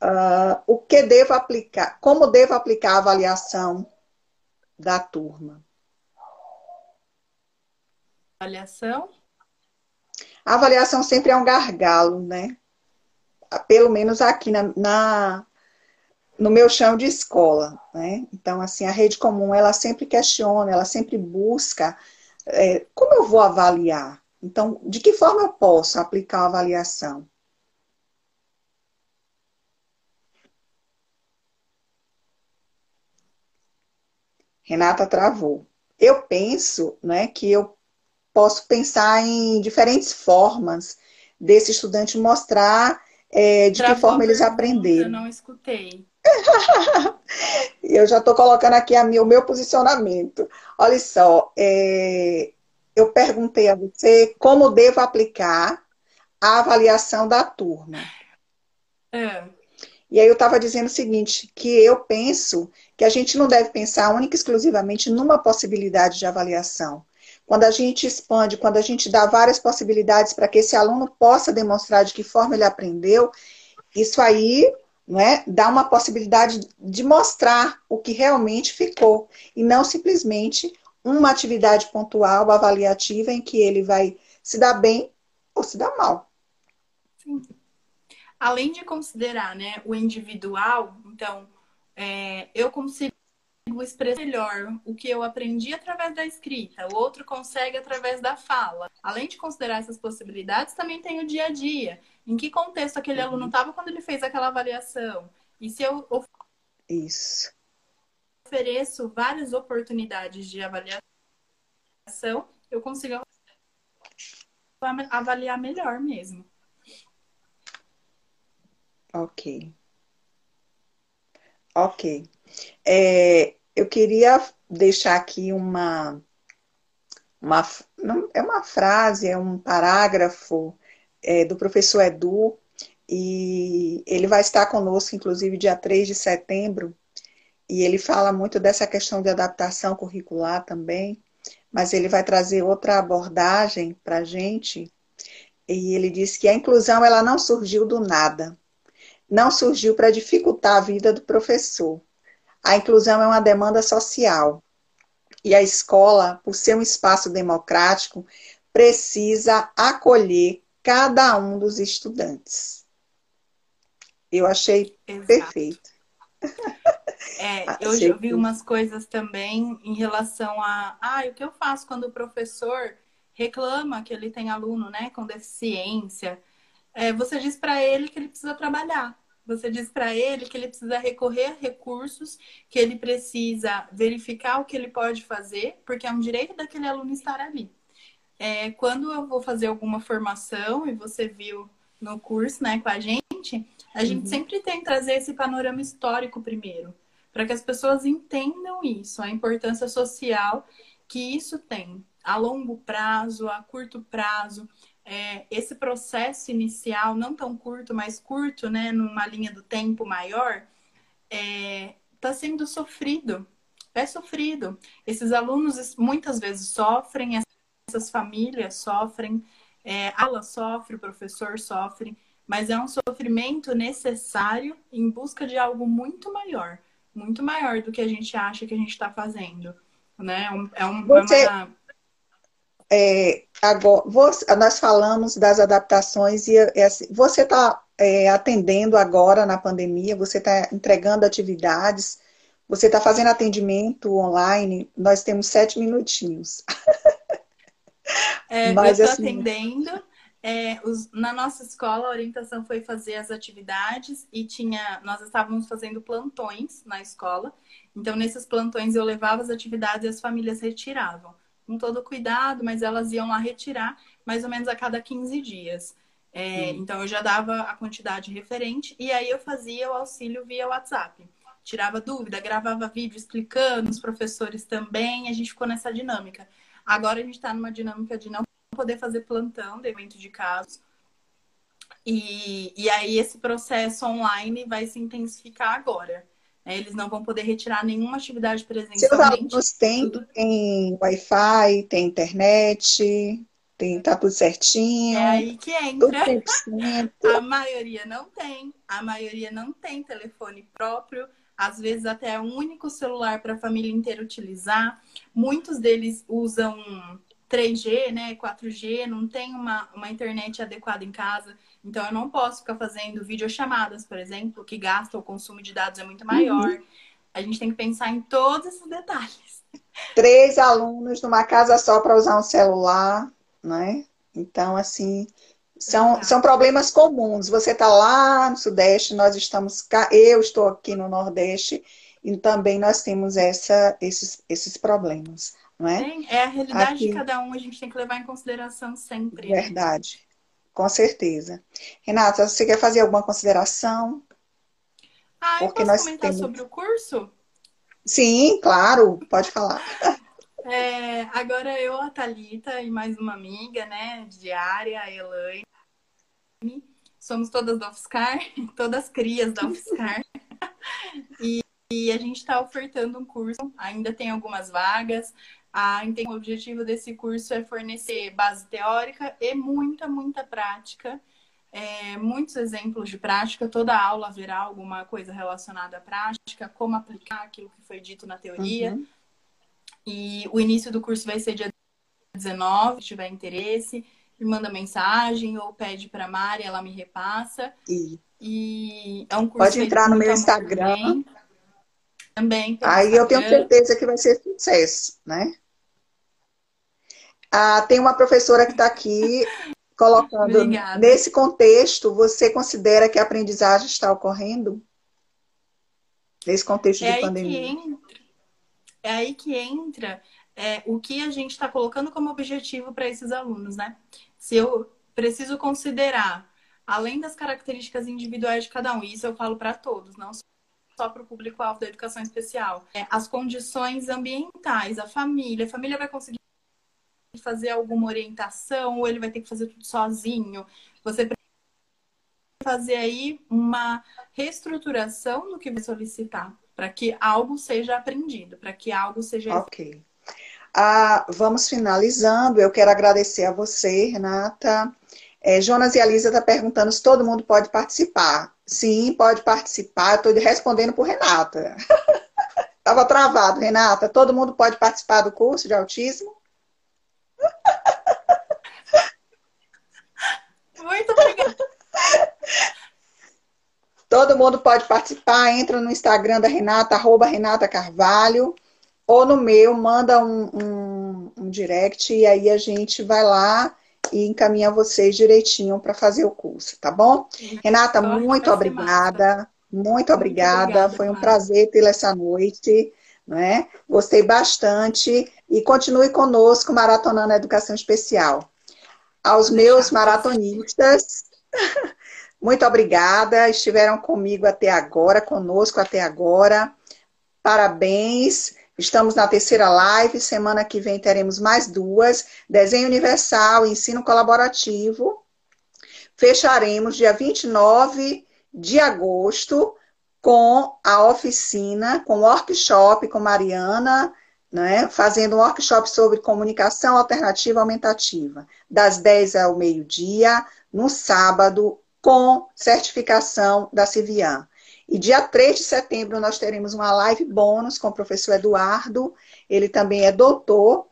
Ah, o que devo aplicar? Como devo aplicar a avaliação da turma? Avaliação? A avaliação sempre é um gargalo, né? Pelo menos aqui na, na no meu chão de escola, né? Então, assim, a rede comum, ela sempre questiona, ela sempre busca é, como eu vou avaliar? Então, de que forma eu posso aplicar a avaliação? Renata travou. Eu penso né, que eu posso pensar em diferentes formas desse estudante mostrar é, de Travou que forma eles aprenderam. Eu não escutei. eu já estou colocando aqui a minha, o meu posicionamento. Olha só, é, eu perguntei a você como devo aplicar a avaliação da turma. É. E aí eu estava dizendo o seguinte, que eu penso que a gente não deve pensar única e exclusivamente numa possibilidade de avaliação. Quando a gente expande, quando a gente dá várias possibilidades para que esse aluno possa demonstrar de que forma ele aprendeu, isso aí não é? dá uma possibilidade de mostrar o que realmente ficou e não simplesmente uma atividade pontual, avaliativa, em que ele vai se dar bem ou se dar mal. Sim. Além de considerar né, o individual, então, é, eu consigo consigo expressar melhor o que eu aprendi através da escrita, o outro consegue através da fala. Além de considerar essas possibilidades, também tem o dia a dia. Em que contexto aquele uhum. aluno estava quando ele fez aquela avaliação? E se eu Isso. ofereço várias oportunidades de avaliação, eu consigo avaliar melhor mesmo. Ok. Ok. É, eu queria deixar aqui uma, uma. É uma frase, é um parágrafo é, do professor Edu, e ele vai estar conosco, inclusive, dia 3 de setembro, e ele fala muito dessa questão de adaptação curricular também, mas ele vai trazer outra abordagem para a gente, e ele diz que a inclusão ela não surgiu do nada, não surgiu para dificultar a vida do professor. A inclusão é uma demanda social. E a escola, por ser um espaço democrático, precisa acolher cada um dos estudantes. Eu achei Exato. perfeito. É, eu já vi umas coisas também em relação a ah, o que eu faço quando o professor reclama que ele tem aluno né, com deficiência é, você diz para ele que ele precisa trabalhar. Você diz para ele que ele precisa recorrer a recursos, que ele precisa verificar o que ele pode fazer, porque é um direito daquele aluno estar ali. É, quando eu vou fazer alguma formação, e você viu no curso né, com a gente, a gente uhum. sempre tem que trazer esse panorama histórico primeiro, para que as pessoas entendam isso, a importância social que isso tem a longo prazo, a curto prazo é, esse processo inicial, não tão curto, mas curto, né, numa linha do tempo maior, está é, tá sendo sofrido. É sofrido. Esses alunos muitas vezes sofrem, essas famílias sofrem, é, aula sofre, o professor sofre, mas é um sofrimento necessário em busca de algo muito maior, muito maior do que a gente acha que a gente está fazendo. Né? É, um, é Você... é uma é, agora, você, nós falamos das adaptações e é assim, você está é, atendendo agora na pandemia, você está entregando atividades, você está fazendo atendimento online, nós temos sete minutinhos. É, Mas, eu estou assim... atendendo. É, os, na nossa escola, a orientação foi fazer as atividades e tinha, nós estávamos fazendo plantões na escola. Então, nesses plantões, eu levava as atividades e as famílias retiravam com todo cuidado, mas elas iam lá retirar mais ou menos a cada 15 dias. É, então eu já dava a quantidade referente e aí eu fazia o auxílio via WhatsApp. Tirava dúvida, gravava vídeo explicando, os professores também, a gente ficou nessa dinâmica. Agora a gente está numa dinâmica de não poder fazer plantão de evento de casos. E, e aí esse processo online vai se intensificar agora. Né? Eles não vão poder retirar nenhuma atividade presencialmente. Seus alunos têm Wi-Fi, tem internet, tem, tá tudo certinho. É aí que entra. a maioria não tem. A maioria não tem telefone próprio. Às vezes até é um único celular para a família inteira utilizar. Muitos deles usam 3G, né, 4G, não tem uma, uma internet adequada em casa. Então, eu não posso ficar fazendo videochamadas, por exemplo, que gasta o consumo de dados é muito maior. Uhum. A gente tem que pensar em todos esses detalhes. Três alunos numa casa só para usar um celular, né? Então, assim, são, são problemas comuns. Você está lá no Sudeste, nós estamos eu estou aqui no Nordeste, e também nós temos essa, esses, esses problemas. Não é? é a realidade aqui... de cada um, a gente tem que levar em consideração sempre. Verdade. Com certeza. Renata, você quer fazer alguma consideração? Ah, Porque eu posso comentar temos... sobre o curso? Sim, claro, pode falar. É, agora eu, a Thalita e mais uma amiga, né, diária, a Elaine. Somos todas da UFSCar, todas crias da UFSCar. e, e a gente está ofertando um curso, ainda tem algumas vagas. A, o objetivo desse curso é fornecer base teórica e muita, muita prática. É, muitos exemplos de prática, toda aula haverá alguma coisa relacionada à prática, como aplicar aquilo que foi dito na teoria. Uhum. E o início do curso vai ser dia 19, se tiver interesse, me manda mensagem ou pede para a Mari, ela me repassa. E, e é um curso Pode entrar no meu Instagram. Também. Aí eu tenho certeza que vai ser sucesso, né? Ah, tem uma professora que está aqui colocando. Obrigada. Nesse contexto, você considera que a aprendizagem está ocorrendo? Nesse contexto é de pandemia? Entra, é aí que entra é, o que a gente está colocando como objetivo para esses alunos, né? Se eu preciso considerar, além das características individuais de cada um, isso eu falo para todos, não só para o público-alvo da educação especial, é, as condições ambientais, a família, a família vai conseguir fazer alguma orientação ou ele vai ter que fazer tudo sozinho. Você fazer aí uma reestruturação do que vai solicitar para que algo seja aprendido, para que algo seja. Ok. Ah, vamos finalizando. Eu quero agradecer a você, Renata. É, Jonas e a Lisa estão tá perguntando se todo mundo pode participar. Sim, pode participar. Estou respondendo por Renata. Estava travado, Renata. Todo mundo pode participar do curso de autismo? Muito obrigada. Todo mundo pode participar, entra no Instagram da Renata, arroba Renata Carvalho, ou no meu, manda um, um, um direct e aí a gente vai lá e encaminha vocês direitinho para fazer o curso, tá bom? Renata, muito obrigada. Muito obrigada. Foi um prazer tê-la essa noite. Né? Gostei bastante e continue conosco maratonando a educação especial. Aos meus maratonistas, muito obrigada, estiveram comigo até agora, conosco até agora. Parabéns. Estamos na terceira live, semana que vem teremos mais duas: desenho universal, ensino colaborativo. Fecharemos dia 29 de agosto com a oficina, com o workshop com Mariana, né, fazendo um workshop sobre comunicação alternativa aumentativa, das 10 ao meio-dia, no sábado, com certificação da Civian. E dia 3 de setembro nós teremos uma live bônus com o professor Eduardo, ele também é doutor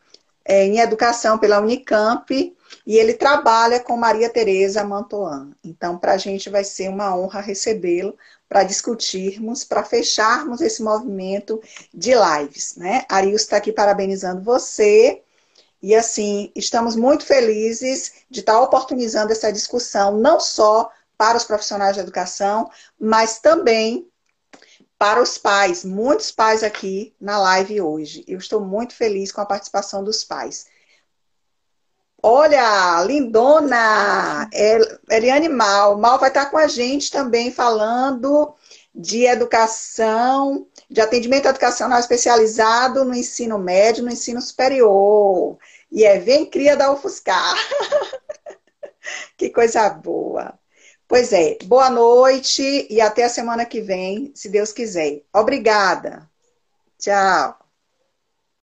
é, em educação pela Unicamp e ele trabalha com Maria Tereza Mantoan. Então, para a gente vai ser uma honra recebê-lo para discutirmos, para fecharmos esse movimento de lives, né? Arius está aqui parabenizando você. E assim, estamos muito felizes de estar oportunizando essa discussão, não só para os profissionais de educação, mas também para os pais, muitos pais aqui na live hoje. Eu estou muito feliz com a participação dos pais. Olha, lindona! Eliane Mal. Mal vai estar com a gente também falando de educação, de atendimento educacional especializado no ensino médio, no ensino superior. E é Vem Cria da UFSCar. que coisa boa. Pois é, boa noite e até a semana que vem, se Deus quiser. Obrigada. Tchau.